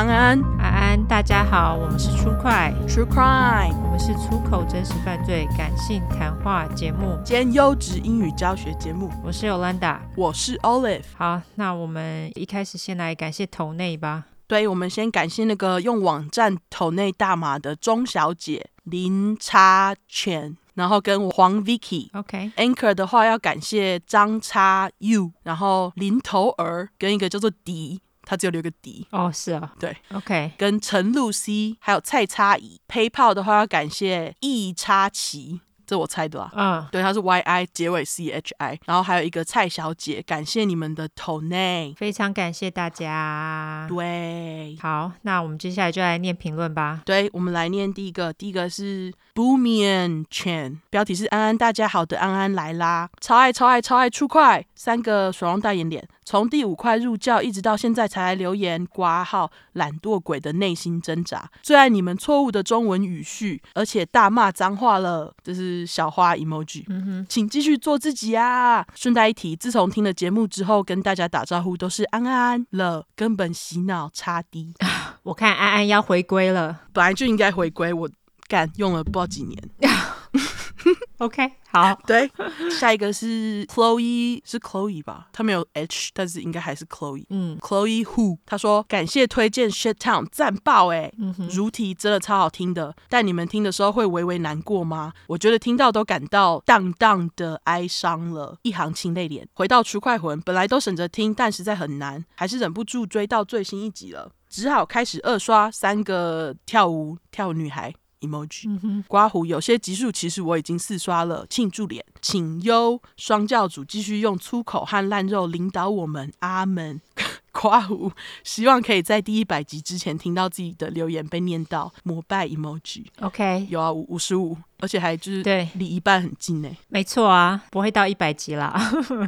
安安，安安，大家好，我们是出快 True Crime，我们是出口真实犯罪感性谈话节目兼优质英语教学节目。我是 Yolanda，我是 Olive。好，那我们一开始先来感谢头内吧。对，我们先感谢那个用网站头内大码的钟小姐林叉犬，然后跟黄 Vicky。OK。Anchor 的话要感谢张叉 U，然后林头儿跟一个叫做迪。他只有留个底。哦，是啊，对，OK，跟陈露 C 还有蔡差怡，PayPal 的话要感谢易差奇。这我猜的啦，嗯，对，他是 Y I 结尾 C H I，然后还有一个蔡小姐，感谢你们的斗内，非常感谢大家。对，好，那我们接下来就来念评论吧。对，我们来念第一个，第一个是 Boomian Chan，标题是安安，大家好的安安来啦，超爱超爱超爱出快，三个水汪大眼脸，从第五块入教一直到现在才来留言挂号，懒惰鬼的内心挣扎，最爱你们错误的中文语序，而且大骂脏话了，这是。小花 emoji，嗯哼，请继续做自己啊！顺带一提，自从听了节目之后，跟大家打招呼都是安安了，根本洗脑差低。我看安安要回归了，本来就应该回归，我干用了不知道几年。OK，好，对，下一个是 Chloe，是 Chloe 吧？他没有 H，但是应该还是 Chloe。嗯，Chloe Who，他说感谢推荐 Shit Town，赞爆哎！如题真的超好听的，但你们听的时候会微微难过吗？我觉得听到都感到荡荡的哀伤了，一行清泪脸。回到出快魂，本来都省着听，但实在很难，还是忍不住追到最新一集了，只好开始二刷三个跳舞跳舞女孩。emoji，刮胡有些集数其实我已经四刷了，庆祝脸，请优双教主继续用粗口和烂肉领导我们，阿门。刮胡希望可以在第一百集之前听到自己的留言被念到，膜拜 emoji，OK，有啊，五十五，而且还就是对离一半很近呢，没错啊，不会到一百集啦。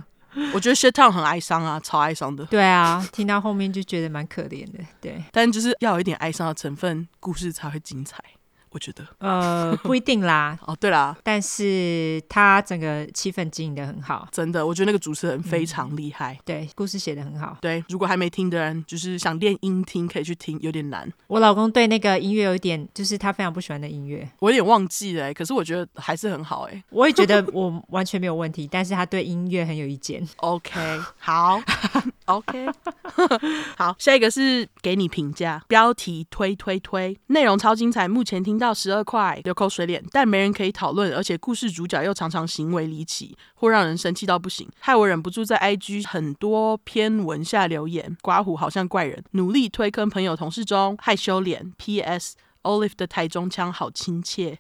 我觉得 Shit Town 很哀伤啊，超哀伤的。对啊，听到后面就觉得蛮可怜的，对，但就是要有一点哀伤的成分，故事才会精彩。我觉得，呃，不一定啦。哦，对啦，但是他整个气氛经营的很好，真的，我觉得那个主持人非常厉害。嗯，对，故事写的很好。对，如果还没听的人，就是想练音听，可以去听，有点难。我老公对那个音乐有一点，就是他非常不喜欢的音乐，我有点忘记了，可是我觉得还是很好哎。我也觉得我完全没有问题，但是他对音乐很有意见。OK，好，OK，好，下一个是给你评价，标题推推推，内容超精彩，目前听到十二块流口水脸，但没人可以讨论，而且故事主角又常常行为离奇，或让人生气到不行，害我忍不住在 IG 很多篇文下留言。刮胡好像怪人，努力推坑朋友同事中害羞脸。PS。Olive 的台中腔好亲切，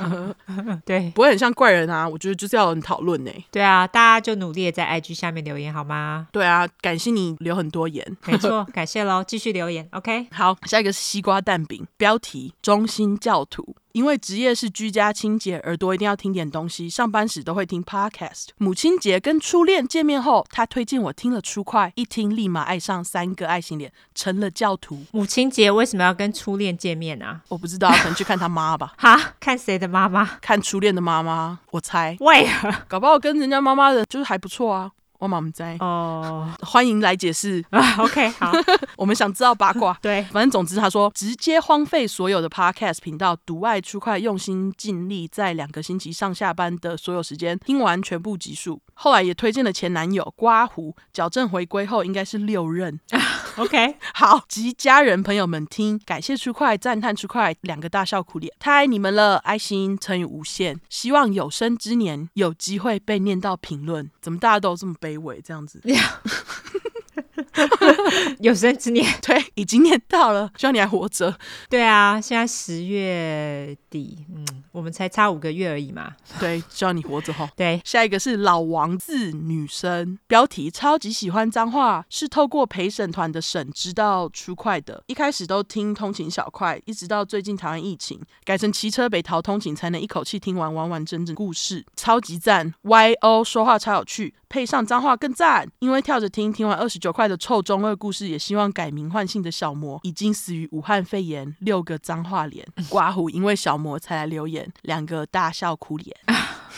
对，不会很像怪人啊。我觉得就是要有人讨论呢。对啊，大家就努力的在 IG 下面留言好吗？对啊，感谢你留很多言，没错，感谢喽，继续留言。OK，好，下一个是西瓜蛋饼，标题中心教徒。因为职业是居家清洁，耳朵一定要听点东西。上班时都会听 podcast。母亲节跟初恋见面后，他推荐我听了初快，一听立马爱上三个爱心脸，成了教徒。母亲节为什么要跟初恋见面啊？我不知道，可能去看他妈吧。哈，看谁的妈妈？看初恋的妈妈，我猜。为何？搞不好跟人家妈妈的就是还不错啊。我妈妈在哦，欢迎来解释啊。OK，好，我们想知道八卦。对，反正总之他说，直接荒废所有的 Podcast 频道，独爱出快，用心尽力，在两个星期上下班的所有时间听完全部集数。后来也推荐了前男友刮胡，矫正回归后应该是六任。OK，好，及家人朋友们听，感谢出快，赞叹出快，两个大笑苦脸，太爱你们了，爱心乘以无限，希望有生之年有机会被念到评论。怎么大家都这么卑微这样子？有生之年，对，已经念到了，希望你还活着。对啊，现在十月底，嗯，我们才差五个月而已嘛。对，希望你活着哈。对，下一个是老王字女生，标题超级喜欢脏话，是透过陪审团的审知道出快的。一开始都听通勤小快，一直到最近台湾疫情，改成骑车北逃通勤，才能一口气听完完完整整故事，超级赞。Y O 说话超有趣。配上脏话更赞，因为跳着听，听完二十九块的臭中二故事，也希望改名换姓的小魔已经死于武汉肺炎，六个脏话脸，刮胡因为小魔才来留言，两个大笑哭脸。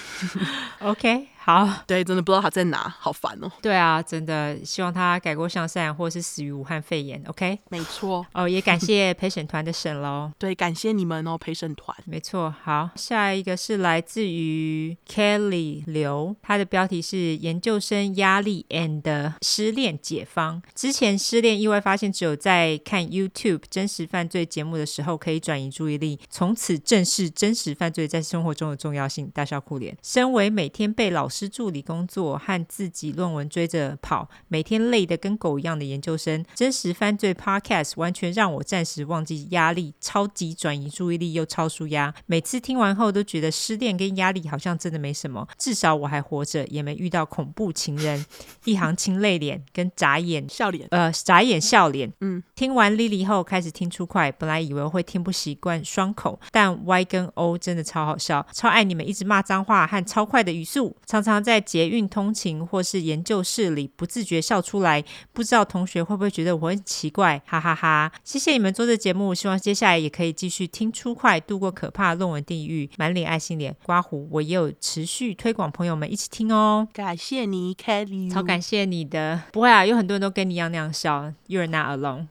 OK。好，对，真的不知道他在哪，好烦哦。对啊，真的希望他改过向善，或是死于武汉肺炎。OK，没错。哦，也感谢陪审团的审喽。对，感谢你们哦，陪审团。没错。好，下一个是来自于 Kelly 刘，他的标题是研究生压力 and 失恋解方。之前失恋意外发现，只有在看 YouTube 真实犯罪节目的时候可以转移注意力，从此正视真实犯罪在生活中的重要性。大笑哭脸。身为每天被老师助理工作和自己论文追着跑，每天累得跟狗一样的研究生，真实犯罪 Podcast 完全让我暂时忘记压力，超级转移注意力又超舒压。每次听完后都觉得失恋跟压力好像真的没什么，至少我还活着，也没遇到恐怖情人。一行清泪脸跟眨眼笑脸，呃，眨眼笑脸。嗯，听完 Lily 后开始听出快，本来以为会听不习惯双口，但 Y 跟 O 真的超好笑，超爱你们一直骂脏话和超快的语速，常常在捷运通勤或是研究室里不自觉笑出来，不知道同学会不会觉得我很奇怪，哈哈哈，哈！谢谢你们做这节目，希望接下来也可以继续听出快，度过可怕论文地狱，满脸爱心脸刮胡，我也有持续推广，朋友们一起听哦，感谢你，Kelly，超感谢你的，不会啊，有很多人都跟你一样那样笑，You're not alone，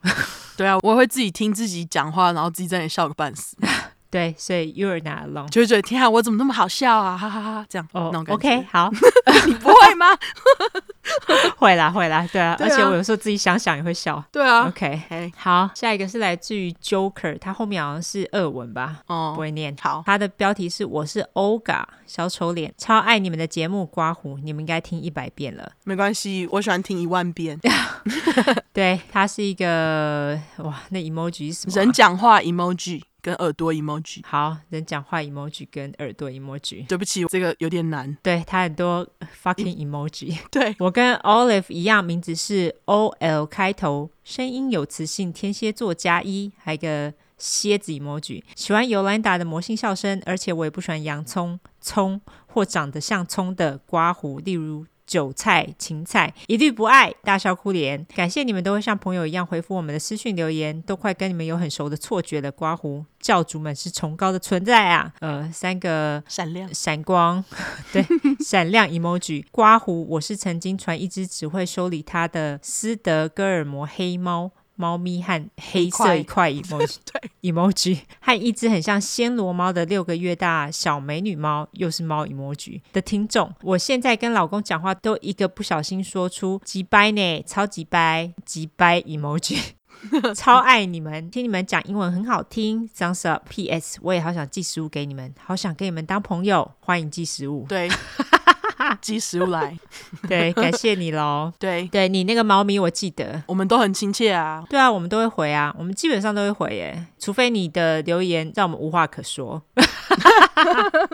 对啊，我会自己听自己讲话，然后自己在那里笑个半死。对，所以 you're not alone，就会觉得天啊，我怎么那么好笑啊，哈哈哈，这样哦、oh,，OK，好，你不会吗？会啦，会啦，对啊，而且我有时候自己想想也会笑，对啊，OK，、好，下一个是来自于 Joker，他后面好像是俄文吧，哦、oh,，不会念，好，他的标题是我是 Olga 小丑脸，超爱你们的节目，刮胡，你们应该听一百遍了，没关系，我喜欢听一万遍，对，他是一个哇，那 emoji 是什么、啊？人讲话 emoji。跟耳朵 emoji，好，人讲话 emoji 跟耳朵 emoji。对不起，这个有点难。对，他很多 fucking emoji。对，我跟 Olive 一样，名字是 O L 开头，声音有磁性，天蝎座加一，还有一个蝎子 emoji。喜欢尤兰达的魔性笑声，而且我也不喜欢洋葱、葱或长得像葱的刮胡，例如。韭菜、芹菜一律不爱，大笑哭脸。感谢你们都会像朋友一样回复我们的私讯留言，都快跟你们有很熟的错觉了。刮胡教主们是崇高的存在啊！呃，三个闪亮、闪光，对，闪亮 emoji。刮胡，我是曾经传一只只会修理它的斯德哥尔摩黑猫。猫咪和黑色一块 emoji，对 emoji 和一只很像暹罗猫的六个月大小美女猫，又是猫 emoji 的听众，我现在跟老公讲话都一个不小心说出几掰呢，超级掰，几掰 emoji，超爱你们，听你们讲英文很好听，Thumbs up。PS，我也好想寄食物给你们，好想跟你们当朋友，欢迎寄食物。对。寄食物来，对，感谢你喽。对，对你那个猫咪，我记得，我们都很亲切啊。对啊，我们都会回啊，我们基本上都会回耶，除非你的留言让我们无话可说。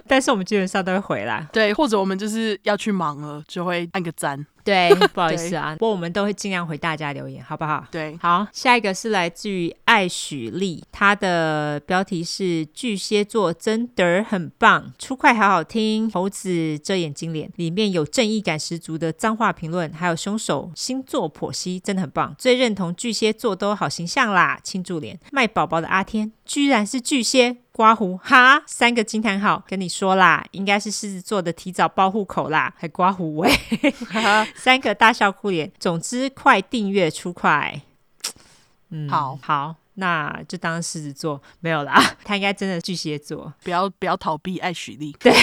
但是我们基本上都会回来，对，或者我们就是要去忙了，就会按个赞。对，不好意思啊，不过我们都会尽量回大家留言，好不好？对，好，下一个是来自于爱许丽，她的标题是巨蟹座真的很棒，出快好好听，猴子遮眼睛脸，里面有正义感十足的脏话评论，还有凶手星座剖析，真的很棒，最认同巨蟹座都好形象啦，庆祝脸卖宝宝的阿天居然是巨蟹。刮胡哈，三个惊叹号，跟你说啦，应该是狮子座的提早报户口啦，还刮胡喂，三个大笑哭脸。总之，快订阅出快，嗯，好好，那就当狮子座没有啦，他应该真的巨蟹座，不要不要逃避爱许丽，对，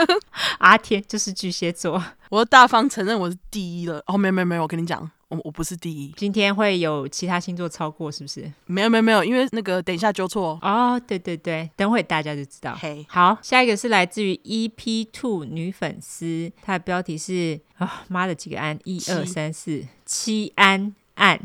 阿天就是巨蟹座，我大方承认我是第一了，哦，没有没有没有，我跟你讲。我我不是第一，今天会有其他星座超过是不是？没有没有没有，因为那个等一下纠错哦，对对对，等会大家就知道。嘿、好，下一个是来自于 EP Two 女粉丝，她的标题是啊妈的几个安，一二三四七安安，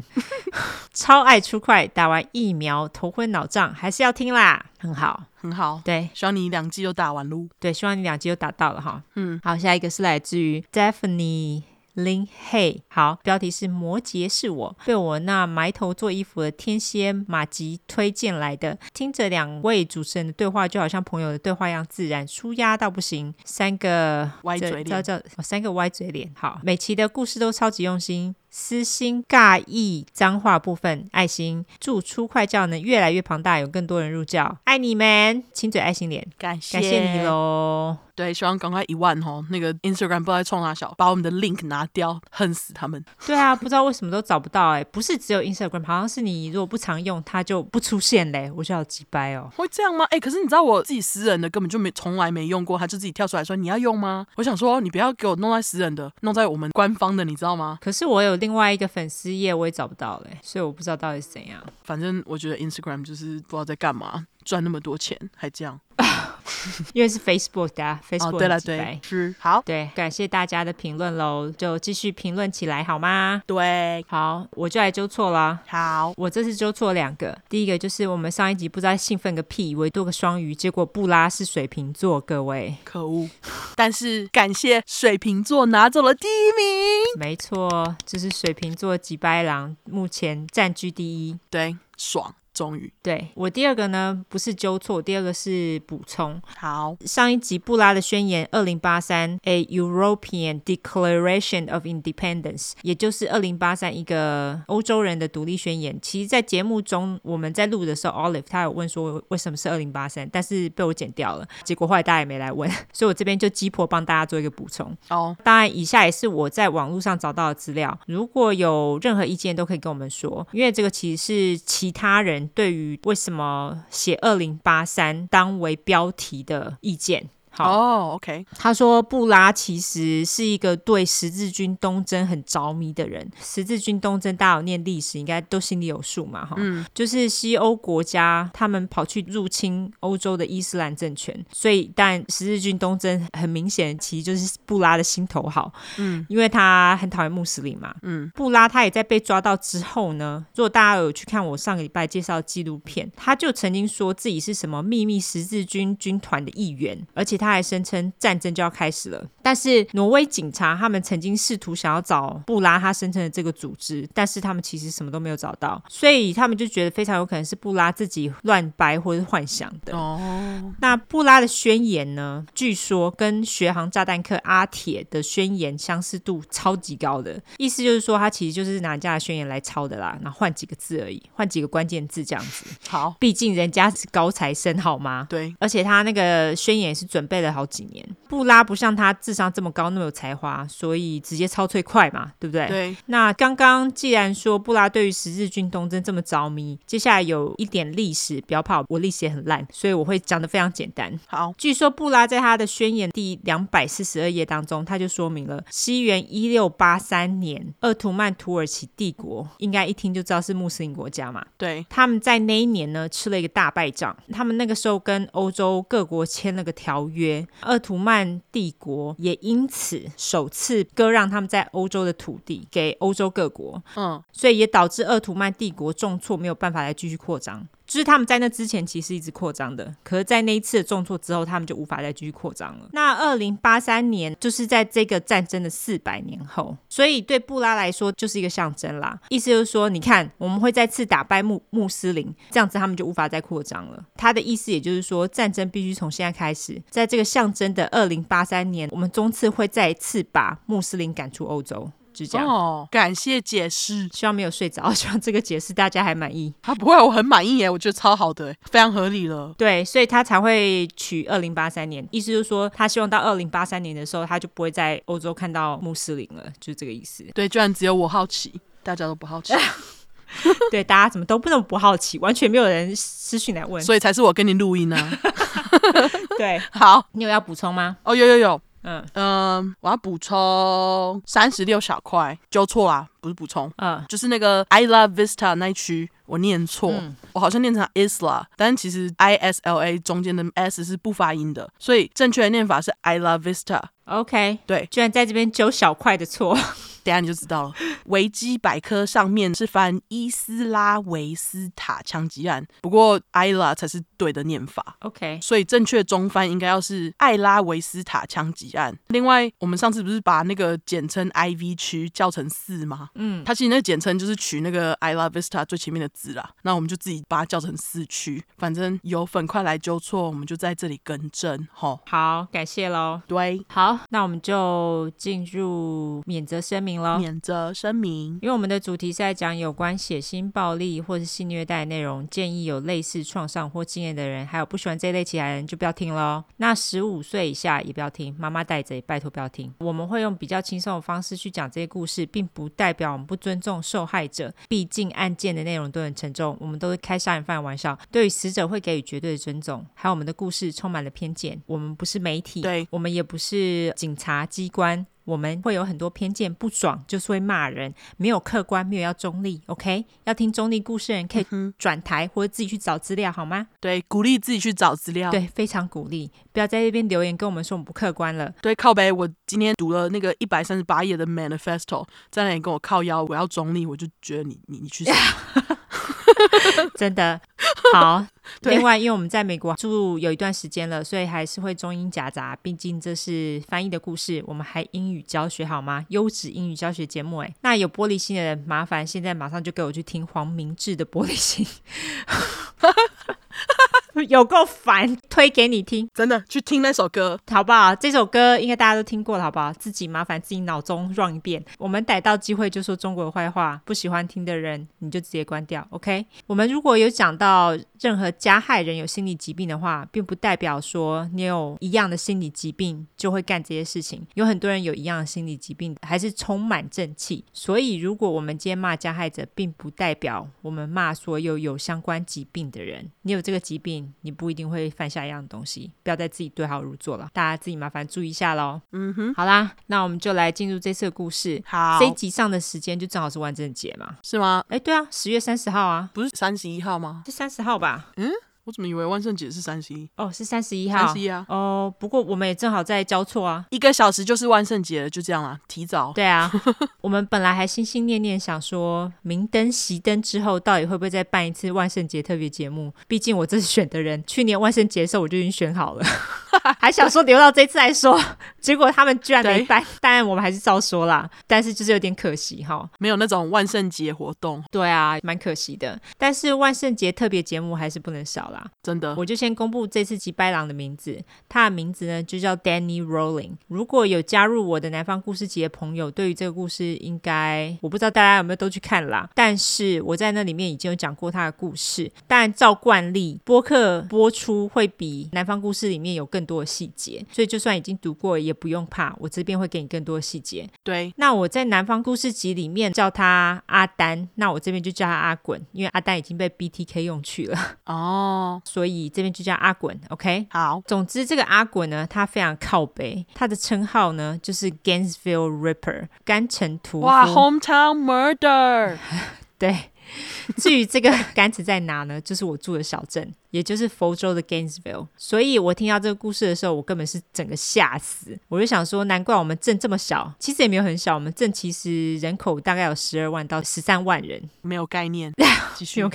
超爱出快，打完疫苗头昏脑胀，还是要听啦，很好。很好，对，希望你两季都打完喽，对，希望你两季都打到了哈，嗯，好，下一个是来自于 Stephanie。林嘿，好，标题是摩羯是我被我那埋头做衣服的天蝎马吉推荐来的，听着两位主持人的对话，就好像朋友的对话一样自然，舒压到不行。三个歪嘴脸，叫叫、哦、三个歪嘴脸。好，每期的故事都超级用心。私心尬意脏话部分，爱心祝初快教能越来越庞大，有更多人入教，爱你们，亲嘴爱心脸，感谢感谢你喽。对，希望赶快一万哦。那个 Instagram 不知道在冲啥小，把我们的 link 拿掉，恨死他们。对啊，不知道为什么都找不到哎，不是只有 Instagram，好像是你如果不常用，它就不出现嘞。我就要急掰哦。会这样吗？哎，可是你知道我自己私人的根本就没从来没用过，他就自己跳出来说你要用吗？我想说你不要给我弄在私人的，弄在我们官方的，你知道吗？可是我有另外一个粉丝页，我也找不到嘞，所以我不知道到底是怎样。反正我觉得 Instagram 就是不知道在干嘛，赚那么多钱还这样。因为是 Facebook 的啊，Facebook 对了对，是好，对，感谢大家的评论喽，就继续评论起来好吗？对，好，我就来纠错了。好，我这次纠错两个，第一个就是我们上一集不知道兴奋个屁，以为多个双鱼，结果布拉是水瓶座，各位可恶。但是感谢水瓶座拿走了第一名，没错，就是水瓶座几掰狼目前占据第一，对，爽。终于，对，我第二个呢，不是纠错，第二个是补充。好，上一集布拉的宣言二零八三，A European Declaration of Independence，也就是二零八三一个欧洲人的独立宣言。其实，在节目中我们在录的时候，Olive 他有问说为什么是二零八三，但是被我剪掉了。结果后来大家也没来问，所以我这边就鸡婆帮大家做一个补充。哦，当然，以下也是我在网络上找到的资料，如果有任何意见都可以跟我们说，因为这个其实是其他人。对于为什么写二零八三当为标题的意见。哦、oh，OK。他说布拉其实是一个对十字军东征很着迷的人。十字军东征，大家有念历史，应该都心里有数嘛，哈。嗯。就是西欧国家他们跑去入侵欧洲的伊斯兰政权，所以但十字军东征很明显，其实就是布拉的心头好。嗯。因为他很讨厌穆斯林嘛。嗯。布拉他也在被抓到之后呢，如果大家有去看我上个礼拜介绍纪录片，他就曾经说自己是什么秘密十字军军团的一员，而且他。他还声称战争就要开始了，但是挪威警察他们曾经试图想要找布拉他声称的这个组织，但是他们其实什么都没有找到，所以他们就觉得非常有可能是布拉自己乱掰或是幻想的。哦，那布拉的宣言呢？据说跟学航炸弹客阿铁的宣言相似度超级高的，意思就是说他其实就是拿人家的宣言来抄的啦，然后换几个字而已，换几个关键字这样子。好，毕竟人家是高材生好吗？对，而且他那个宣言是准备了好几年，布拉不像他智商这么高，那么有才华，所以直接超最快嘛，对不对？对。那刚刚既然说布拉对于十字军东征这么着迷，接下来有一点历史，不要怕，我历史也很烂，所以我会讲的非常简单。好，据说布拉在他的宣言第两百四十二页当中，他就说明了西元一六八三年，鄂图曼土耳其帝国，应该一听就知道是穆斯林国家嘛。对。他们在那一年呢，吃了一个大败仗，他们那个时候跟欧洲各国签了个条约。鄂图曼帝国也因此首次割让他们在欧洲的土地给欧洲各国，嗯，所以也导致鄂图曼帝国重挫，没有办法来继续扩张。就是他们在那之前其实一直扩张的，可是在那一次的重挫之后，他们就无法再继续扩张了。那二零八三年就是在这个战争的四百年后，所以对布拉来说就是一个象征啦。意思就是说，你看我们会再次打败穆穆斯林，这样子他们就无法再扩张了。他的意思也就是说，战争必须从现在开始，在这个象征的二零八三年，我们终次会再一次把穆斯林赶出欧洲。哦，感谢解释，希望没有睡着，希望这个解释大家还满意。他、啊、不会，我很满意耶，我觉得超好的，非常合理了。对，所以他才会取二零八三年，意思就是说，他希望到二零八三年的时候，他就不会在欧洲看到穆斯林了，就是这个意思。对，居然只有我好奇，大家都不好奇。对，大家怎么都不能不好奇，完全没有人私讯来问，所以才是我跟你录音呢、啊。对，好，你有要补充吗？哦，有有有。嗯。嗯、呃，我要补充三十六小块，纠错啦，不是补充，嗯，就是那个 Isla Vista 那一区，我念错，嗯、我好像念成 Isla，但其实 I S L A 中间的 S 是不发音的，所以正确的念法是 I Love Vista。OK，对，居然在这边纠小块的错。等下你就知道了。维基百科上面是翻伊斯拉维斯塔枪击案，不过艾拉才是对的念法。OK，所以正确中翻应该要是艾拉维斯塔枪击案。另外，我们上次不是把那个简称 IV 区叫成四吗？嗯，它其实那个简称就是取那个 i l a Vista 最前面的字啦。那我们就自己把它叫成四区。反正有粉快来纠错，我们就在这里更正。吼，好，感谢喽。对，好，那我们就进入免责声明。免责声明。因为我们的主题是在讲有关血腥暴力或是性虐待的内容，建议有类似创伤或经验的人，还有不喜欢这类题材的人就不要听喽。那十五岁以下也不要听，妈妈带着也，拜托不要听。我们会用比较轻松的方式去讲这些故事，并不代表我们不尊重受害者，毕竟案件的内容都很沉重，我们都是开杀人犯的玩笑，对于死者会给予绝对的尊重。还有我们的故事充满了偏见，我们不是媒体，对，我们也不是警察机关。我们会有很多偏见，不爽就是会骂人，没有客观，没有要中立，OK？要听中立故事的人可以转台或者自己去找资料，好吗？对，鼓励自己去找资料，对，非常鼓励，不要在这边留言跟我们说我们不客观了。对，靠北，我今天读了那个一百三十八页的 Manifesto，在那里跟我靠腰，我要中立，我就觉得你你你去死。真的好。另外，因为我们在美国住有一段时间了，所以还是会中英夹杂。毕竟这是翻译的故事，我们还英语教学好吗？优质英语教学节目哎。那有玻璃心的人，麻烦现在马上就给我去听黄明志的《玻璃心》。有够烦，推给你听，真的去听那首歌，好不好？这首歌应该大家都听过了，好不好？自己麻烦自己脑中 run 一遍。我们逮到机会就说中国的坏话，不喜欢听的人你就直接关掉，OK？我们如果有讲到任何加害人有心理疾病的话，并不代表说你有一样的心理疾病就会干这些事情。有很多人有一样的心理疾病，还是充满正气。所以，如果我们今天骂加害者，并不代表我们骂所有有相关疾病的人。你有这个疾病，你不一定会犯下一样的东西，不要再自己对号入座了。大家自己麻烦注意一下喽。嗯哼，好啦，那我们就来进入这次的故事。好，这一集上的时间就正好是万圣节嘛？是吗？哎，对啊，十月三十号啊，不是三十一号吗？是三十号吧？嗯。我怎么以为万圣节是三十一？哦，是三十一号。三十一啊。哦，不过我们也正好在交错啊，一个小时就是万圣节了，就这样啊，提早。对啊，我们本来还心心念念想说，明灯熄灯之后，到底会不会再办一次万圣节特别节目？毕竟我这次选的人，去年万圣节的时候我就已经选好了，还想说留到这次来说，结果他们居然没办。当然我们还是照说啦，但是就是有点可惜哈，没有那种万圣节活动。对啊，蛮可惜的。但是万圣节特别节目还是不能少啦，真的。我就。先公布这次吉白狼的名字，他的名字呢就叫 Danny Rolling。如果有加入我的南方故事集的朋友，对于这个故事应该我不知道大家有没有都去看啦。但是我在那里面已经有讲过他的故事，但照惯例，播客播出会比南方故事里面有更多的细节，所以就算已经读过也不用怕，我这边会给你更多的细节。对，那我在南方故事集里面叫他阿丹，那我这边就叫他阿滚，因为阿丹已经被 BTK 用去了哦，所以这边。就叫阿滚，OK，好。总之，这个阿滚呢，他非常靠北，他的称号呢就是 Gainesville Ripper，甘城屠夫。哇，Hometown Murder。对。至于这个甘城在哪呢？就是我住的小镇，也就是佛州的 Gainesville。所以我听到这个故事的时候，我根本是整个吓死。我就想说，难怪我们镇这么小，其实也没有很小。我们镇其实人口大概有十二万到十三万人，没有概念。继续 有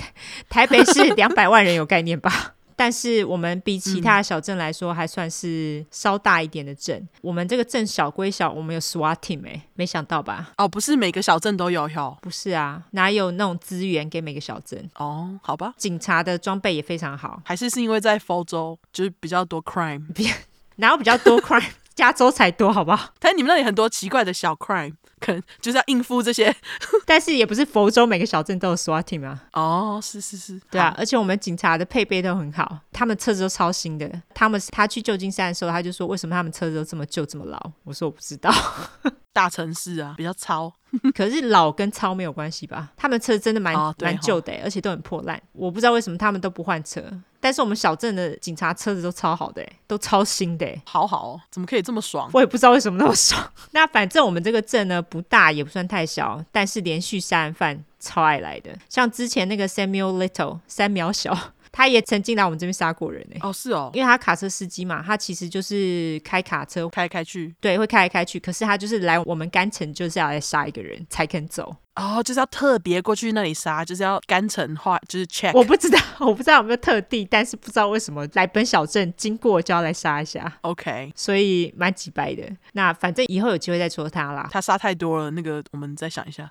台北市两百万人有概念吧？但是我们比其他小镇来说，还算是稍大一点的镇。嗯、我们这个镇小归小，我们有 SWAT team 哎，没想到吧？哦，不是每个小镇都有哟。不是啊，哪有那种资源给每个小镇？哦，好吧。警察的装备也非常好，还是是因为在佛州就是比较多 crime？哪有比较多 crime？加州才多，好不好？但你们那里很多奇怪的小 crime。可能就是要应付这些，但是也不是佛州每个小镇都有 SWAT team 啊。哦，是是是，对啊，而且我们警察的配备都很好，他们车子都超新的。他们他去旧金山的时候，他就说，为什么他们车子都这么旧这么老？我说我不知道。大城市啊，比较糙，可是老跟糙没有关系吧？他们车真的蛮蛮旧的，而且都很破烂。我不知道为什么他们都不换车，但是我们小镇的警察车子都超好的，都超新的，好好哦，怎么可以这么爽？我也不知道为什么那么爽。那反正我们这个镇呢，不大也不算太小，但是连续杀人犯超爱来的，像之前那个 Samuel Little 三秒小。他也曾经来我们这边杀过人呢。哦，是哦，因为他卡车司机嘛，他其实就是开卡车开来开去，对，会开来开去。可是他就是来我们甘城，就是要来杀一个人才肯走。哦，就是要特别过去那里杀，就是要甘城话，就是 check。我不知道，我不知道有没有特地，但是不知道为什么来本小镇经过就要来杀一下。OK，所以蛮几掰的。那反正以后有机会再说他啦。他杀太多了，那个我们再想一下。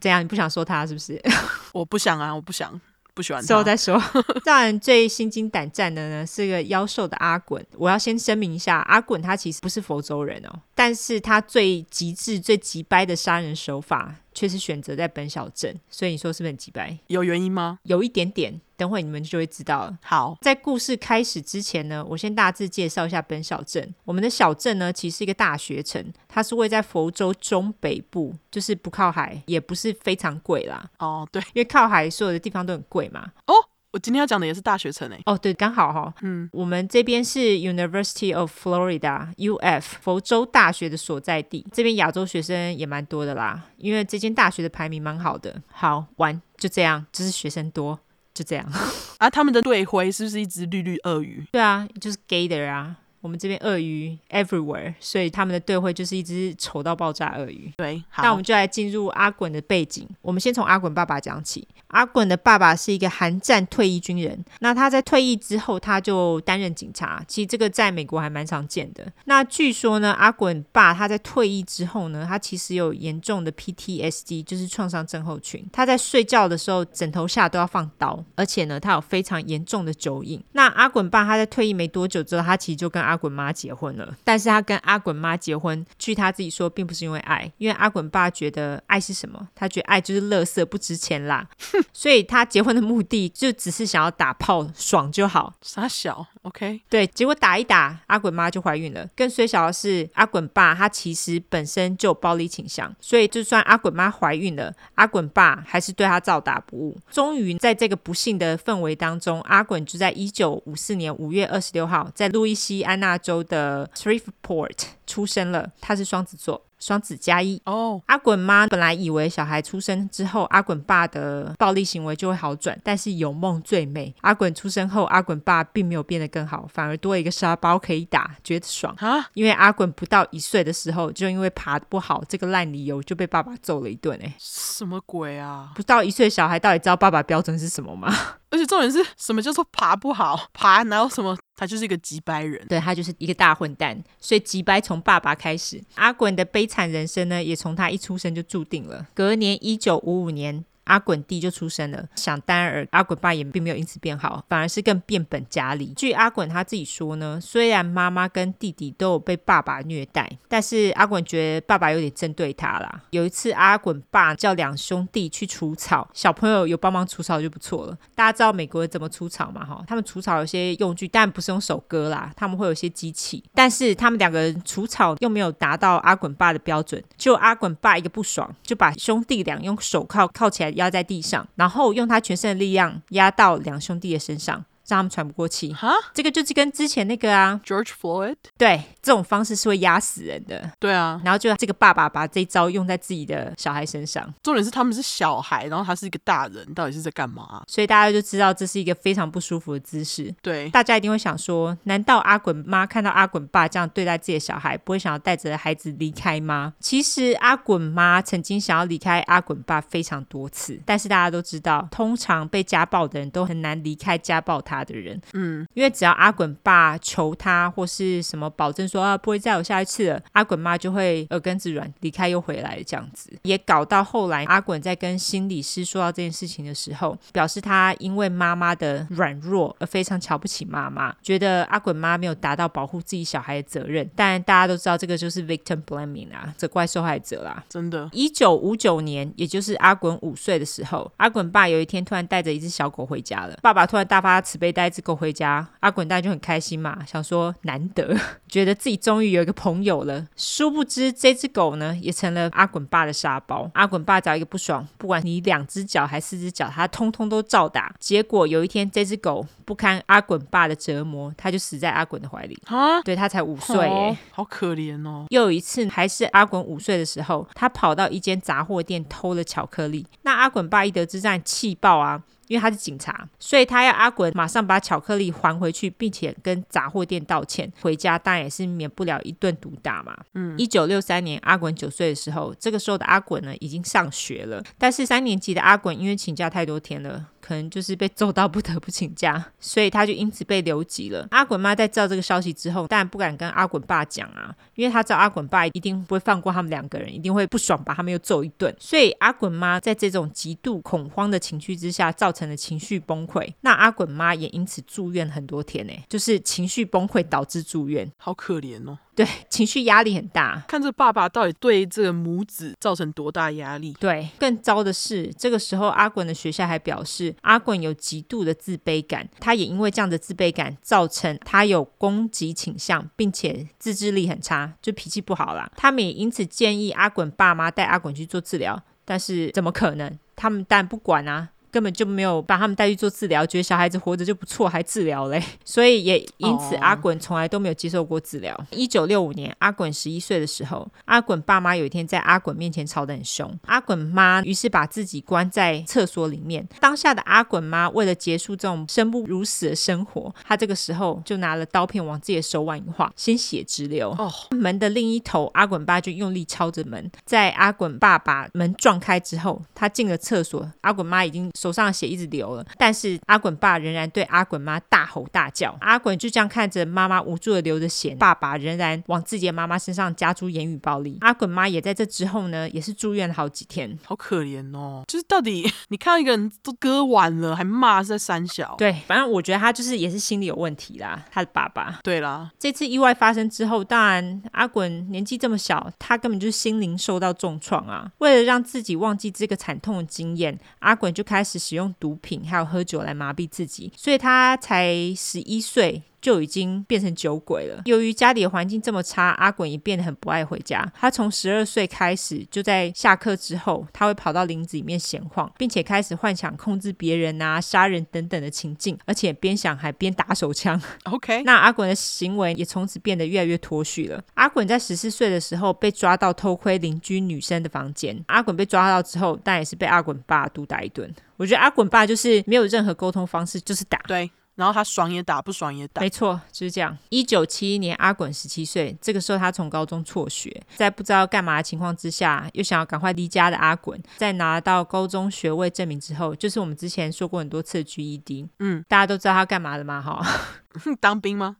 这样你不想说他是不是？我不想啊，我不想。不喜欢他。之后再说。当然最心惊胆战的呢，是个妖兽的阿滚。我要先声明一下，阿滚他其实不是佛州人哦，但是他最极致、最极掰的杀人手法。却是选择在本小镇，所以你说是不是很鸡掰？有原因吗？有一点点，等会你们就会知道了。好，在故事开始之前呢，我先大致介绍一下本小镇。我们的小镇呢，其实是一个大学城，它是位在佛州中北部，就是不靠海，也不是非常贵啦。哦，对，因为靠海，所有的地方都很贵嘛。哦。我今天要讲的也是大学城诶。哦，对，刚好哈。嗯，我们这边是 University of Florida（UF） 佛州大学的所在地，这边亚洲学生也蛮多的啦，因为这间大学的排名蛮好的。好玩，就这样，就是学生多，就这样。啊，他们的队徽是不是一只绿绿鳄鱼？对啊，就是 Gator 啊。我们这边鳄鱼 everywhere，所以他们的队徽就是一只丑到爆炸鳄鱼。对，好，那我们就来进入阿滚的背景。我们先从阿滚爸爸讲起。阿滚的爸爸是一个韩战退役军人，那他在退役之后，他就担任警察。其实这个在美国还蛮常见的。那据说呢，阿滚爸他在退役之后呢，他其实有严重的 PTSD，就是创伤症候群。他在睡觉的时候，枕头下都要放刀，而且呢，他有非常严重的酒瘾。那阿滚爸他在退役没多久之后，他其实就跟阿滚妈结婚了，但是他跟阿滚妈结婚，据他自己说，并不是因为爱，因为阿滚爸觉得爱是什么？他觉得爱就是垃圾，不值钱啦，所以他结婚的目的就只是想要打炮爽就好。傻小，OK？对，结果打一打，阿滚妈就怀孕了。更衰小的是，阿滚爸他其实本身就有暴力倾向，所以就算阿滚妈怀孕了，阿滚爸还是对他照打不误。终于在这个不幸的氛围当中，阿滚就在一九五四年五月二十六号，在路易西安那州的 Shreveport 出生了，他是双子座。双子加一哦，oh. 阿滚妈本来以为小孩出生之后，阿滚爸的暴力行为就会好转，但是有梦最美。阿滚出生后，阿滚爸并没有变得更好，反而多一个沙包可以打，觉得爽哈。因为阿滚不到一岁的时候，就因为爬不好这个烂理由，就被爸爸揍了一顿。哎，什么鬼啊？不到一岁小孩到底知道爸爸标准是什么吗？而且重点是什么叫做爬不好？爬哪有什么？他就是一个急掰人，对，他就是一个大混蛋，所以急掰从爸爸开始。阿滚的悲惨人生呢，也从他一出生就注定了。隔年一九五五年。阿滚弟就出生了，想当然，阿滚爸也并没有因此变好，反而是更变本加厉。据阿滚他自己说呢，虽然妈妈跟弟弟都有被爸爸虐待，但是阿滚觉得爸爸有点针对他啦。有一次，阿滚爸叫两兄弟去除草，小朋友有帮忙除草就不错了。大家知道美国人怎么除草吗？哈，他们除草有些用具，但不是用手割啦，他们会有些机器。但是他们两个人除草又没有达到阿滚爸的标准，就阿滚爸一个不爽，就把兄弟俩用手铐铐起来。压在地上，然后用他全身的力量压到两兄弟的身上。让他们喘不过气，哈，这个就是跟之前那个啊，George Floyd，对，这种方式是会压死人的，对啊，然后就这个爸爸把这一招用在自己的小孩身上，重点是他们是小孩，然后他是一个大人，到底是在干嘛？所以大家就知道这是一个非常不舒服的姿势。对，大家一定会想说，难道阿滚妈看到阿滚爸这样对待自己的小孩，不会想要带着孩子离开吗？其实阿滚妈曾经想要离开阿滚爸非常多次，但是大家都知道，通常被家暴的人都很难离开家暴他的人，嗯。因为只要阿滚爸求他或是什么保证说啊不会再有下一次了，阿滚妈就会耳根子软离开又回来这样子，也搞到后来阿滚在跟心理师说到这件事情的时候，表示他因为妈妈的软弱而非常瞧不起妈妈，觉得阿滚妈没有达到保护自己小孩的责任。但大家都知道这个就是 victim blaming 啊，责怪受害者啦。真的，一九五九年，也就是阿滚五岁的时候，阿滚爸有一天突然带着一只小狗回家了，爸爸突然大发慈悲带一只狗回家。阿滚蛋就很开心嘛，想说难得，觉得自己终于有一个朋友了。殊不知这只狗呢，也成了阿滚爸的沙包。阿滚爸只要一个不爽，不管你两只脚还是四只脚，他通通都照打。结果有一天，这只狗不堪阿滚爸的折磨，他就死在阿滚的怀里。啊，对，他才五岁，哎，好可怜哦。又有一次，还是阿滚五岁的时候，他跑到一间杂货店偷了巧克力。那阿滚爸一得知这样，气爆啊！因为他是警察，所以他要阿滚马上把巧克力还回去，并且跟杂货店道歉。回家当然也是免不了一顿毒打嘛。嗯，一九六三年，阿滚九岁的时候，这个时候的阿滚呢已经上学了，但是三年级的阿滚因为请假太多天了。可能就是被揍到不得不请假，所以他就因此被留级了。阿滚妈在知道这个消息之后，当然不敢跟阿滚爸讲啊，因为他知道阿滚爸一定不会放过他们两个人，一定会不爽把他们又揍一顿。所以阿滚妈在这种极度恐慌的情绪之下，造成了情绪崩溃。那阿滚妈也因此住院很多天呢，就是情绪崩溃导致住院，好可怜哦。对，情绪压力很大。看这爸爸到底对这个母子造成多大压力？对，更糟的是，这个时候阿滚的学校还表示，阿滚有极度的自卑感，他也因为这样的自卑感，造成他有攻击倾向，并且自制力很差，就脾气不好啦。他们也因此建议阿滚爸妈带阿滚去做治疗，但是怎么可能？他们但不管啊。根本就没有把他们带去做治疗，觉得小孩子活着就不错，还治疗嘞，所以也因此阿滚从来都没有接受过治疗。一九六五年，阿滚十一岁的时候，阿滚爸妈有一天在阿滚面前吵得很凶，阿滚妈于是把自己关在厕所里面。当下的阿滚妈为了结束这种生不如死的生活，她这个时候就拿了刀片往自己的手腕一划，鲜血直流。哦，门的另一头，阿滚爸就用力敲着门，在阿滚爸把门撞开之后，他进了厕所，阿滚妈已经。手上的血一直流了，但是阿滚爸仍然对阿滚妈大吼大叫。阿滚就这样看着妈妈无助的流着血，爸爸仍然往自己的妈妈身上加诸言语暴力。阿滚妈也在这之后呢，也是住院了好几天，好可怜哦。就是到底你看到一个人都割完了，还骂是在三小？对，反正我觉得他就是也是心理有问题啦。他的爸爸。对啦，这次意外发生之后，当然阿滚年纪这么小，他根本就是心灵受到重创啊。为了让自己忘记这个惨痛的经验，阿滚就开始。使用毒品还有喝酒来麻痹自己，所以他才十一岁。就已经变成酒鬼了。由于家里的环境这么差，阿滚也变得很不爱回家。他从十二岁开始，就在下课之后，他会跑到林子里面闲晃，并且开始幻想控制别人啊、杀人等等的情境，而且边想还边打手枪。OK，那阿滚的行为也从此变得越来越脱序了。阿滚在十四岁的时候被抓到偷窥邻居女生的房间。阿滚被抓到之后，但也是被阿滚爸毒打一顿。我觉得阿滚爸就是没有任何沟通方式，就是打。对。然后他爽也打，不爽也打。没错，就是这样。一九七一年，阿滚十七岁，这个时候他从高中辍学，在不知道干嘛的情况之下，又想要赶快离家的阿滚，在拿到高中学位证明之后，就是我们之前说过很多次的 GED。嗯，大家都知道他干嘛的嘛？哈。当兵吗？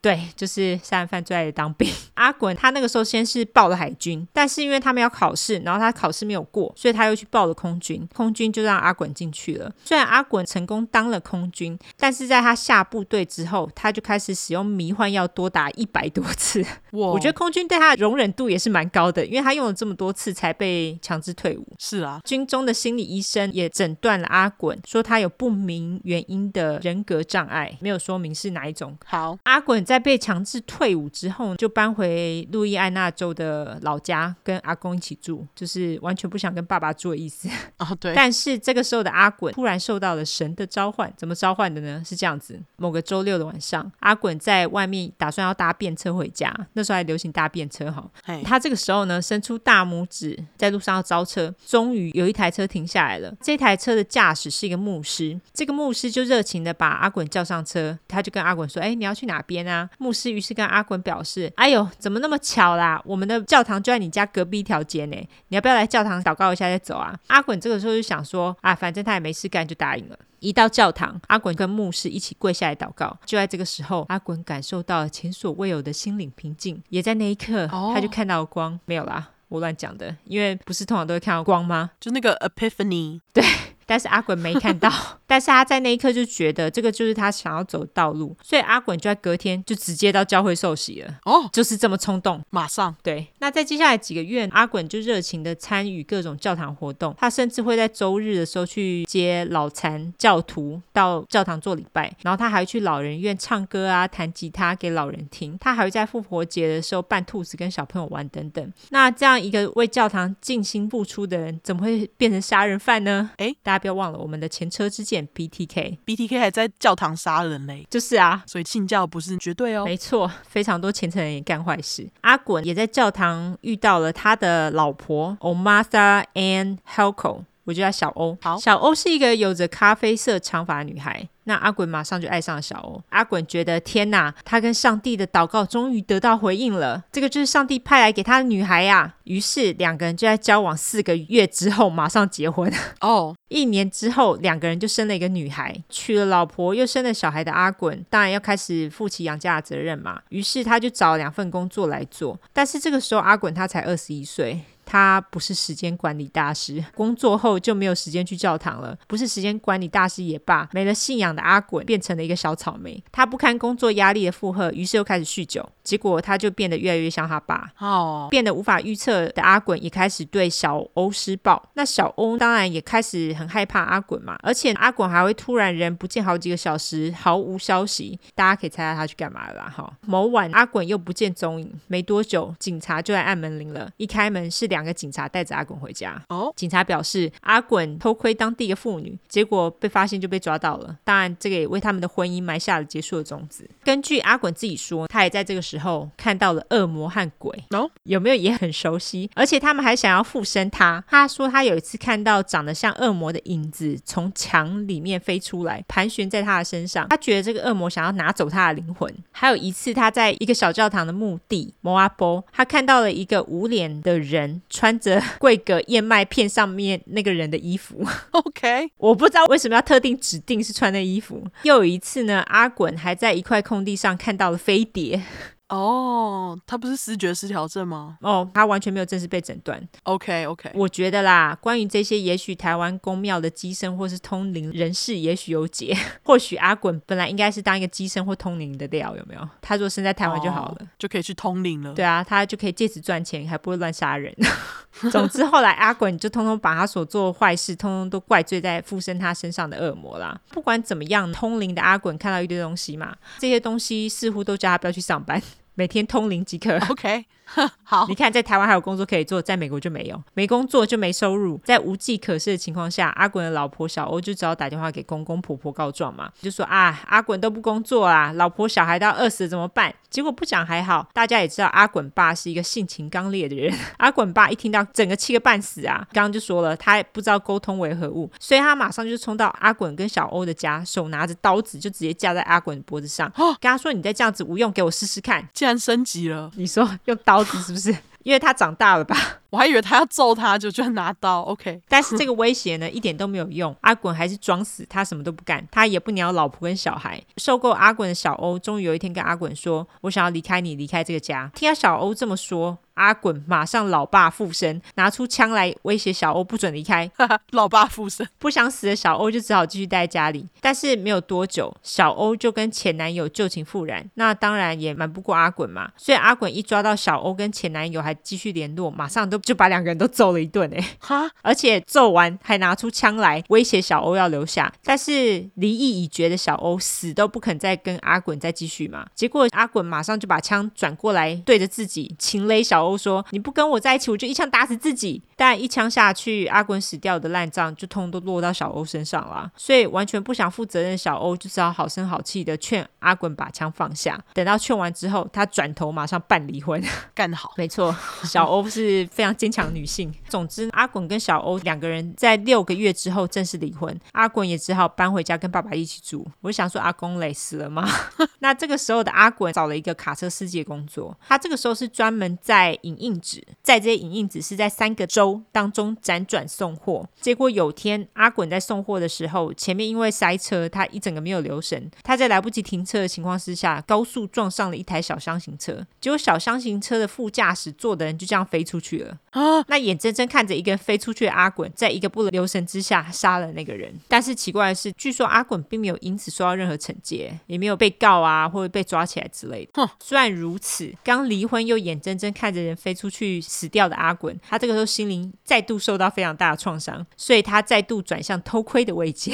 对，就是杀人犯最爱的当兵。阿滚他那个时候先是报了海军，但是因为他们要考试，然后他考试没有过，所以他又去报了空军。空军就让阿滚进去了。虽然阿滚成功当了空军，但是在他下部队之后，他就开始使用迷幻药多达一百多次。我我觉得空军对他的容忍度也是蛮高的，因为他用了这么多次才被强制退伍。是啊，军中的心理医生也诊断了阿滚，说他有不明原因的人格障碍，没有说明是。哪一种？好，阿滚在被强制退伍之后，就搬回路易安那州的老家，跟阿公一起住，就是完全不想跟爸爸住的意思。哦，对。但是这个时候的阿滚突然受到了神的召唤，怎么召唤的呢？是这样子：某个周六的晚上，阿滚在外面打算要搭便车回家，那时候还流行搭便车哈。嘿他这个时候呢，伸出大拇指在路上要招车，终于有一台车停下来了。这台车的驾驶是一个牧师，这个牧师就热情的把阿滚叫上车，他就跟阿滚说：“哎，你要去哪边啊？”牧师于是跟阿滚表示：“哎呦，怎么那么巧啦？我们的教堂就在你家隔壁一条街呢。你要不要来教堂祷告一下再走啊？”阿滚这个时候就想说：“啊，反正他也没事干，就答应了。”一到教堂，阿滚跟牧师一起跪下来祷告。就在这个时候，阿滚感受到了前所未有的心灵平静。也在那一刻，他就看到了光。没有啦，我乱讲的，因为不是通常都会看到光吗？就那个 Epiphany。对。但是阿滚没看到，但是他在那一刻就觉得这个就是他想要走的道路，所以阿滚就在隔天就直接到教会受洗了。哦，就是这么冲动，马上。对，那在接下来几个月，阿滚就热情的参与各种教堂活动，他甚至会在周日的时候去接老残教徒到教堂做礼拜，然后他还会去老人院唱歌啊，弹吉他给老人听，他还会在复活节的时候扮兔子跟小朋友玩等等。那这样一个为教堂尽心付出的人，怎么会变成杀人犯呢？诶，大家。不要忘了我们的前车之鉴 BTK，BTK 还在教堂杀人嘞，就是啊，所以信教不是绝对哦。没错，非常多虔诚人也干坏事。阿滚也在教堂遇到了他的老婆 Omartha Ann Helco 我叫她小欧。好，小欧是一个有着咖啡色长发的女孩。那阿滚马上就爱上了小欧。阿滚觉得天哪，他跟上帝的祷告终于得到回应了，这个就是上帝派来给他的女孩呀。于是两个人就在交往四个月之后马上结婚。哦，oh. 一年之后两个人就生了一个女孩，娶了老婆又生了小孩的阿滚，当然要开始负起养家的责任嘛。于是他就找了两份工作来做，但是这个时候阿滚他才二十一岁。他不是时间管理大师，工作后就没有时间去教堂了。不是时间管理大师也罢，没了信仰的阿滚变成了一个小草莓。他不堪工作压力的负荷，于是又开始酗酒，结果他就变得越来越像他爸。哦，oh. 变得无法预测的阿滚也开始对小欧施暴。那小欧当然也开始很害怕阿滚嘛，而且阿滚还会突然人不见好几个小时，毫无消息。大家可以猜猜他去干嘛了啦？哈，某晚阿滚又不见踪影，没多久警察就来按门铃了。一开门是两。两个警察带着阿滚回家。哦，警察表示阿滚偷窥当地的妇女，结果被发现就被抓到了。当然，这个也为他们的婚姻埋下了结束的种子。根据阿滚自己说，他也在这个时候看到了恶魔和鬼。哦，有没有也很熟悉？而且他们还想要附身他。他说他有一次看到长得像恶魔的影子从墙里面飞出来，盘旋在他的身上。他觉得这个恶魔想要拿走他的灵魂。还有一次，他在一个小教堂的墓地摩阿波，他看到了一个无脸的人。穿着桂格燕麦片上面那个人的衣服，OK，我不知道为什么要特定指定是穿那衣服。又有一次呢，阿滚还在一块空地上看到了飞碟。哦，oh, 他不是视觉失调症吗？哦，oh, 他完全没有正式被诊断。OK OK，我觉得啦，关于这些，也许台湾公庙的机身或是通灵人士，也许有解。或许阿滚本来应该是当一个机身或通灵的料，有没有？他如果生在台湾就好了，oh, 就可以去通灵了。对啊，他就可以借此赚钱，还不会乱杀人。总之，后来阿滚就通通把他所做的坏事，通通都怪罪在附身他身上的恶魔啦。不管怎么样，通灵的阿滚看到一堆东西嘛，这些东西似乎都叫他不要去上班。每天通灵即可。OK，好。你看，在台湾还有工作可以做，在美国就没有，没工作就没收入，在无计可施的情况下，阿滚的老婆小欧就只好打电话给公公婆婆告状嘛，就说啊，阿滚都不工作啊，老婆小孩都要饿死了怎么办？结果不讲还好，大家也知道阿滚爸是一个性情刚烈的人。阿滚爸一听到，整个气个半死啊！刚刚就说了，他也不知道沟通为何物，所以他马上就冲到阿滚跟小欧的家，手拿着刀子就直接架在阿滚脖子上，跟他说：“你再这样子无用，给我试试看。”升级了，你说用刀子是不是？因为他长大了吧？我还以为他要揍他，就居然拿刀。OK，但是这个威胁呢，一点都没有用。阿滚还是装死，他什么都不干，他也不鸟老婆跟小孩。受够阿滚的小欧，终于有一天跟阿滚说：“我想要离开你，离开这个家。”听到小欧这么说。阿滚马上老爸附身，拿出枪来威胁小欧不准离开。老爸附身，不想死的小欧就只好继续待在家里。但是没有多久，小欧就跟前男友旧情复燃。那当然也瞒不过阿滚嘛。所以阿滚一抓到小欧跟前男友还继续联络，马上都就把两个人都揍了一顿哎。哈，而且揍完还拿出枪来威胁小欧要留下。但是离异已决的小欧死都不肯再跟阿滚再继续嘛。结果阿滚马上就把枪转过来对着自己，情勒小欧。说你不跟我在一起，我就一枪打死自己。但一枪下去，阿滚死掉的烂账就通都落到小欧身上了。所以完全不想负责任的小欧，就只好好声好气的劝阿滚把枪放下。等到劝完之后，他转头马上办离婚，干得好。没错，小欧是非常坚强的女性。总之，阿滚跟小欧两个人在六个月之后正式离婚。阿滚也只好搬回家跟爸爸一起住。我想说，阿公累死了吗？那这个时候的阿滚找了一个卡车司机的工作。他这个时候是专门在。影印纸，在这些影印纸是在三个州当中辗转送货。结果有天阿滚在送货的时候，前面因为塞车，他一整个没有留神。他在来不及停车的情况之下，高速撞上了一台小箱型车。结果小箱型车的副驾驶坐的人就这样飞出去了。啊！那眼睁睁看着一个人飞出去的阿滚，在一个不留神之下杀了那个人。但是奇怪的是，据说阿滚并没有因此受到任何惩戒，也没有被告啊，或者被抓起来之类的。哼！虽然如此，刚离婚又眼睁睁看着人飞出去死掉的阿滚，他这个时候心灵再度受到非常大的创伤，所以他再度转向偷窥的位置。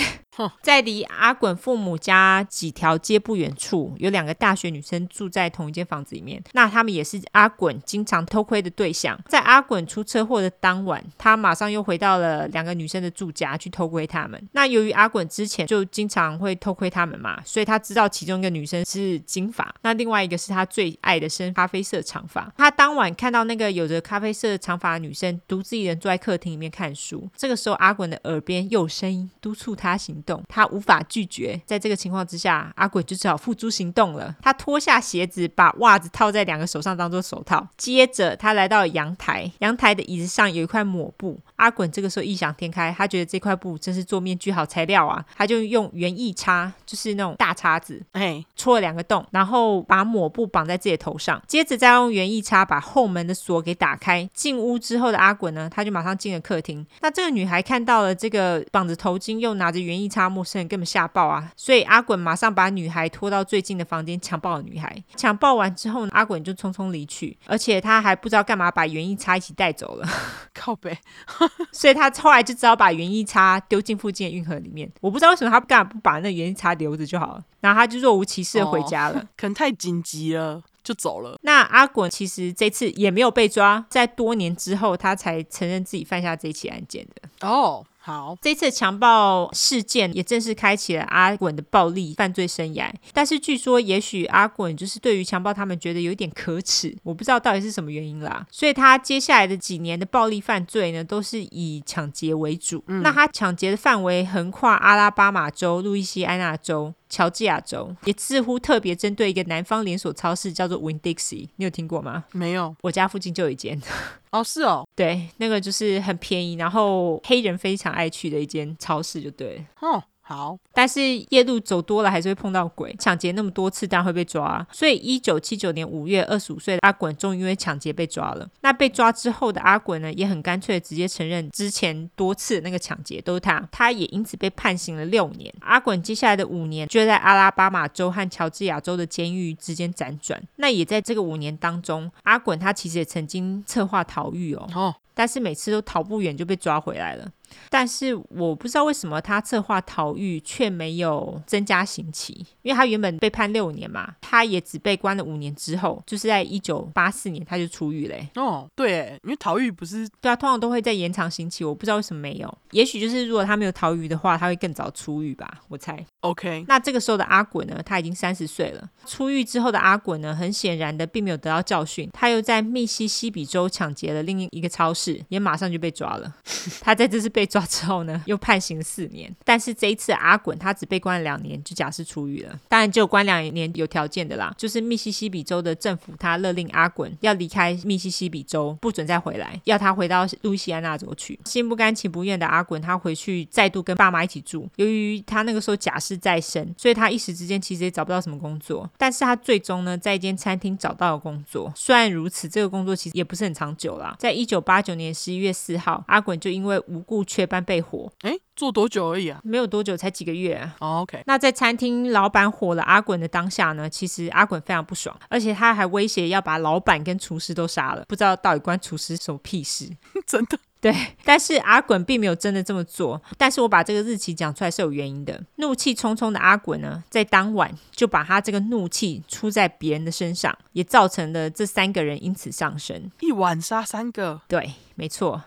在离阿滚父母家几条街不远处，有两个大学女生住在同一间房子里面。那他们也是阿滚经常偷窥的对象。在阿滚出车祸的当晚，他马上又回到了两个女生的住家去偷窥他们。那由于阿滚之前就经常会偷窥他们嘛，所以他知道其中一个女生是金发，那另外一个是他最爱的深咖啡色长发。他当晚看到那个有着咖啡色长发的女生独自一人坐在客厅里面看书。这个时候，阿滚的耳边又有声音督促他行。动，他无法拒绝。在这个情况之下，阿滚就只好付诸行动了。他脱下鞋子，把袜子套在两个手上当做手套，接着他来到了阳台，阳台的椅子上有一块抹布。阿滚这个时候异想天开，他觉得这块布真是做面具好材料啊！他就用园艺叉，就是那种大叉子，哎，戳了两个洞，然后把抹布绑在自己的头上，接着再用园艺叉把后门的锁给打开。进屋之后的阿滚呢，他就马上进了客厅。那这个女孩看到了这个绑着头巾又拿着园艺叉陌生人，根本吓爆啊！所以阿滚马上把女孩拖到最近的房间，强暴了女孩。强暴完之后呢，阿滚就匆匆离去，而且他还不知道干嘛把园艺叉一起带走了。靠北。所以他后来就只好把园艺叉丢进附近的运河里面。我不知道为什么他干嘛不把那园艺叉留着就好了，然后他就若无其事的回家了。哦，可能太紧急了，就走了。那阿滚其实这次也没有被抓，在多年之后他才承认自己犯下这起案件的。哦。好，这次强暴事件也正式开启了阿滚的暴力犯罪生涯。但是据说，也许阿滚就是对于强暴他们觉得有点可耻，我不知道到底是什么原因啦。所以他接下来的几年的暴力犯罪呢，都是以抢劫为主。嗯、那他抢劫的范围横跨阿拉巴马州、路易斯安那州。乔治亚州也似乎特别针对一个南方连锁超市，叫做 Winn-Dixie，你有听过吗？没有，我家附近就有一间。哦，是哦，对，那个就是很便宜，然后黑人非常爱去的一间超市，就对了。哦。好，但是夜路走多了还是会碰到鬼，抢劫那么多次当然会被抓。所以一九七九年五月，二十五岁的阿滚终于因为抢劫被抓了。那被抓之后的阿滚呢，也很干脆直接承认之前多次那个抢劫都是他，他也因此被判刑了六年。阿滚接下来的五年就在阿拉巴马州和乔治亚州的监狱之间辗转。那也在这个五年当中，阿滚他其实也曾经策划逃狱哦，哦，但是每次都逃不远就被抓回来了。但是我不知道为什么他策划逃狱却没有增加刑期，因为他原本被判六年嘛，他也只被关了五年之后，就是在一九八四年他就出狱嘞。哦，对，因为逃狱不是对啊，通常都会在延长刑期，我不知道为什么没有，也许就是如果他没有逃狱的话，他会更早出狱吧，我猜。OK，那这个时候的阿滚呢，他已经三十岁了。出狱之后的阿滚呢，很显然的并没有得到教训，他又在密西西比州抢劫了另一个超市，也马上就被抓了。他在这次被抓之后呢，又判刑四年，但是这一次阿滚他只被关了两年，就假释出狱了。当然，只有关两年有条件的啦，就是密西西比州的政府他勒令阿滚要离开密西西比州，不准再回来，要他回到路易西安那州去。心不甘情不愿的阿滚他回去再度跟爸妈一起住。由于他那个时候假释在身，所以他一时之间其实也找不到什么工作。但是他最终呢，在一间餐厅找到了工作。虽然如此，这个工作其实也不是很长久啦。在一九八九年十一月四号，阿滚就因为无故。雀斑被火，诶，做多久而已啊？没有多久，才几个月啊。Oh, OK，那在餐厅老板火了阿滚的当下呢，其实阿滚非常不爽，而且他还威胁要把老板跟厨师都杀了。不知道到底关厨师什么屁事？真的？对。但是阿滚并没有真的这么做。但是我把这个日期讲出来是有原因的。怒气冲冲的阿滚呢，在当晚就把他这个怒气出在别人的身上，也造成了这三个人因此丧生。一晚杀三个？对，没错。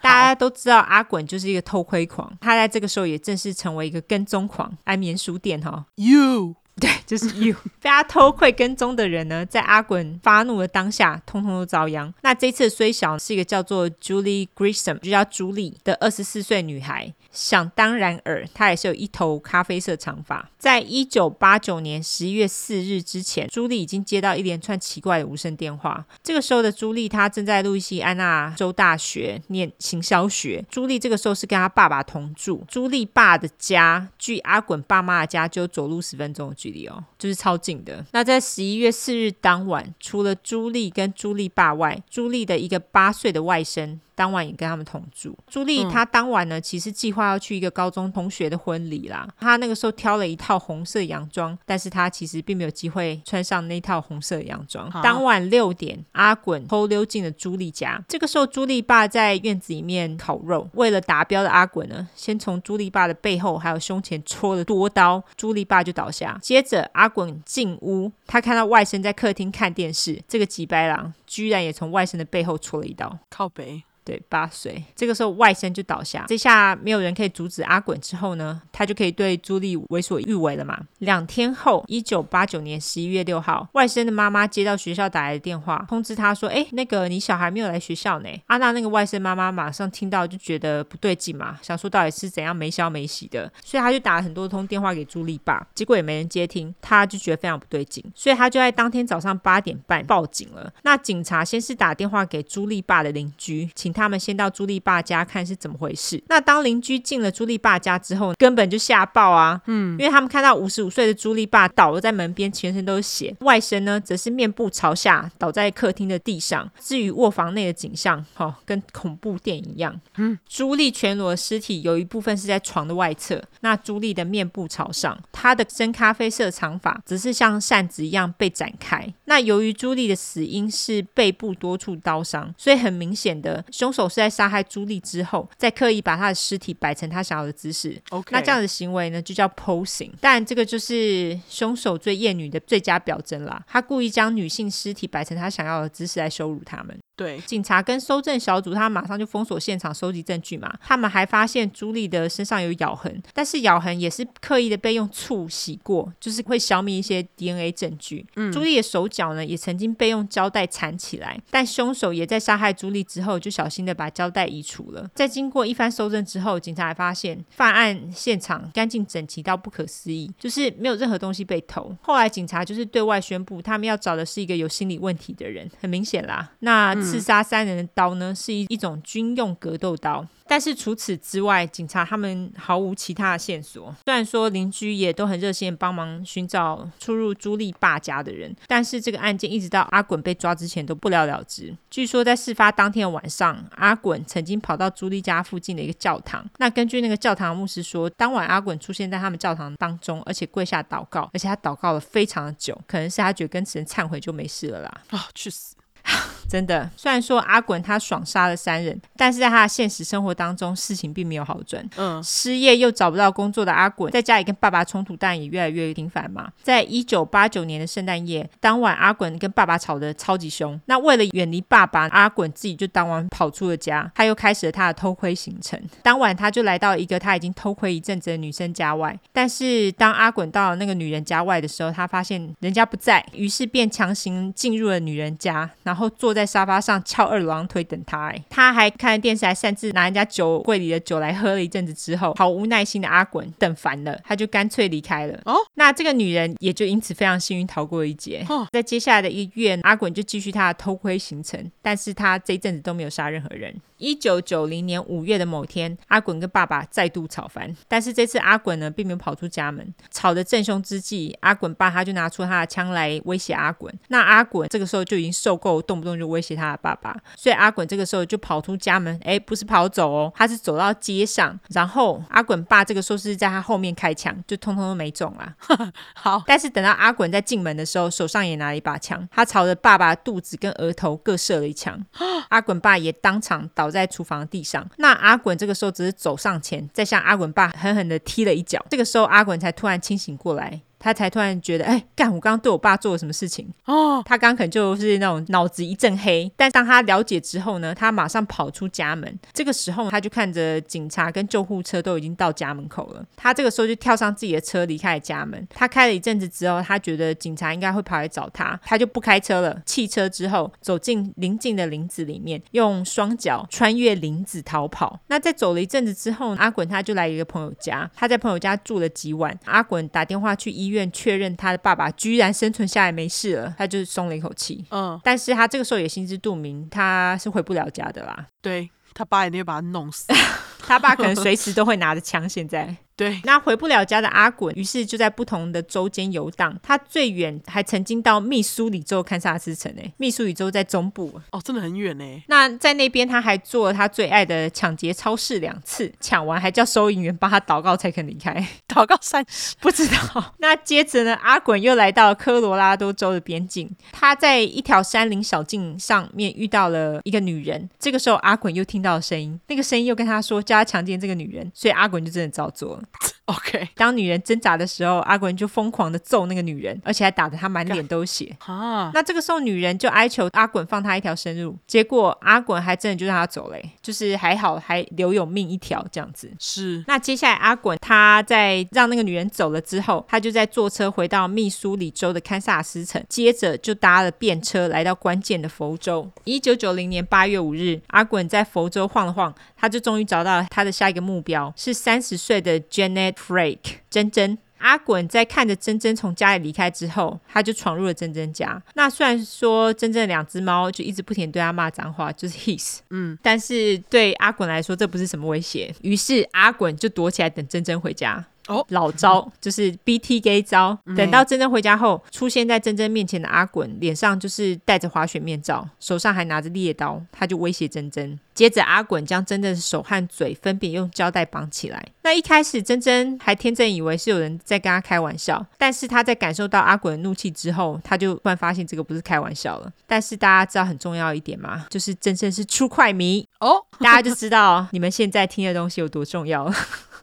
大家都知道阿滚就是一个偷窥狂，他在这个时候也正式成为一个跟踪狂。安眠书店哈，You 对，就是 You 被他偷窥跟踪的人呢，在阿滚发怒的当下，通通都遭殃。那这次虽小是一个叫做 Julie Grissom，就叫朱莉的二十四岁女孩。想当然尔，她也是有一头咖啡色长发。在一九八九年十一月四日之前，朱莉已经接到一连串奇怪的无声电话。这个时候的朱莉，她正在路易西安那州大学念行销学。朱莉这个时候是跟她爸爸同住。朱莉爸的家距阿滚爸妈的家就走路十分钟距离哦，就是超近的。那在十一月四日当晚，除了朱莉跟朱莉爸外，朱莉的一个八岁的外甥。当晚也跟他们同住。朱莉她当晚呢，其实计划要去一个高中同学的婚礼啦。她那个时候挑了一套红色洋装，但是她其实并没有机会穿上那套红色洋装。啊、当晚六点，阿滚偷溜进了朱莉家。这个时候，朱莉爸在院子里面烤肉。为了达标的阿滚呢，先从朱莉爸的背后还有胸前戳了多刀，朱莉爸就倒下。接着，阿滚进屋，他看到外甥在客厅看电视，这个几白狼居然也从外甥的背后戳了一刀。靠北。对，八岁。这个时候外甥就倒下，这下没有人可以阻止阿滚之后呢，他就可以对朱莉为所欲为了嘛。两天后，一九八九年十一月六号，外甥的妈妈接到学校打来的电话，通知他说：“哎，那个你小孩没有来学校呢。”阿娜那个外甥妈妈马上听到就觉得不对劲嘛，想说到底是怎样没消没息的，所以他就打了很多通电话给朱莉爸，结果也没人接听，他就觉得非常不对劲，所以他就在当天早上八点半报警了。那警察先是打电话给朱莉爸的邻居，请他们先到朱莉爸家看是怎么回事。那当邻居进了朱莉爸家之后，根本就吓爆啊，嗯，因为他们看到五十五岁的朱莉爸倒了在门边，全身都是血，外甥呢则是面部朝下倒在客厅的地上。至于卧房内的景象，哦，跟恐怖电影一样，嗯，朱莉全裸的尸体有一部分是在床的外侧，那朱莉的面部朝上，她的深咖啡色长发只是像扇子一样被展开。那由于朱莉的死因是背部多处刀伤，所以很明显的，凶手是在杀害朱莉之后，再刻意把她的尸体摆成他想要的姿势。OK，那这样的行为呢，就叫 posing。但这个就是凶手最厌女的最佳表征啦。他故意将女性尸体摆成他想要的姿势来羞辱他们。对，警察跟搜证小组，他马上就封锁现场，收集证据嘛。他们还发现朱莉的身上有咬痕，但是咬痕也是刻意的被用醋洗过，就是会消灭一些 DNA 证据。嗯，朱莉的手脚呢，也曾经被用胶带缠起来，但凶手也在杀害朱莉之后，就小心的把胶带移除了。在经过一番搜证之后，警察还发现犯案现场干净整齐到不可思议，就是没有任何东西被偷。后来警察就是对外宣布，他们要找的是一个有心理问题的人，很明显啦。那。刺杀三人的刀呢，是一一种军用格斗刀。但是除此之外，警察他们毫无其他的线索。虽然说邻居也都很热心帮忙寻找出入朱莉爸家的人，但是这个案件一直到阿滚被抓之前都不了了之。据说在事发当天的晚上，阿滚曾经跑到朱莉家附近的一个教堂。那根据那个教堂牧师说，当晚阿滚出现在他们教堂当中，而且跪下祷告，而且他祷告了非常的久，可能是他觉得跟神忏悔就没事了啦。啊，去死！真的，虽然说阿滚他爽杀了三人，但是在他的现实生活当中，事情并没有好转。嗯，失业又找不到工作的阿滚，在家里跟爸爸冲突，但也越来越频繁嘛。在一九八九年的圣诞夜当晚，阿滚跟爸爸吵得超级凶。那为了远离爸爸，阿滚自己就当晚跑出了家，他又开始了他的偷窥行程。当晚，他就来到一个他已经偷窥一阵子的女生家外，但是当阿滚到了那个女人家外的时候，他发现人家不在，于是便强行进入了女人家，然后坐在。在沙发上翘二郎腿等他，哎，他还看电视，还擅自拿人家酒柜里的酒来喝了一阵子之后，毫无耐心的阿滚等烦了，他就干脆离开了。哦，那这个女人也就因此非常幸运逃过一劫。哦，在接下来的一个月，阿滚就继续他的偷窥行程，但是他这一阵子都没有杀任何人。一九九零年五月的某天，阿滚跟爸爸再度吵翻，但是这次阿滚呢，并没有跑出家门。吵得正凶之际，阿滚爸他就拿出他的枪来威胁阿滚。那阿滚这个时候就已经受够，动不动就威胁他的爸爸，所以阿滚这个时候就跑出家门。哎，不是跑走哦，他是走到街上，然后阿滚爸这个时候是在他后面开枪，就通通都没中啊。好，但是等到阿滚在进门的时候，手上也拿了一把枪，他朝着爸爸肚子跟额头各射了一枪。阿滚爸也当场倒在厨房地上，那阿滚这个时候只是走上前，再向阿滚爸狠狠的踢了一脚。这个时候阿滚才突然清醒过来。他才突然觉得，哎，干！我刚刚对我爸做了什么事情？哦，他刚刚可能就是那种脑子一阵黑。但当他了解之后呢，他马上跑出家门。这个时候，他就看着警察跟救护车都已经到家门口了。他这个时候就跳上自己的车离开了家门。他开了一阵子之后，他觉得警察应该会跑来找他，他就不开车了，弃车之后走进邻近的林子里面，用双脚穿越林子逃跑。那在走了一阵子之后，阿滚他就来一个朋友家，他在朋友家住了几晚。阿滚打电话去医院。院确认他的爸爸居然生存下来没事了，他就松了一口气。嗯，但是他这个时候也心知肚明，他是回不了家的啦。对，他爸一定会把他弄死，他爸可能随时都会拿着枪。现在。对，那回不了家的阿滚，于是就在不同的州间游荡。他最远还曾经到密苏里州堪萨斯城，哎，密苏里州在中部，哦，真的很远呢。那在那边，他还做了他最爱的抢劫超市两次，抢完还叫收银员帮他祷告才肯离开。祷告三十，不知道。那接着呢，阿滚又来到了科罗拉多州的边境，他在一条山林小径上面遇到了一个女人。这个时候，阿滚又听到了声音，那个声音又跟他说叫他强奸这个女人，所以阿滚就真的照做了。OK，当女人挣扎的时候，阿滚就疯狂的揍那个女人，而且还打得她满脸都血。啊！那这个时候女人就哀求阿滚放她一条生路，结果阿滚还真的就让她走了，就是还好还留有命一条这样子。是。那接下来阿滚他在让那个女人走了之后，他就在坐车回到密苏里州的堪萨斯城，接着就搭了便车来到关键的佛州。一九九零年八月五日，阿滚在佛州晃了晃，他就终于找到了他的下一个目标，是三十岁的 Janet Frake 珍珍。阿滚在看着珍珍从家里离开之后，他就闯入了珍珍家。那虽然说珍珍的两只猫就一直不停对他骂脏话，就是 his，嗯，但是对阿滚来说这不是什么威胁。于是阿滚就躲起来等珍珍回家。哦，老招就是 BT gay 招。等到珍珍回家后，出现在珍珍面前的阿滚脸上就是戴着滑雪面罩，手上还拿着猎刀，他就威胁珍珍。接着阿滚将珍珍的手和嘴分别用胶带绑起来。那一开始珍珍还天真以为是有人在跟他开玩笑，但是他在感受到阿滚的怒气之后，他就突然发现这个不是开玩笑了。但是大家知道很重要一点吗？就是珍珍是 True Crime 迷哦，大家就知道你们现在听的东西有多重要了。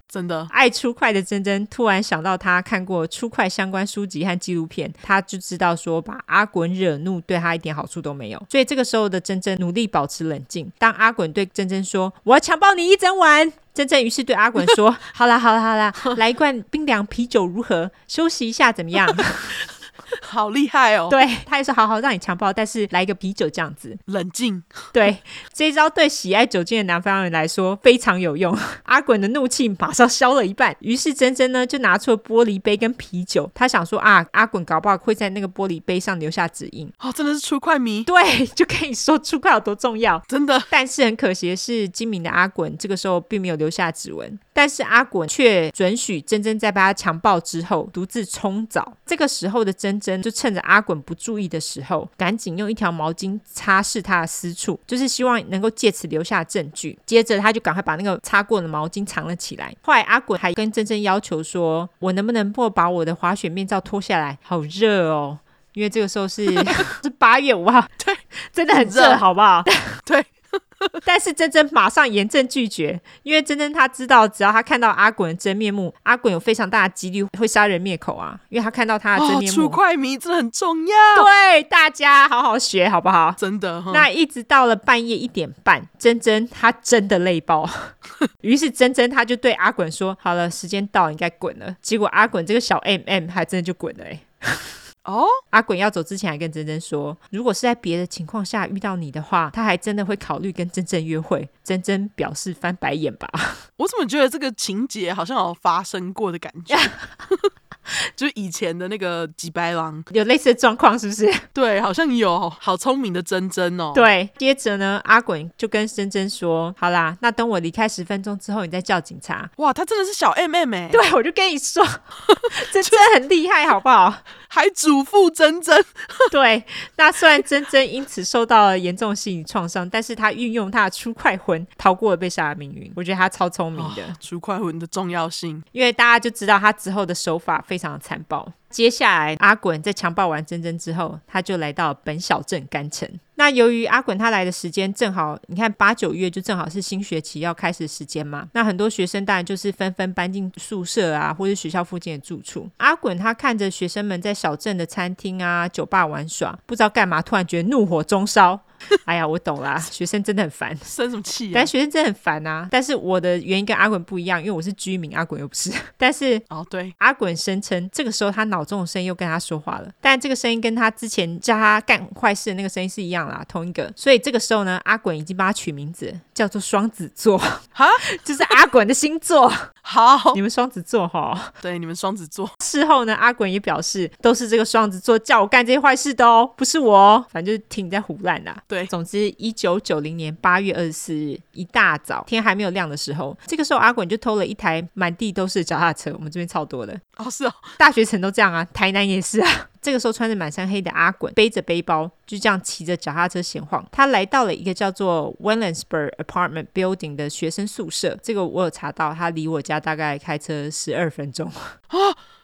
真的爱出快的珍珍突然想到，他看过出快相关书籍和纪录片，他就知道说把阿滚惹怒对他一点好处都没有。所以这个时候的珍珍努力保持冷静。当阿滚对珍珍说：“我要强暴你一整晚。”珍珍于是对阿滚说：“好啦好啦好啦，来一罐冰凉啤酒如何？休息一下怎么样？” 好厉害哦！对，他也是好好让你强暴，但是来一个啤酒这样子，冷静。对，这一招对喜爱酒精的南方人来说非常有用。阿滚的怒气马上消了一半，于是珍珍呢就拿出了玻璃杯跟啤酒，他想说啊，阿滚搞不好会在那个玻璃杯上留下指印。哦，真的是出快迷。对，就可以说出快有多重要，真的。但是很可惜的是，精明的阿滚这个时候并没有留下指纹。但是阿滚却准许珍珍在被他强暴之后独自冲澡。这个时候的珍珍就趁着阿滚不注意的时候，赶紧用一条毛巾擦拭他的私处，就是希望能够借此留下证据。接着他就赶快把那个擦过的毛巾藏了起来。后来阿滚还跟珍珍要求说：“我能不能不把我的滑雪面罩脱下来？好热哦！” 因为这个时候是是八月五号，对，真的很热，好不好？对。但是珍珍马上严正拒绝，因为珍珍她知道，只要她看到阿滚的真面目，阿滚有非常大的几率会杀人灭口啊！因为他看到他的真面目。出快迷这很重要，对大家好好学好不好？真的。那一直到了半夜一点半，珍珍她真的累爆，于是珍珍她就对阿滚说：“好了，时间到，应该滚了。”结果阿滚这个小 M M 还真的就滚了哎。哦，阿滚要走之前还跟珍珍说，如果是在别的情况下遇到你的话，他还真的会考虑跟珍珍约会。珍珍表示翻白眼吧。我怎么觉得这个情节好像有发生过的感觉？就是以前的那个几白狼有类似的状况，是不是？对，好像有。好聪明的珍珍哦。对，接着呢，阿滚就跟珍珍说：“好啦，那等我离开十分钟之后，你再叫警察。”哇，他真的是小 M M 哎。对，我就跟你说，珍珍很厉害，好不好？还嘱咐珍珍。对，那虽然珍珍因此受到了严重心理创伤，但是他运用他的出快魂逃过了被杀的命运。我觉得他超聪明的。哦，出快魂的重要性，因为大家就知道他之后的手法非非常残暴。接下来，阿滚在强暴完珍珍之后，他就来到本小镇干城。那由于阿滚他来的时间正好，你看八九月就正好是新学期要开始的时间嘛。那很多学生当然就是纷纷搬进宿舍啊，或者学校附近的住处。阿滚他看着学生们在小镇的餐厅啊、酒吧玩耍，不知道干嘛，突然觉得怒火中烧。哎呀，我懂啦，学生真的很烦，生什么气啊？但学生真的很烦啊！但是我的原因跟阿滚不一样，因为我是居民，阿滚又不是。但是哦，对，阿滚声称这个时候他脑这种声音又跟他说话了，但这个声音跟他之前叫他干坏事的那个声音是一样啦，同一个。所以这个时候呢，阿滚已经帮他取名字，叫做双子座，哈，就是阿滚的星座。好，你们双子座哈，对，你们双子座。事后呢，阿滚也表示都是这个双子座叫我干这些坏事的哦，不是我，反正就是听你在胡乱啦。对，总之，一九九零年八月二十四日一大早，天还没有亮的时候，这个时候阿滚就偷了一台满地都是的脚踏车。我们这边超多的哦，是哦，大学城都这样啊，台南也是啊。这个时候穿着满身黑的阿滚背着背包，就这样骑着脚踏车闲晃。他来到了一个叫做 Wellensburg Apartment Building 的学生宿舍。这个我有查到，他离我家大概开车十二分钟啊。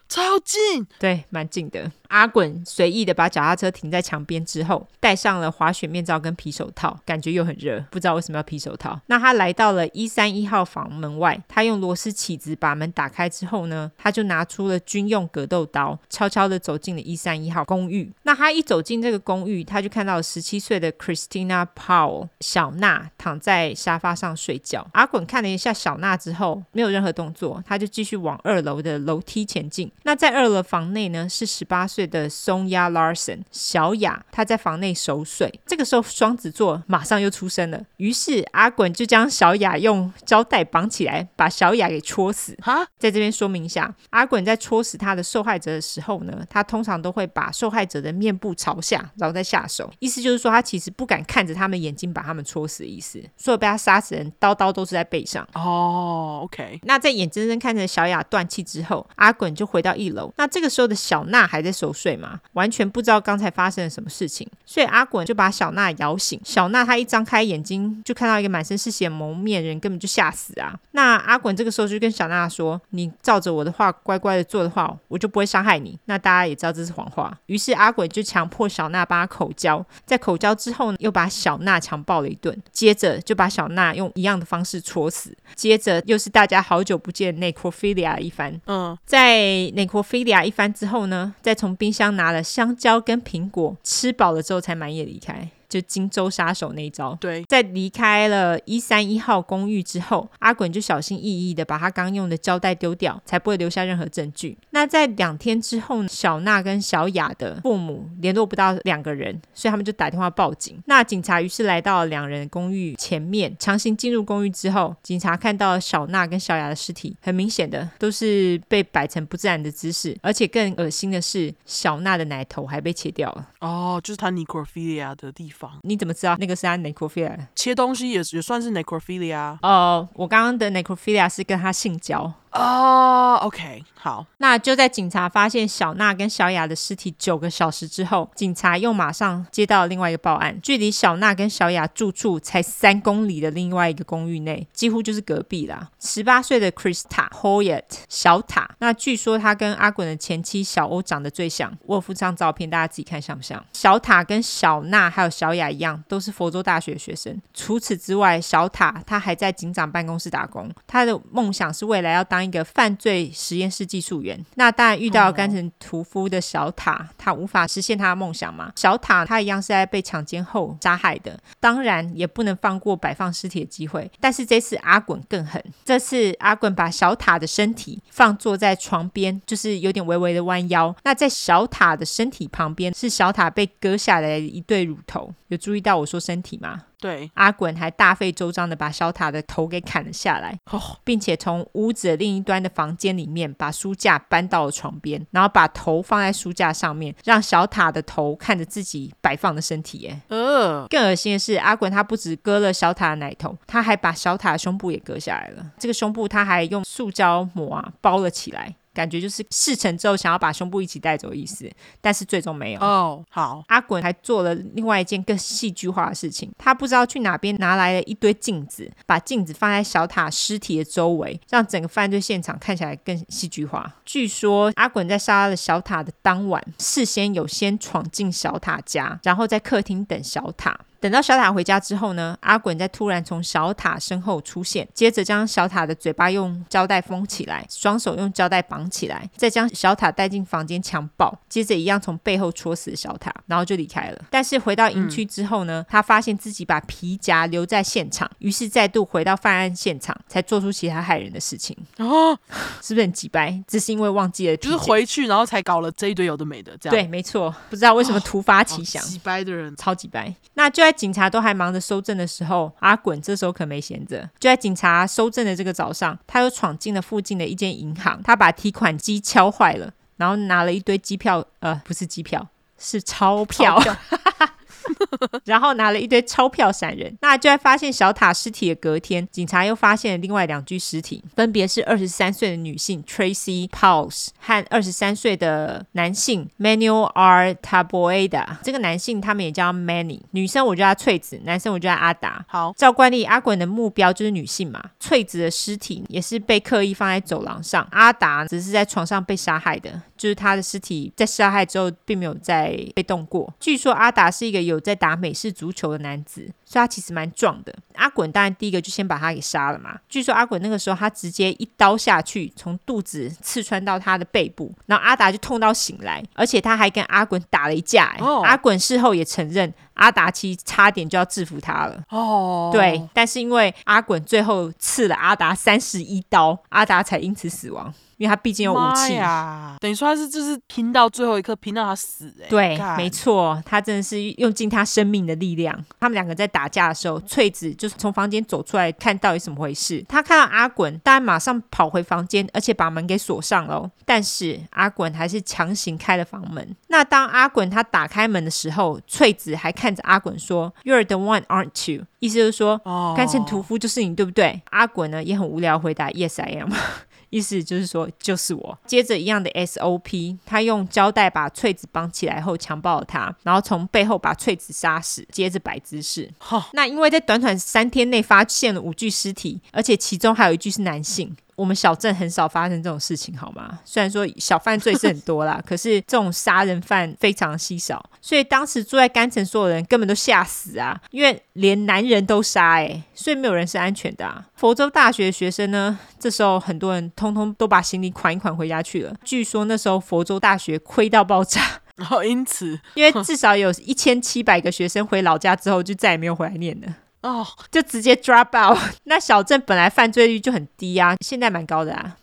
超近，对，蛮近的。阿滚随意的把脚踏车停在墙边之后，戴上了滑雪面罩跟皮手套，感觉又很热，不知道为什么要皮手套。那他来到了一三一号房门外，他用螺丝起子把门打开之后呢，他就拿出了军用格斗刀，悄悄的走进了一三一号公寓。那他一走进这个公寓，他就看到十七岁的 Christina Powell 小娜躺在沙发上睡觉。阿滚看了一下小娜之后，没有任何动作，他就继续往二楼的楼梯前进。那在二楼房内呢，是十八岁。的 Sonja Larson 小雅，她在房内熟睡。这个时候，双子座马上又出生了。于是阿滚就将小雅用胶带绑起来，把小雅给戳死。哈，在这边说明一下，阿滚在戳死他的受害者的时候呢，他通常都会把受害者的面部朝下，然后再下手。意思就是说，他其实不敢看着他们眼睛把他们戳死的意思。所有被他杀死人，刀刀都是在背上。哦，OK。那在眼睁睁看着小雅断气之后，阿滚就回到一楼。那这个时候的小娜还在熟睡嘛，完全不知道刚才发生了什么事情，所以阿滚就把小娜摇醒。小娜她一张开眼睛，就看到一个满身是血蒙面人，根本就吓死啊！那阿滚这个时候就跟小娜说：“你照着我的话乖乖的做的话，我就不会伤害你。”那大家也知道这是谎话，于是阿滚就强迫小娜帮他口交，在口交之后呢，又把小娜强暴了一顿，接着就把小娜用一样的方式戳死，接着又是大家好久不见 necrophilia 一番。嗯，在 necrophilia 一番之后呢，再从冰箱拿了香蕉跟苹果，吃饱了之后才满意离开。就荆州杀手那一招，对，在离开了一三一号公寓之后，阿滚就小心翼翼的把他刚用的胶带丢掉，才不会留下任何证据。那在两天之后，小娜跟小雅的父母联络不到两个人，所以他们就打电话报警。那警察于是来到了两人公寓前面，强行进入公寓之后，警察看到小娜跟小雅的尸体，很明显的都是被摆成不自然的姿势，而且更恶心的是，小娜的奶头还被切掉了。哦，就是他 necrophilia 的地方。你怎么知道那个是他 necrophilia？切东西也也算是 necrophilia。哦，我刚刚的 necrophilia 是跟他性交。哦、，OK，好。那就在警察发现小娜跟小雅的尸体九个小时之后，警察又马上接到了另外一个报案，距离小娜跟小雅住处才三公里的另外一个公寓内，几乎就是隔壁啦。十八岁的 Krista Hoyt 小塔，那据说他跟阿滚的前妻小欧长得最像。我有附张照片，大家自己看像不像？小塔跟小娜还有小雅一样，都是佛州大学学生。除此之外，小塔他还在警长办公室打工，他的梦想是未来要当。一个犯罪实验室技术员，那当然遇到甘城屠夫的小塔，他无法实现他的梦想嘛。小塔他一样是在被强奸后杀害的，当然也不能放过摆放尸体的机会。但是这次阿滚更狠，这次阿滚把小塔的身体放坐在床边，就是有点微微的弯腰。那在小塔的身体旁边是小塔被割下来的一对乳头，有注意到我说身体吗？对，阿滚还大费周章的把小塔的头给砍了下来，并且从屋子的另一端的房间里面把书架搬到了床边，然后把头放在书架上面，让小塔的头看着自己摆放的身体。哎，呃，更恶心的是，阿滚他不止割了小塔的奶头，他还把小塔的胸部也割下来了。这个胸部他还用塑胶膜啊包了起来。感觉就是事成之后想要把胸部一起带走的意思，但是最终没有。哦，好。阿滚还做了另外一件更戏剧化的事情，他不知道去哪边拿来了一堆镜子，把镜子放在小塔尸体的周围，让整个犯罪现场看起来更戏剧化。据说阿滚在杀了小塔的当晚，事先有先闯进小塔家，然后在客厅等小塔。等到小塔回家之后呢，阿滚再突然从小塔身后出现，接着将小塔的嘴巴用胶带封起来，双手用胶带绑起来，再将小塔带进房间强暴，接着一样从背后戳死小塔，然后就离开了。但是回到营区之后呢，嗯、他发现自己把皮夹留在现场，于是再度回到犯案现场，才做出其他害人的事情。哦，是不是很急掰？只是因为忘记了，就是回去然后才搞了这一堆有的没的，这样。对，没错，不知道为什么突发奇想，急掰的人，超级掰。那就。在警察都还忙着收证的时候，阿滚这时候可没闲着。就在警察收证的这个早上，他又闯进了附近的一间银行，他把提款机敲坏了，然后拿了一堆机票，呃，不是机票，是钞票。然后拿了一堆钞票闪人。那就在发现小塔尸体的隔天，警察又发现了另外两具尸体，分别是二十三岁的女性 Tracy Pauls 和二十三岁的男性 Manuel R. Taboada。这个男性他们也叫 Manny，女生我叫他翠子，男生我叫他阿达。好，照惯例，阿滚的目标就是女性嘛。翠子的尸体也是被刻意放在走廊上，阿达只是在床上被杀害的。就是他的尸体在杀害之后，并没有再被动过。据说阿达是一个有在打美式足球的男子，所以他其实蛮壮的。阿滚当然第一个就先把他给杀了嘛。据说阿滚那个时候他直接一刀下去，从肚子刺穿到他的背部，然后阿达就痛到醒来，而且他还跟阿滚打了一架。Oh. 阿滚事后也承认，阿达其实差点就要制服他了。哦，oh. 对，但是因为阿滚最后刺了阿达三十一刀，阿达才因此死亡。因为他毕竟有武器呀，等于说他是就是拼到最后一刻，拼到他死哎。对，看没错，他真的是用尽他生命的力量。他们两个在打架的时候，翠子就是从房间走出来，看到底怎么回事。他看到阿滚，当然马上跑回房间，而且把门给锁上了。但是阿滚还是强行开了房门。那当阿滚他打开门的时候，翠子还看着阿滚说：“You're the one, aren't you？” 意思就是说，哦，甘城屠夫就是你，对不对？阿滚呢也很无聊回答：“Yes, I am。” 意思就是说，就是我。接着一样的 SOP，他用胶带把翠子绑起来后强暴了她，然后从背后把翠子杀死，接着摆姿势。Oh. 那因为在短短三天内发现了五具尸体，而且其中还有一具是男性。我们小镇很少发生这种事情，好吗？虽然说小犯罪是很多啦，可是这种杀人犯非常稀少，所以当时住在甘城所有人根本都吓死啊，因为连男人都杀，哎，所以没有人是安全的啊。佛州大学的学生呢，这时候很多人通通都把行李款一款回家去了。据说那时候佛州大学亏到爆炸，然后因此，因为至少有一千七百个学生回老家之后就再也没有回来念了。哦，就直接抓爆。那小镇本来犯罪率就很低啊，现在蛮高的啊。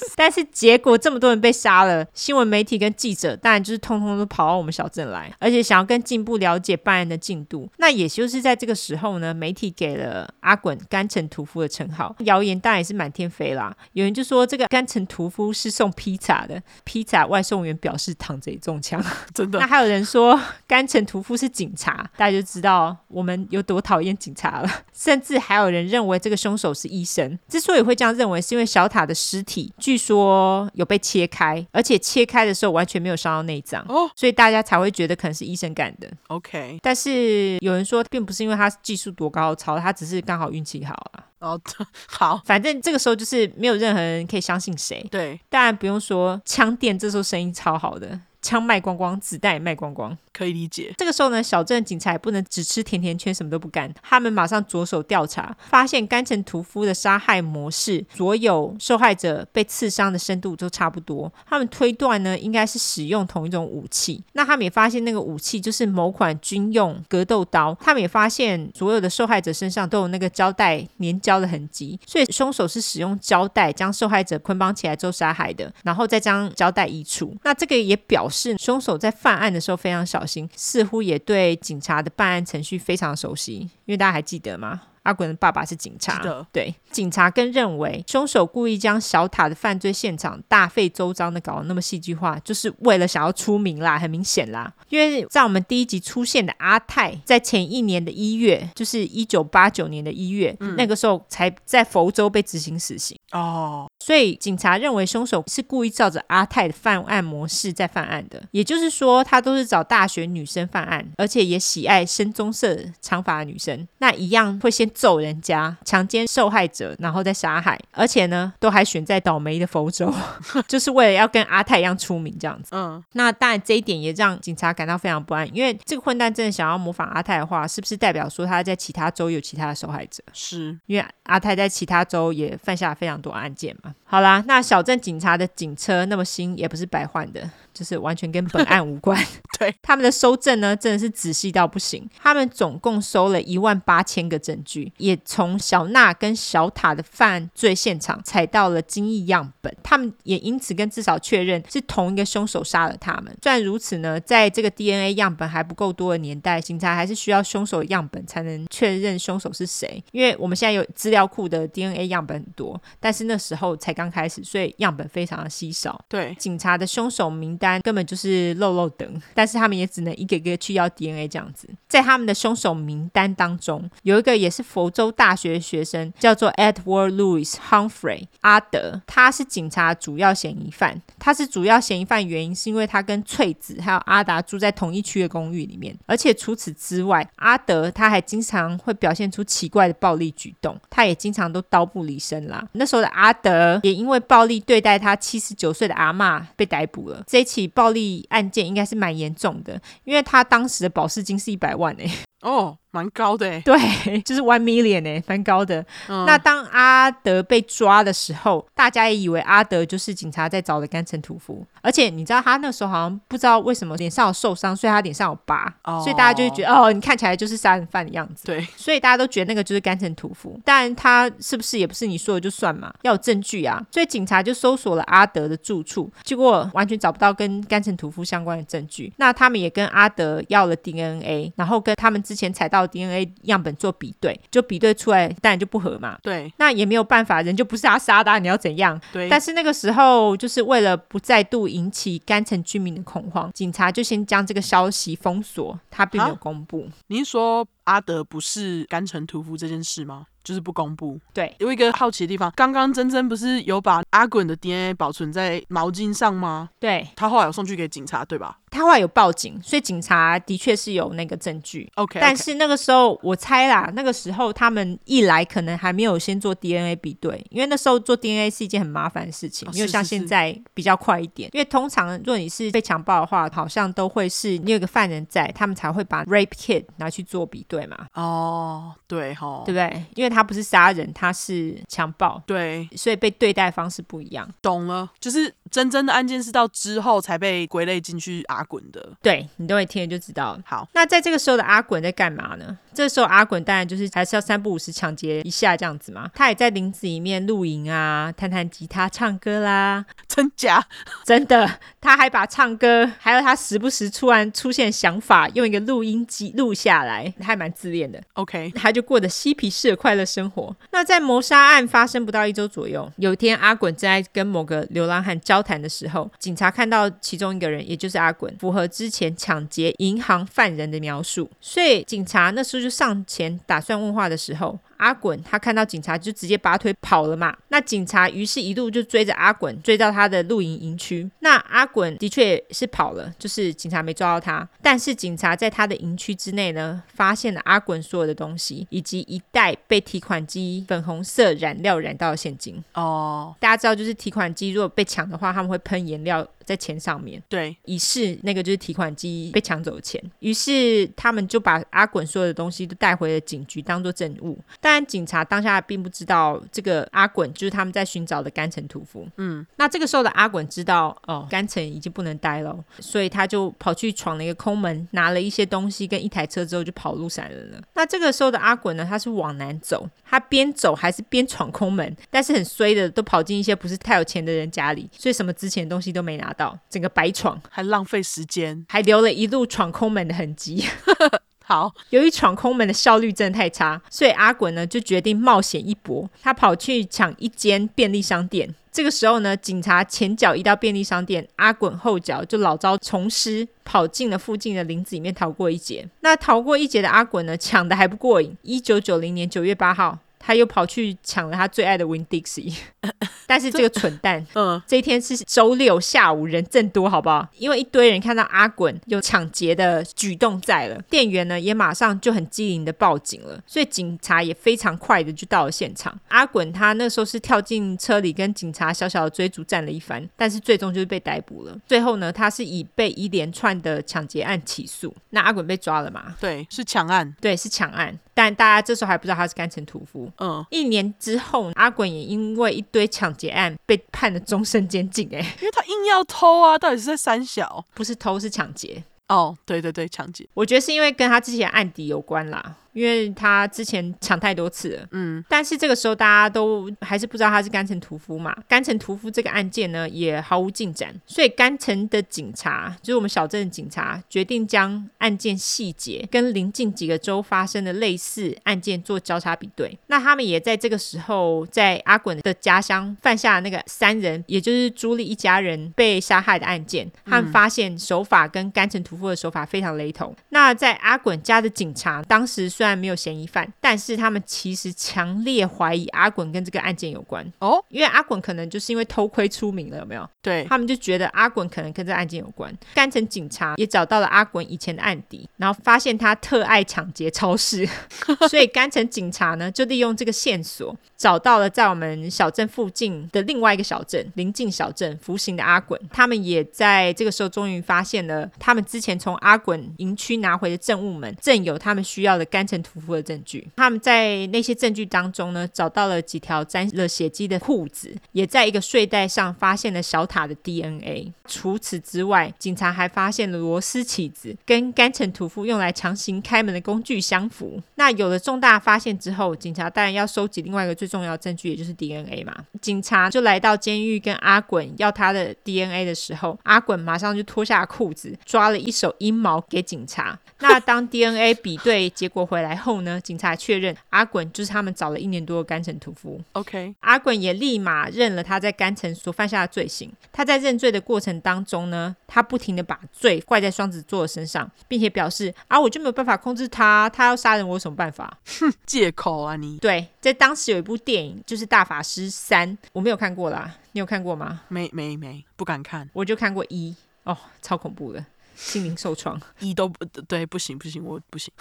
但是结果这么多人被杀了，新闻媒体跟记者当然就是通通都跑到我们小镇来，而且想要更进一步了解办案的进度。那也就是在这个时候呢，媒体给了阿滚甘城屠夫的称号，谣言当然也是满天飞啦。有人就说这个甘城屠夫是送披萨的，披萨外送员表示躺着也中枪，真的。那还有人说甘城屠夫是警察，大家就知道我们有多讨厌警察了。甚至还有人认为这个凶手是医生。之所以会这样认为，是因为小塔的尸体。据说有被切开，而且切开的时候完全没有伤到内脏哦，所以大家才会觉得可能是医生干的。OK，但是有人说并不是因为他技术多高超，他只是刚好运气好啊。哦，好，反正这个时候就是没有任何人可以相信谁。对，当然不用说，枪店这时候生意超好的。枪卖光光，子弹也卖光光，可以理解。这个时候呢，小镇警察也不能只吃甜甜圈，什么都不干。他们马上着手调查，发现甘城屠夫的杀害模式，所有受害者被刺伤的深度都差不多。他们推断呢，应该是使用同一种武器。那他们也发现那个武器就是某款军用格斗刀。他们也发现所有的受害者身上都有那个胶带粘胶的痕迹，所以凶手是使用胶带将受害者捆绑起来之后杀害的，然后再将胶带移除。那这个也表示。是凶手在犯案的时候非常小心，似乎也对警察的办案程序非常熟悉，因为大家还记得吗？阿滚的爸爸是警察，对，警察更认为凶手故意将小塔的犯罪现场大费周章的搞得那么戏剧化，就是为了想要出名啦，很明显啦。因为在我们第一集出现的阿泰，在前一年的一月，就是一九八九年的一月，嗯、那个时候才在佛州被执行死刑哦。所以警察认为凶手是故意照着阿泰的犯案模式在犯案的，也就是说，他都是找大学女生犯案，而且也喜爱深棕色长发的女生，那一样会先揍人家，强奸受害者，然后再杀害，而且呢，都还选在倒霉的佛州，就是为了要跟阿泰一样出名这样子。嗯，那当然这一点也让警察感到非常不安，因为这个混蛋真的想要模仿阿泰的话，是不是代表说他在其他州有其他的受害者？是因为阿泰在其他州也犯下了非常多案件嘛。好啦，那小镇警察的警车那么新，也不是白换的。就是完全跟本案无关。对，他们的收证呢，真的是仔细到不行。他们总共收了一万八千个证据，也从小娜跟小塔的犯罪现场采到了精液样本。他们也因此跟至少确认是同一个凶手杀了他们。虽然如此呢，在这个 DNA 样本还不够多的年代，警察还是需要凶手的样本才能确认凶手是谁。因为我们现在有资料库的 DNA 样本很多，但是那时候才刚开始，所以样本非常的稀少。对，警察的凶手名单。单根本就是漏漏等，但是他们也只能一个个去要 DNA 这样子。在他们的凶手名单当中，有一个也是佛州大学的学生，叫做 Edward Louis Humphrey 阿德，他是警察主要嫌疑犯。他是主要嫌疑犯原因是因为他跟翠子还有阿达住在同一区的公寓里面，而且除此之外，阿德他还经常会表现出奇怪的暴力举动，他也经常都刀不离身啦。那时候的阿德也因为暴力对待他七十九岁的阿嬷被逮捕了。这一起暴力案件应该是蛮严重的，因为他当时的保释金是一百万诶、哦。蛮高的哎，对，就是 one million 哎，蛮高的。嗯、那当阿德被抓的时候，大家也以为阿德就是警察在找的甘城屠夫。而且你知道他那时候好像不知道为什么脸上有受伤，所以他脸上有疤，哦、所以大家就会觉得哦，你看起来就是杀人犯的样子。对，所以大家都觉得那个就是甘城屠夫。但他是不是也不是你说的就算嘛？要有证据啊。所以警察就搜索了阿德的住处，结果完全找不到跟甘城屠夫相关的证据。那他们也跟阿德要了 DNA，然后跟他们之前采到。DNA 样本做比对，就比对出来，当然就不合嘛。对，那也没有办法，人就不是他杀的啊，你要怎样？对。但是那个时候，就是为了不再度引起甘城居民的恐慌，警察就先将这个消息封锁，他并没有公布。您说阿德不是甘城屠夫这件事吗？就是不公布。对，有一个好奇的地方，刚刚珍珍不是有把阿滚的 DNA 保存在毛巾上吗？对，他后来有送去给警察，对吧？他后来有报警，所以警察的确是有那个证据。OK，但是那个时候我猜啦，那个时候他们一来可能还没有先做 DNA 比对，因为那时候做 DNA 是一件很麻烦的事情，没有像现在比较快一点。因为通常如果你是被强暴的话，好像都会是你有个犯人在，他们才会把 rape kit 拿去做比对嘛。哦，对哈，对不对？因为他不是杀人，他是强暴，对，所以被对待方式不一样。懂了，就是真正的案件是到之后才被归类进去阿滚的。对，你都会听就知道。好，那在这个时候的阿滚在干嘛呢？这时候阿滚当然就是还是要三不五时抢劫一下这样子嘛。他也在林子里面露营啊，弹弹吉他、唱歌啦。真假？真的。他还把唱歌，还有他时不时突然出现想法，用一个录音机录下来，还蛮自恋的。OK，他就过着嬉皮士的快乐生活。那在谋杀案发生不到一周左右，有一天阿滚正在跟某个流浪汉交谈的时候，警察看到其中一个人，也就是阿滚，符合之前抢劫银行犯人的描述，所以警察那时候就上前打算问话的时候。阿滚他看到警察就直接拔腿跑了嘛，那警察于是一路就追着阿滚，追到他的露营营区。那阿滚的确是跑了，就是警察没抓到他，但是警察在他的营区之内呢，发现了阿滚所有的东西，以及一袋被提款机粉红色染料染到的现金。哦，大家知道就是提款机如果被抢的话，他们会喷颜料。在钱上面，对，以示那个就是提款机被抢走的钱。于是他们就把阿滚所有的东西都带回了警局，当做证物。当然，警察当下并不知道这个阿滚就是他们在寻找的甘城屠夫。嗯，那这个时候的阿滚知道哦，甘城已经不能待了，所以他就跑去闯了一个空门，拿了一些东西跟一台车之后就跑路闪人了。那这个时候的阿滚呢，他是往南走，他边走还是边闯空门，但是很衰的都跑进一些不是太有钱的人家里，所以什么值钱的东西都没拿到，整个白闯，还浪费时间，还留了一路闯空门的痕迹。好，由于闯空门的效率真的太差，所以阿滚呢就决定冒险一搏，他跑去抢一间便利商店。这个时候呢，警察前脚一到便利商店，阿滚后脚就老招虫师，跑进了附近的林子里面逃过一劫。那逃过一劫的阿滚呢，抢的还不过瘾。一九九零年九月八号。他又跑去抢了他最爱的 Winn-Dixie，但是这个蠢蛋，嗯，这一天是周六下午，人正多，好不好？因为一堆人看到阿滚有抢劫的举动在了，店员呢也马上就很机灵的报警了，所以警察也非常快的就到了现场。阿滚他那时候是跳进车里跟警察小小的追逐战了一番，但是最终就是被逮捕了。最后呢，他是以被一连串的抢劫案起诉。那阿滚被抓了嘛？对，是抢案，对，是抢案。但大家这时候还不知道他是干城屠夫。嗯，一年之后，阿滚也因为一堆抢劫案被判了终身监禁。哎，因为他硬要偷啊，到底是在三小？不是偷，是抢劫。哦，对对对，抢劫。我觉得是因为跟他之前案底有关啦。因为他之前抢太多次了。嗯，但是这个时候大家都还是不知道他是甘城屠夫嘛。甘城屠夫这个案件呢，也毫无进展，所以甘城的警察，就是我们小镇的警察，决定将案件细节跟邻近几个州发生的类似案件做交叉比对。那他们也在这个时候，在阿滚的家乡犯下那个三人，也就是朱莉一家人被杀害的案件，他们发现手法跟甘城屠夫的手法非常雷同。那在阿滚家的警察当时虽然没有嫌疑犯，但是他们其实强烈怀疑阿滚跟这个案件有关哦，因为阿滚可能就是因为偷窥出名了，有没有？对，他们就觉得阿滚可能跟这个案件有关。甘城警察也找到了阿滚以前的案底，然后发现他特爱抢劫超市，所以甘城警察呢就利用这个线索，找到了在我们小镇附近的另外一个小镇临近小镇服刑的阿滚。他们也在这个时候终于发现了他们之前从阿滚营区拿回的证物们，正有他们需要的甘城屠夫的证据。他们在那些证据当中呢，找到了几条沾了血迹的裤子，也在一个睡袋上发现了小塔的 DNA。除此之外，警察还发现了螺丝起子跟甘城屠夫用来强行开门的工具相符。那有了重大发现之后，警察当然要收集另外一个最重要的证据，也就是 DNA 嘛。警察就来到监狱跟阿滚要他的 DNA 的时候，阿滚马上就脱下裤子，抓了一手阴毛给警察。那当 DNA 比对结果回来后呢，警察确认阿滚就是他们找了一年多的甘城屠夫。OK，阿滚也立马认了他在甘城所犯下的罪行。他在认罪的过程当中呢，他不停的把罪怪在双子座的身上，并且表示啊，我就没有办法控制他，他要杀人我有什么办法？哼，借口啊你！对，在当时有一部电影就是《大法师三》，我没有看过啦，你有看过吗？没没没，不敢看。我就看过一，哦，超恐怖的。心灵受创，一都不对，不行不行，我不行。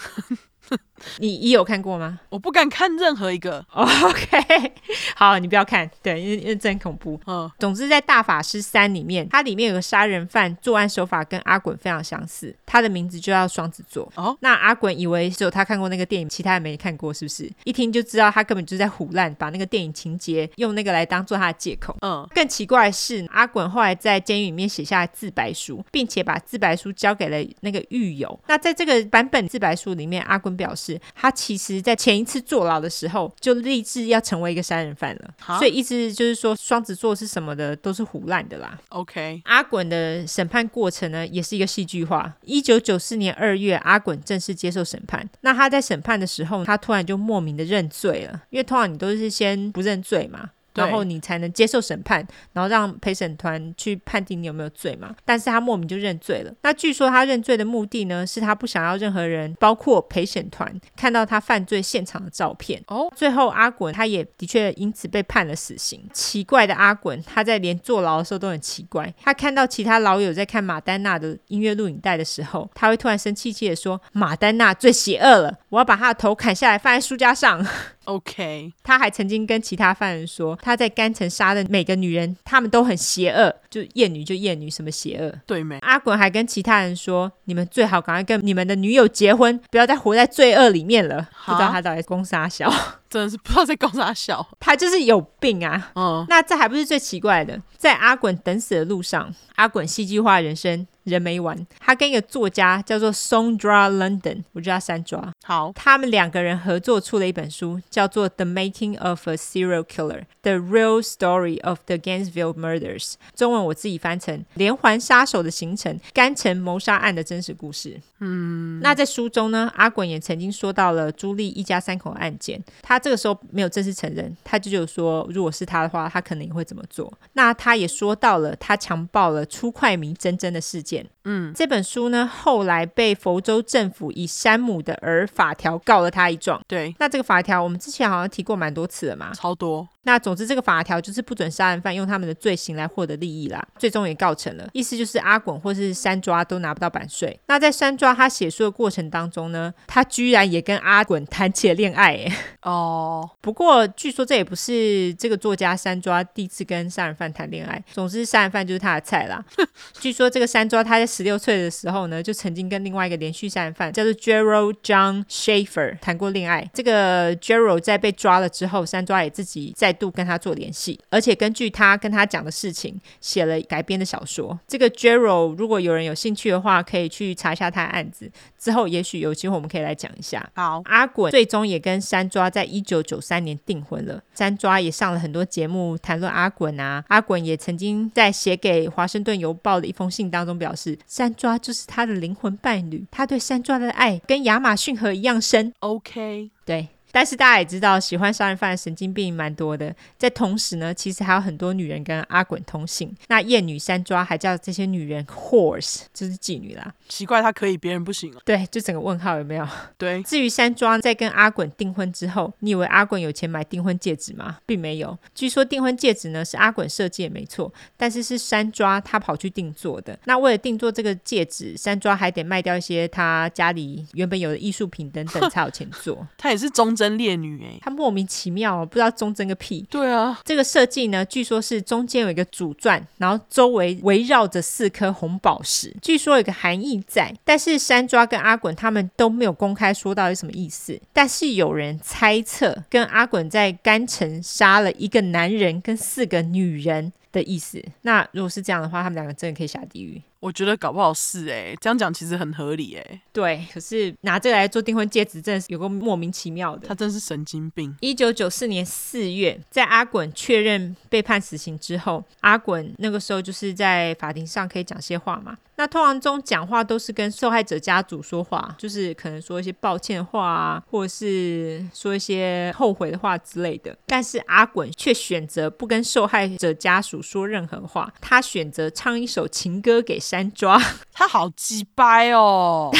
你一有看过吗？我不敢看任何一个。Oh, OK，好，你不要看，对，因为因为真恐怖。嗯，总之在《大法师三》里面，它里面有个杀人犯作案手法跟阿滚非常相似，他的名字就叫双子座。哦，那阿滚以为只有他看过那个电影，其他人没看过，是不是？一听就知道他根本就在胡乱，把那个电影情节用那个来当做他的借口。嗯，更奇怪的是，阿滚后来在监狱里面写下了自白书，并且把自白书交给了那个狱友。那在这个版本自白书里面，阿滚表示，他其实在前一次坐牢的时候就立志要成为一个杀人犯了，所以意思就是说双子座是什么的都是胡烂的啦。OK，阿滚的审判过程呢也是一个戏剧化。一九九四年二月，阿滚正式接受审判。那他在审判的时候，他突然就莫名的认罪了，因为通常你都是先不认罪嘛。然后你才能接受审判，然后让陪审团去判定你有没有罪嘛。但是他莫名就认罪了。那据说他认罪的目的呢，是他不想要任何人，包括陪审团，看到他犯罪现场的照片。哦，最后阿滚他也的确因此被判了死刑。奇怪的阿滚，他在连坐牢的时候都很奇怪。他看到其他老友在看马丹娜的音乐录影带的时候，他会突然生气气的说：“马丹娜最邪恶了，我要把他的头砍下来放在书架上。” OK，他还曾经跟其他犯人说，他在甘城杀的每个女人，他们都很邪恶，就厌女就厌女，什么邪恶？对没？阿滚还跟其他人说，你们最好赶快跟你们的女友结婚，不要再活在罪恶里面了。不知道他到底是攻杀小，真的是不知道在攻杀小，他就是有病啊！嗯，那这还不是最奇怪的，在阿滚等死的路上，阿滚戏剧化人生。人没完，他跟一个作家叫做 Sondra London，我叫他山抓。好，他们两个人合作出了一本书，叫做《The Making of a Serial Killer: The Real Story of the Gainesville Murders》。中文我自己翻成《连环杀手的形成：甘城谋杀案的真实故事》。嗯，那在书中呢，阿滚也曾经说到了朱莉一家三口案件。他这个时候没有正式承认，他就有说，如果是他的话，他可能也会怎么做。那他也说到了他强暴了初快迷珍珍的事件。嗯，这本书呢，后来被佛州政府以山姆的儿法条告了他一状。对，那这个法条我们之前好像提过蛮多次了嘛，超多。那总之这个法条就是不准杀人犯用他们的罪行来获得利益啦。最终也告成了，意思就是阿滚或是山抓都拿不到版税。那在山抓他写书的过程当中呢，他居然也跟阿滚谈起了恋爱。哦，不过据说这也不是这个作家山抓第一次跟杀人犯谈恋爱。总之杀人犯就是他的菜啦。据说这个山抓他在十六岁的时候呢，就曾经跟另外一个连续杀人犯叫做 Gerald John Schaefer 谈过恋爱。这个 Gerald 在被抓了之后，山抓也自己在度跟他做联系，而且根据他跟他讲的事情写了改编的小说。这个 Gerald 如果有人有兴趣的话，可以去查一下他的案子。之后也许有机会我们可以来讲一下。好，阿滚最终也跟山抓在一九九三年订婚了。山抓也上了很多节目谈论阿滚啊。阿滚也曾经在写给华盛顿邮报的一封信当中表示，山抓就是他的灵魂伴侣，他对山抓的爱跟亚马逊河一样深。OK，对。但是大家也知道，喜欢杀人犯的神经病蛮多的。在同时呢，其实还有很多女人跟阿滚通信。那厌女山抓还叫这些女人 “horse”，就是妓女啦。奇怪，她可以，别人不行啊？对，就整个问号有没有？对。至于山庄在跟阿滚订婚之后，你以为阿滚有钱买订婚戒指吗？并没有。据说订婚戒指呢是阿滚设计也没错，但是是山抓他跑去定做的。那为了定做这个戒指，山抓还得卖掉一些他家里原本有的艺术品等等才有钱做。他也是忠贞。真烈女哎，她莫名其妙，不知道忠贞个屁。对啊，这个设计呢，据说是中间有一个主钻，然后周围围绕着四颗红宝石，据说有个含义在。但是山抓跟阿滚他们都没有公开说到底什么意思。但是有人猜测，跟阿滚在干城杀了一个男人跟四个女人的意思。那如果是这样的话，他们两个真的可以下地狱。我觉得搞不好是哎、欸，这样讲其实很合理哎、欸。对，可是拿这个来做订婚戒指，真的是有个莫名其妙的。他真是神经病。一九九四年四月，在阿滚确认被判死刑之后，阿滚那个时候就是在法庭上可以讲些话嘛。那通常中讲话都是跟受害者家族说话，就是可能说一些抱歉的话啊，或者是说一些后悔的话之类的。但是阿滚却选择不跟受害者家属说任何话，他选择唱一首情歌给山抓。他好鸡掰哦，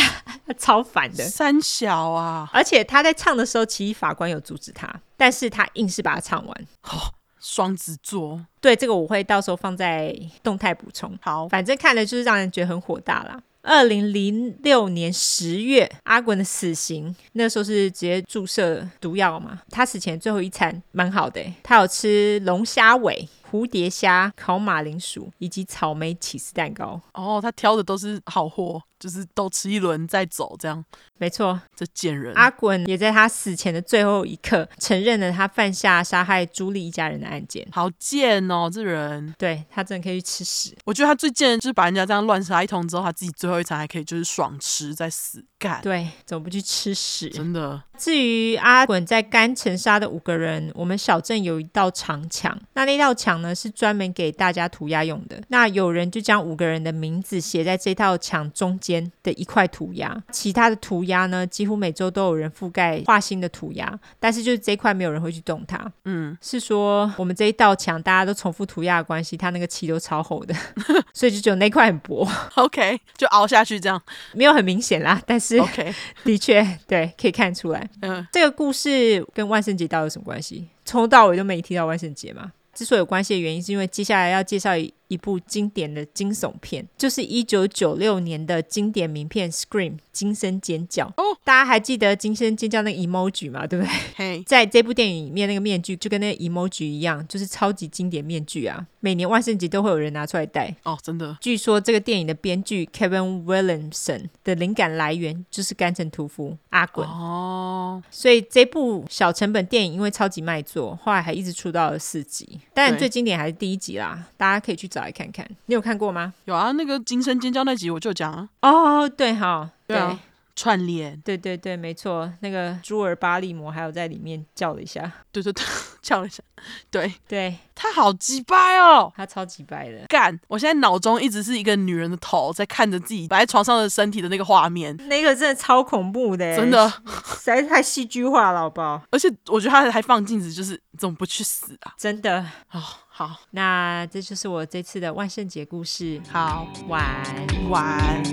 他 超烦的。三小啊，而且他在唱的时候，其实法官有阻止他，但是他硬是把它唱完。哦双子座，对，这个我会到时候放在动态补充。好，反正看了就是让人觉得很火大啦。二零零六年十月，阿滚的死刑，那时候是直接注射毒药嘛。他死前最后一餐蛮好的，他有吃龙虾尾。蝴蝶虾、烤马铃薯以及草莓起司蛋糕。哦，他挑的都是好货，就是都吃一轮再走，这样。没错，这贱人。阿滚也在他死前的最后一刻承认了他犯下杀害朱莉一家人的案件。好贱哦，这人。对，他真的可以去吃屎。我觉得他最贱的就是把人家这样乱杀一通之后，他自己最后一餐还可以就是爽吃再死干。对，怎么不去吃屎？真的。至于阿滚在干城杀的五个人，我们小镇有一道长墙，那那道墙呢是专门给大家涂鸦用的。那有人就将五个人的名字写在这道墙中间的一块涂鸦，其他的涂鸦呢，几乎每周都有人覆盖画新的涂鸦，但是就是这一块没有人会去动它。嗯，是说我们这一道墙大家都重复涂鸦的关系，它那个漆都超厚的，所以就只有那块很薄。OK，就熬下去这样，没有很明显啦，但是 OK，的确对，可以看出来。嗯，这个故事跟万圣节到底有什么关系？从头到尾都没提到万圣节嘛。之所以有关系的原因，是因为接下来要介绍一。部经典的惊悚片，就是一九九六年的经典名片《Scream》惊声尖叫。哦，大家还记得惊声尖叫那个 emoji 吗？对不对？嘿 在这部电影里面，那个面具就跟那个 emoji 一样，就是超级经典面具啊！每年万圣节都会有人拿出来戴。哦，真的。据说这个电影的编剧 Kevin Williamson 的灵感来源就是干城屠夫阿滚。哦，所以这部小成本电影因为超级卖座，后来还一直出到了四集。当然最经典还是第一集啦，大家可以去找。来看看，你有看过吗？有啊，那个惊声尖叫那集我就讲啊。哦，对哈，对。对串联，对对对，没错，那个朱尔巴利摩还有在里面叫了一下，对对对，叫了一下，对。对，他好鸡掰哦，他超鸡掰的，干！我现在脑中一直是一个女人的头在看着自己摆在床上的身体的那个画面，那个真的超恐怖的，真的，实在是太戏剧化了，好不好？而且我觉得他还放镜子，就是怎么不去死啊？真的哦，好，那这就是我这次的万圣节故事，好，晚晚。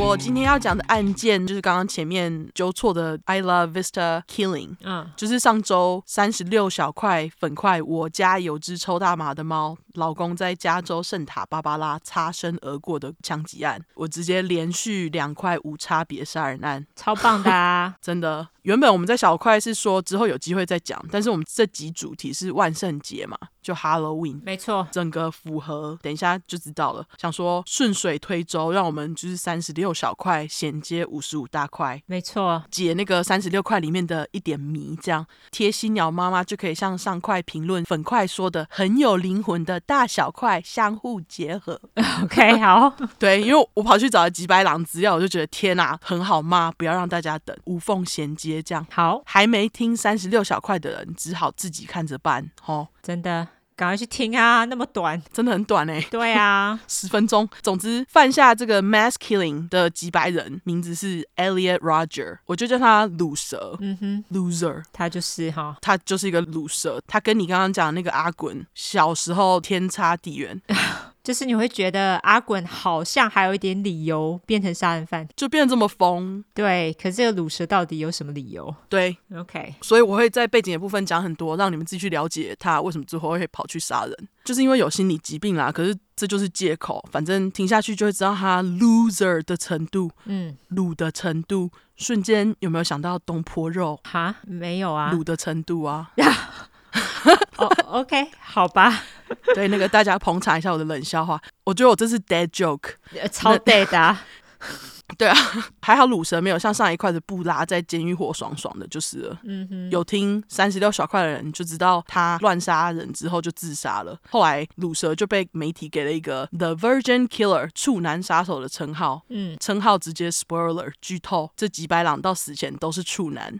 我今天要讲的案件就是刚刚前面纠错的 Isla Vista Killing，嗯，就是上周三十六小块粉块，我家有只抽大麻的猫，老公在加州圣塔芭芭拉擦身而过的枪击案，我直接连续两块无差别杀人案，超棒的啊！真的，原本我们在小块是说之后有机会再讲，但是我们这集主题是万圣节嘛，就 Halloween，没错，整个符合，等一下就知道了。想说顺水推舟，让我们就是三十六。六小块衔接五十五大块，没错，解那个三十六块里面的一点谜，这样贴心鸟妈妈就可以像上块评论粉块说的，很有灵魂的大小块相互结合。OK，好，对，因为我跑去找了几百朗资料，我就觉得天哪，很好骂，不要让大家等，无缝衔接这样。好，还没听三十六小块的人，只好自己看着办，哦，真的。赶快去听啊！那么短，真的很短哎、欸。对啊，十分钟。总之，犯下这个 mass killing 的几百人，名字是 Elliot Rodger，我就叫他鲁蛇。嗯哼，loser，他就是哈，他就是一个鲁蛇。他跟你刚刚讲的那个阿滚，小时候天差地远。就是你会觉得阿滚好像还有一点理由变成杀人犯，就变得这么疯。对，可是这个卤蛇到底有什么理由？对，OK。所以我会在背景的部分讲很多，让你们自己去了解他为什么最后会跑去杀人，就是因为有心理疾病啦。可是这就是借口，反正听下去就会知道他 loser 的程度，嗯，卤的程度。瞬间有没有想到东坡肉？哈，没有啊，卤的程度啊。哦、oh,，OK，好吧。对，那个大家捧场一下我的冷笑话。我觉得我这是 dead joke，超 dead 的。对啊，还好鲁蛇没有像上一块的布拉在监狱活爽爽的，就是了。嗯哼，有听三十六小块的人就知道他乱杀人之后就自杀了。后来鲁蛇就被媒体给了一个 The Virgin Killer 处男杀手的称号。嗯，称号直接 spoiler 剧透，这几百朗到死前都是处男。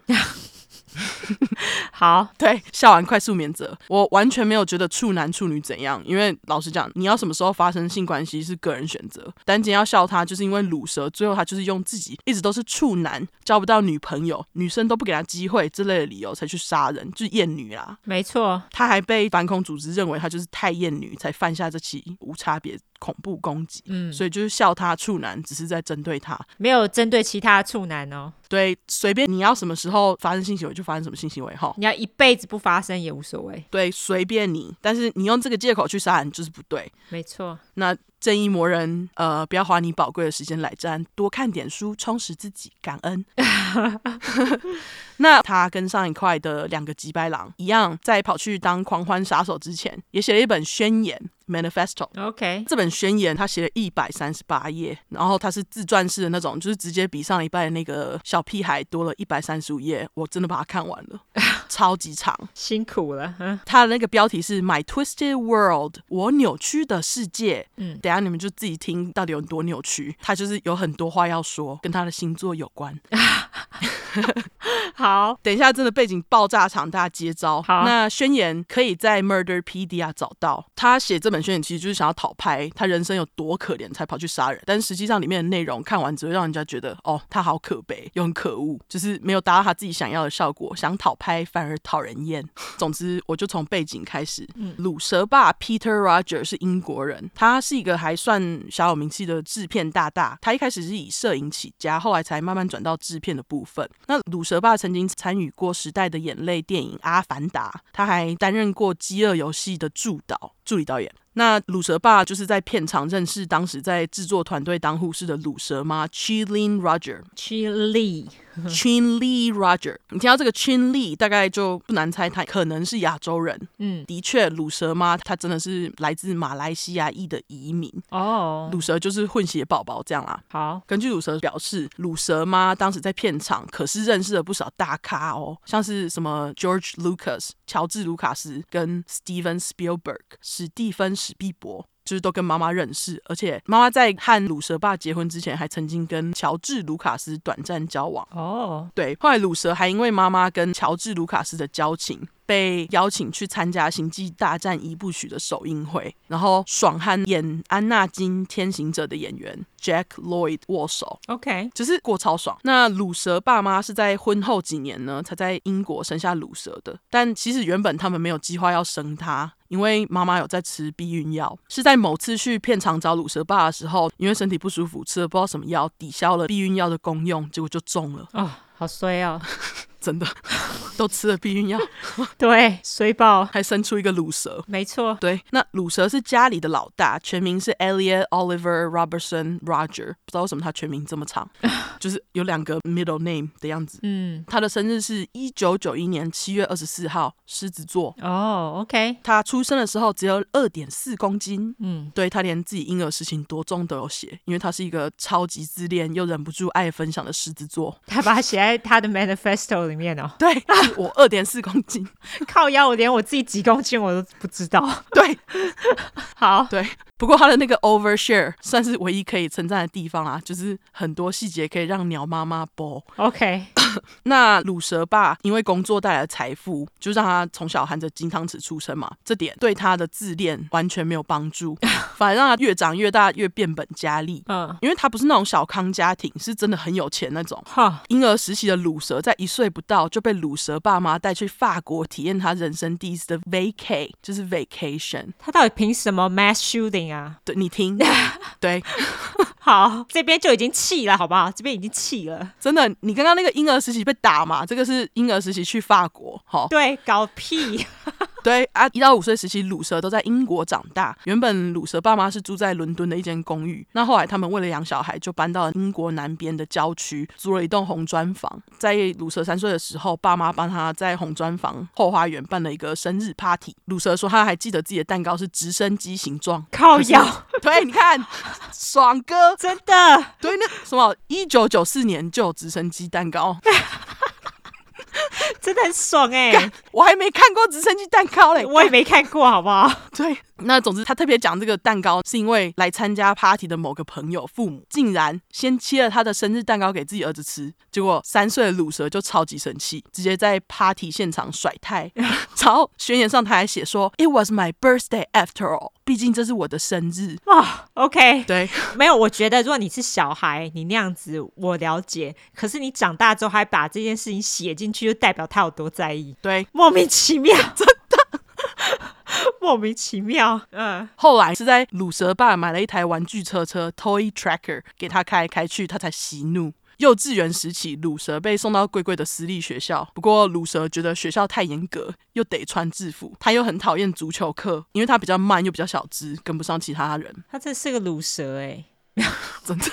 好，对，笑完快速免责。我完全没有觉得处男处女怎样，因为老实讲，你要什么时候发生性关系是个人选择。但今天要笑他，就是因为鲁蛇最后他就是用自己一直都是处男，交不到女朋友，女生都不给他机会之类的理由才去杀人，就是厌女啦。没错，他还被反恐组织认为他就是太厌女，才犯下这起无差别恐怖攻击。嗯，所以就是笑他处男，只是在针对他，没有针对其他处男哦。对，随便你要什么时候发生性行为就发生什么性行为哈，你要一辈子不发生也无所谓。对，随便你，但是你用这个借口去杀人就是不对。没错，那正义魔人呃，不要花你宝贵的时间来沾，多看点书，充实自己，感恩。那他跟上一块的两个吉白狼一样，在跑去当狂欢杀手之前，也写了一本宣言。Manifesto。OK，这本宣言他写了一百三十八页，然后他是自传式的那种，就是直接比上一拜的那个小屁孩多了一百三十五页。我真的把它看完了，超级长，辛苦了。他的那个标题是 My Twisted World，我扭曲的世界。嗯，等下你们就自己听到底有多扭曲。他就是有很多话要说，跟他的星座有关。好，等一下真的背景爆炸场，大家接招。好，那宣言可以在 Murderpedia 找到。他写这本宣言其实就是想要讨拍他人生有多可怜才跑去杀人，但实际上里面的内容看完只会让人家觉得哦，他好可悲又很可恶，就是没有达到他自己想要的效果，想讨拍反而讨人厌。总之，我就从背景开始。嗯，鲁蛇爸 Peter Roger 是英国人，他是一个还算小有名气的制片大大。他一开始是以摄影起家，后来才慢慢转到制片的部分。那鲁蛇爸曾经参与过《时代的眼泪》电影《阿凡达》，他还担任过《饥饿游戏》的助导、助理导演。那鲁蛇爸就是在片场认识当时在制作团队当护士的鲁蛇妈 Chilin Roger。Chilin Lee Roger，你听到这个 Chin Lee，大概就不难猜他可能是亚洲人。嗯，的确，鲁蛇妈她真的是来自马来西亚裔的移民。哦，鲁蛇就是混血宝宝这样啦。好，根据鲁蛇表示，鲁蛇妈当时在片场可是认识了不少大咖哦，像是什么 George Lucas、乔治卢卡斯跟 Steven Spielberg、史蒂芬史毕博。就是都跟妈妈认识，而且妈妈在和鲁蛇爸结婚之前，还曾经跟乔治卢卡斯短暂交往。哦，oh. 对，后来鲁蛇还因为妈妈跟乔治卢卡斯的交情，被邀请去参加《星际大战》一部曲的首映会，然后爽和演安纳金天行者的演员 Jack Lloyd 握手，OK，就是过超爽。那鲁蛇爸妈是在婚后几年呢，才在英国生下鲁蛇的。但其实原本他们没有计划要生他，因为妈妈有在吃避孕药。是在某次去片场找鲁蛇爸的时候，因为身体不舒服，吃了不知道什么药，抵消了避孕药的功用，结果就中了。啊，oh, 好衰啊，真的。都吃了避孕药，对，水爆，还生出一个乳蛇，没错，对，那乳蛇是家里的老大，全名是 Elliot Oliver Robertson Roger，不知道为什么他全名这么长，就是有两个 middle name 的样子。嗯，他的生日是一九九一年七月二十四号，狮子座。哦、oh，OK，他出生的时候只有二点四公斤。嗯，对，他连自己婴儿事情多重都有写，因为他是一个超级自恋又忍不住爱分享的狮子座。他把它写在他的 manifesto 里面哦。对，我二点四公斤，靠腰，我连我自己几公斤我都不知道。对，好，对。不过他的那个 overshare 算是唯一可以称赞的地方啊，就是很多细节可以让鸟妈妈播。OK，那鲁蛇爸因为工作带来的财富，就让他从小含着金汤匙出生嘛，这点对他的自恋完全没有帮助，反而让他越长越大越变本加厉。嗯，因为他不是那种小康家庭，是真的很有钱那种。哈，婴儿时期的鲁蛇在一岁不到就被鲁蛇爸妈带去法国体验他人生第一次的 vacay，就是 vacation。他到底凭什么 mass shooting？啊对，你听，对，好，这边就已经气了，好不好？这边已经气了，真的。你刚刚那个婴儿时期被打嘛？这个是婴儿时期去法国，对，搞屁。对啊，一到五岁时期，鲁蛇都在英国长大。原本鲁蛇爸妈是住在伦敦的一间公寓，那后来他们为了养小孩，就搬到了英国南边的郊区，租了一栋红砖房。在鲁蛇三岁的时候，爸妈帮他在红砖房后花园办了一个生日 party。鲁蛇说他还记得自己的蛋糕是直升机形状，靠腰。对，你看，爽哥，真的。对，那什么，一九九四年就有直升机蛋糕。真的很爽哎、欸！我还没看过直升机蛋糕嘞，我也没看过，好不好？对，那总之他特别讲这个蛋糕，是因为来参加 party 的某个朋友父母竟然先切了他的生日蛋糕给自己儿子吃，结果三岁的鲁蛇就超级生气，直接在 party 现场甩态，然后宣言上他还写说 “It was my birthday after all”。毕竟这是我的生日。啊，OK，对，没有，我觉得如果你是小孩，你那样子我了解，可是你长大之后还把这件事情写进去，就代表他有多在意，对，莫名其妙，真的 莫名其妙。嗯，后来是在鲁蛇爸买了一台玩具车车 Toy Tracker 给他开来开去，他才息怒。幼稚园时期，鲁蛇被送到贵贵的私立学校。不过，鲁蛇觉得学校太严格，又得穿制服。他又很讨厌足球课，因为他比较慢又比较小只，跟不上其他人。他这是个鲁蛇哎，真的。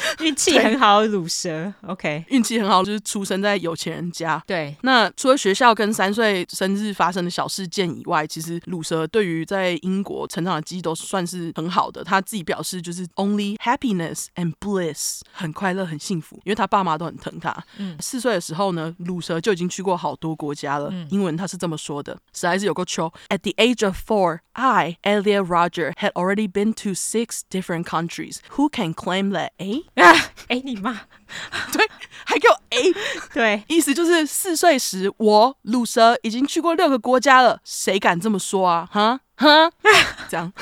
运气很好，鲁蛇，OK，运气很好，就是出生在有钱人家。对，那除了学校跟三岁生日发生的小事件以外，其实鲁蛇对于在英国成长的记忆都算是很好的。他自己表示就是 only happiness and bliss，很快乐，很幸福，因为他爸妈都很疼他。嗯，四岁的时候呢，鲁蛇就已经去过好多国家了。嗯，英文他是这么说的，实在是有够糗。At the age of four, I, Elliot Roger, had already been to six different countries. Who can claim that? 哎。啊！哎，你妈，对，还给我 A，对，意思就是四岁时我鲁蛇已经去过六个国家了，谁敢这么说啊？哈哈，这样，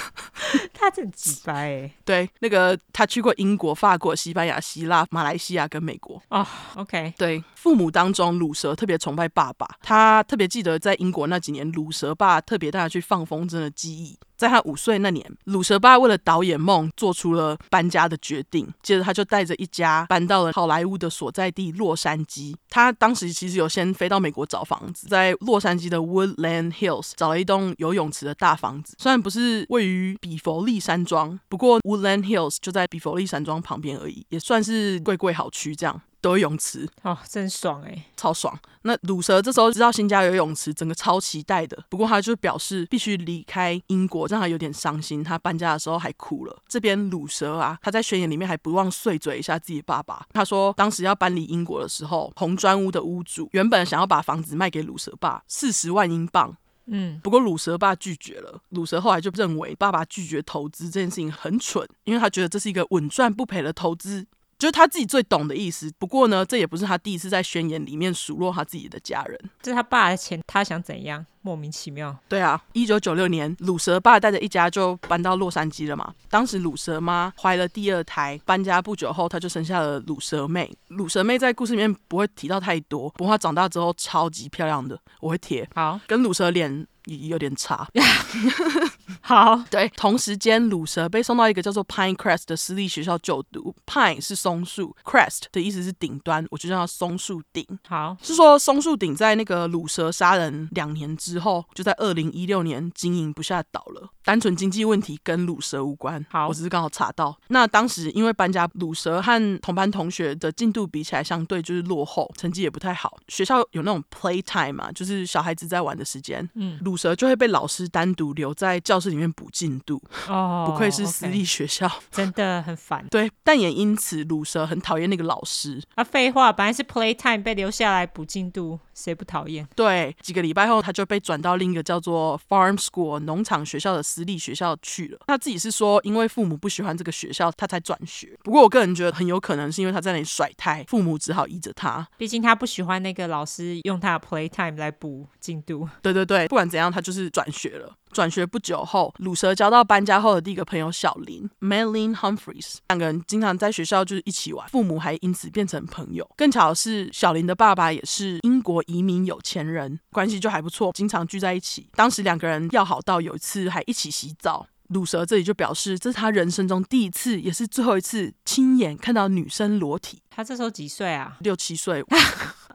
他真直白哎。对，那个他去过英国、法国、西班牙、希腊、马来西亚跟美国。啊，OK，对，父母当中鲁蛇特别崇拜爸爸，他特别记得在英国那几年，鲁蛇爸特别带他去放风筝的记忆。在他五岁那年，鲁蛇爸为了导演梦，做出了搬家的决定。接着，他就带着一家搬到了好莱坞的所在地洛杉矶。他当时其实有先飞到美国找房子，在洛杉矶的 Woodland Hills 找了一栋有泳池的大房子。虽然不是位于比佛利山庄，不过 Woodland Hills 就在比佛利山庄旁边而已，也算是贵贵好区这样。都有泳池哦，真爽哎，超爽！那鲁蛇这时候知道新家有泳池，整个超期待的。不过他就表示必须离开英国，让他有点伤心。他搬家的时候还哭了。这边鲁蛇啊，他在宣言里面还不忘碎嘴一下自己爸爸。他说，当时要搬离英国的时候，红砖屋的屋主原本想要把房子卖给鲁蛇爸四十万英镑，嗯，不过鲁蛇爸拒绝了。鲁蛇后来就认为爸爸拒绝投资这件事情很蠢，因为他觉得这是一个稳赚不赔的投资。就是他自己最懂的意思。不过呢，这也不是他第一次在宣言里面数落他自己的家人。这是他爸的钱，他想怎样？莫名其妙。对啊，一九九六年，鲁蛇爸带着一家就搬到洛杉矶了嘛。当时鲁蛇妈怀了第二胎，搬家不久后，他就生下了鲁蛇妹。鲁蛇妹在故事里面不会提到太多，不过她长大之后超级漂亮的，我会贴。好，跟鲁蛇脸有点差。好，对，同时间鲁蛇被送到一个叫做 Pinecrest 的私立学校就读。Pine 是松树，Crest 的意思是顶端，我就叫它松树顶。好，是说松树顶在那个鲁蛇杀人两年之后，就在二零一六年经营不下倒了。单纯经济问题跟鲁蛇无关。好，我只是刚好查到。那当时因为搬家，鲁蛇和同班同学的进度比起来相对就是落后，成绩也不太好。学校有那种 playtime 嘛，就是小孩子在玩的时间。嗯，鲁蛇就会被老师单独留在教室里面补进度。哦，不愧是私立学校，真的很烦。对，但也因此鲁蛇很讨厌那个老师。啊，废话，本来是 playtime 被留下来补进度，谁不讨厌？对，几个礼拜后他就被转到另一个叫做 farm school 农场学校的私立学校去了。他自己是说，因为父母不喜欢这个学校，他才转学。不过我个人觉得很有可能是因为他在那里甩胎，父母只好依着他。毕竟他不喜欢那个老师用他的 playtime 来补进度。对对对，不管怎样，他就是转学了。转学不久后，鲁蛇交到搬家后的第一个朋友小林 （Melin Humphries），两个人经常在学校就是一起玩，父母还因此变成朋友。更巧的是，小林的爸爸也是英国移民有钱人，关系就还不错，经常聚在一起。当时两个人要好到有一次还一起洗澡。鲁蛇这里就表示，这是他人生中第一次，也是最后一次亲眼看到女生裸体。他这时候几岁啊？六七岁。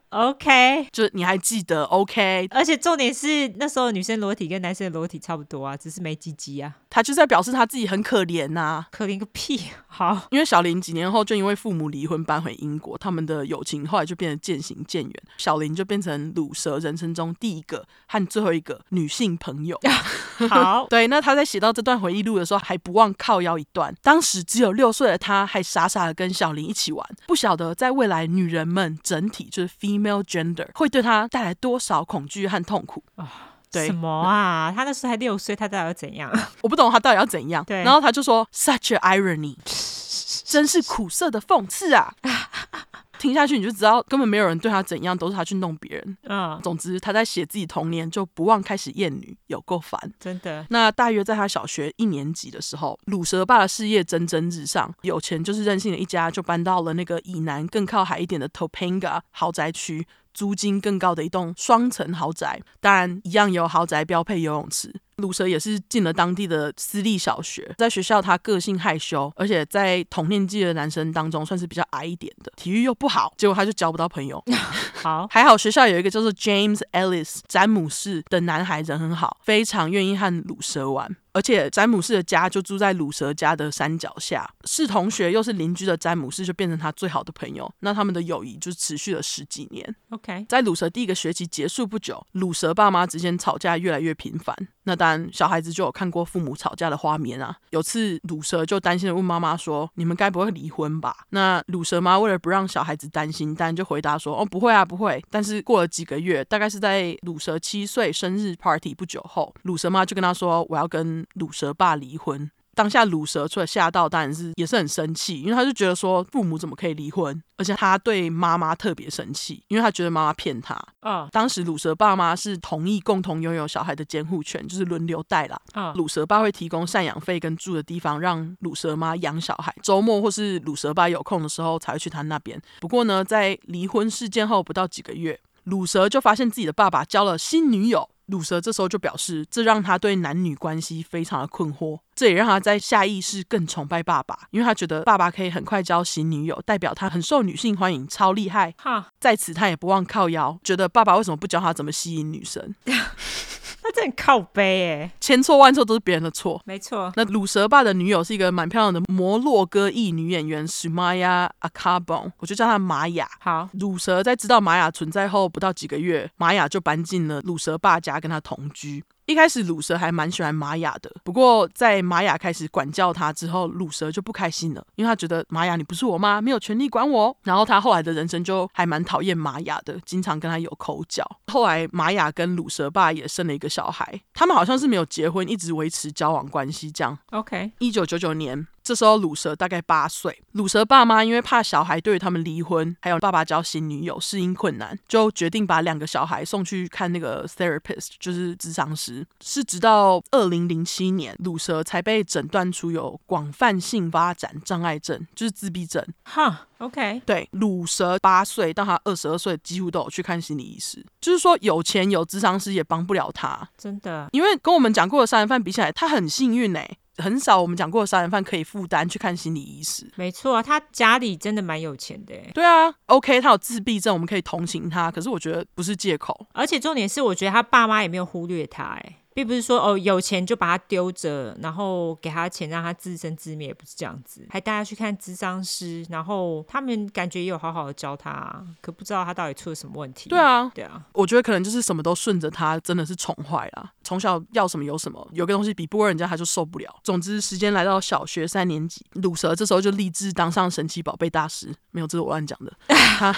OK，就你还记得 OK，而且重点是那时候女生裸体跟男生的裸体差不多啊，只是没鸡鸡啊。他就在表示他自己很可怜呐、啊，可怜个屁！好，因为小林几年后就因为父母离婚搬回英国，他们的友情后来就变得渐行渐远。小林就变成鲁蛇人生中第一个和最后一个女性朋友。好，对，那他在写到这段回忆录的时候，还不忘靠腰一段。当时只有六岁的他，还傻傻的跟小林一起玩，不晓得在未来女人们整体就是 female gender 会对她带来多少恐惧和痛苦啊。对，什么啊？他那时候才六岁，他到底要怎样？我不懂他到底要怎样。对，然后他就说：“Such a irony，真是苦涩的讽刺啊！” 听下去你就知道，根本没有人对他怎样，都是他去弄别人。嗯，总之他在写自己童年就不忘开始厌女，有够烦，真的。那大约在他小学一年级的时候，鲁蛇爸的事业蒸蒸日上，有钱就是任性的一家，就搬到了那个以南更靠海一点的 Topanga 豪宅区。租金更高的一栋双层豪宅，当然一样有豪宅标配游泳池。鲁蛇也是进了当地的私立小学，在学校他个性害羞，而且在同年纪的男生当中算是比较矮一点的，体育又不好，结果他就交不到朋友。好，还好学校有一个叫做 James Ellis 詹姆士的男孩人很好，非常愿意和鲁蛇玩。而且詹姆士的家就住在鲁蛇家的山脚下，是同学又是邻居的詹姆士就变成他最好的朋友。那他们的友谊就持续了十几年。OK，在鲁蛇第一个学期结束不久，鲁蛇爸妈之间吵架越来越频繁。那当然，小孩子就有看过父母吵架的画面啊。有次鲁蛇就担心的问妈妈说：“你们该不会离婚吧？”那鲁蛇妈为了不让小孩子担心，当然就回答说：“哦，不会啊，不会。”但是过了几个月，大概是在鲁蛇七岁生日 party 不久后，鲁蛇妈就跟他说：“我要跟。”鲁蛇爸离婚，当下鲁蛇出来吓到，当然是也是很生气，因为他就觉得说父母怎么可以离婚，而且他对妈妈特别生气，因为他觉得妈妈骗他。啊，当时鲁蛇爸妈是同意共同拥有小孩的监护权，就是轮流带啦。啊，鲁蛇爸会提供赡养费跟住的地方，让鲁蛇妈养小孩，周末或是鲁蛇爸有空的时候才会去他那边。不过呢，在离婚事件后不到几个月，鲁蛇就发现自己的爸爸交了新女友。鲁蛇这时候就表示，这让他对男女关系非常的困惑，这也让他在下意识更崇拜爸爸，因为他觉得爸爸可以很快交新女友，代表他很受女性欢迎，超厉害。哈，在此他也不忘靠腰，觉得爸爸为什么不教他怎么吸引女生？他真的很靠背哎，千错万错都是别人的错。没错，那鲁蛇爸的女友是一个蛮漂亮的摩洛哥裔女演员 Sumaya Akabon，我就叫她玛雅。好，鲁蛇在知道玛雅存在后不到几个月，玛雅就搬进了鲁蛇爸家跟他同居。一开始鲁蛇还蛮喜欢玛雅的，不过在玛雅开始管教他之后，鲁蛇就不开心了，因为他觉得玛雅你不是我妈，没有权利管我。然后他后来的人生就还蛮讨厌玛雅的，经常跟他有口角。后来玛雅跟鲁蛇爸也生了一个小孩，他们好像是没有结婚，一直维持交往关系这样。OK，一九九九年，这时候鲁蛇大概八岁，鲁蛇爸妈因为怕小孩对于他们离婚，还有爸爸交新女友适应困难，就决定把两个小孩送去看那个 therapist，就是咨商师。是直到二零零七年，鲁蛇才被诊断出有广泛性发展障碍症，就是自闭症。哈。OK，对，鲁蛇八岁到他二十二岁，几乎都有去看心理医师。就是说，有钱有咨商师也帮不了他，真的。因为跟我们讲过的杀人犯比起来，他很幸运哎，很少我们讲过的杀人犯可以负担去看心理医师。没错啊，他家里真的蛮有钱的。对啊，OK，他有自闭症，我们可以同情他，可是我觉得不是借口。而且重点是，我觉得他爸妈也没有忽略他，哎。并不是说哦，有钱就把他丢着，然后给他钱让他自生自灭，不是这样子，还带他去看咨商师，然后他们感觉也有好好的教他，可不知道他到底出了什么问题。对啊，对啊，我觉得可能就是什么都顺着他，真的是宠坏了。从小要什么有什么，有个东西比不过人家他就受不了。总之，时间来到小学三年级，鲁蛇这时候就立志当上神奇宝贝大师。没有，这是我乱讲的。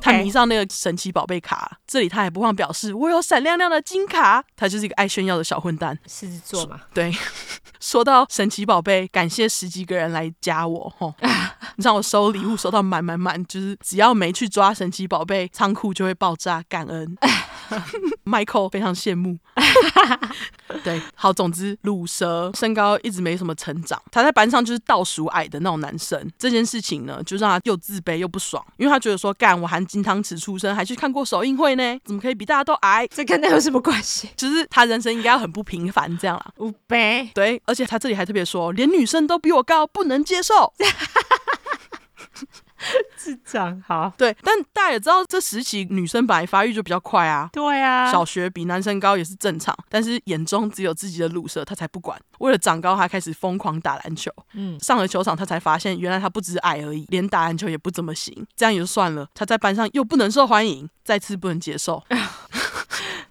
他迷上那个神奇宝贝卡，这里他还不忘表示我有闪亮亮的金卡。他就是一个爱炫耀的小混蛋。狮子座嘛，对。说到神奇宝贝，感谢十几个人来加我吼，你让我收礼物收到满满满，就是只要没去抓神奇宝贝，仓库就会爆炸，感恩。Michael 非常羡慕。对，好，总之鲁蛇身高一直没什么成长，他在班上就是倒数矮的那种男生。这件事情呢，就让他又自卑又不爽，因为他觉得说，干我含金汤匙出生，还去看过首映会呢，怎么可以比大家都矮？这跟那有什么关系？就是他人生应该要很不平凡这样啦。五倍，对，而且他这里还特别说，连女生都比我高，不能接受。智障好，对，但大家也知道，这时期女生本来发育就比较快啊。对啊，小学比男生高也是正常，但是眼中只有自己的鲁蛇，他才不管。为了长高，他开始疯狂打篮球。嗯，上了球场，他才发现原来他不只是矮而已，连打篮球也不怎么行。这样也就算了，他在班上又不能受欢迎，再次不能接受。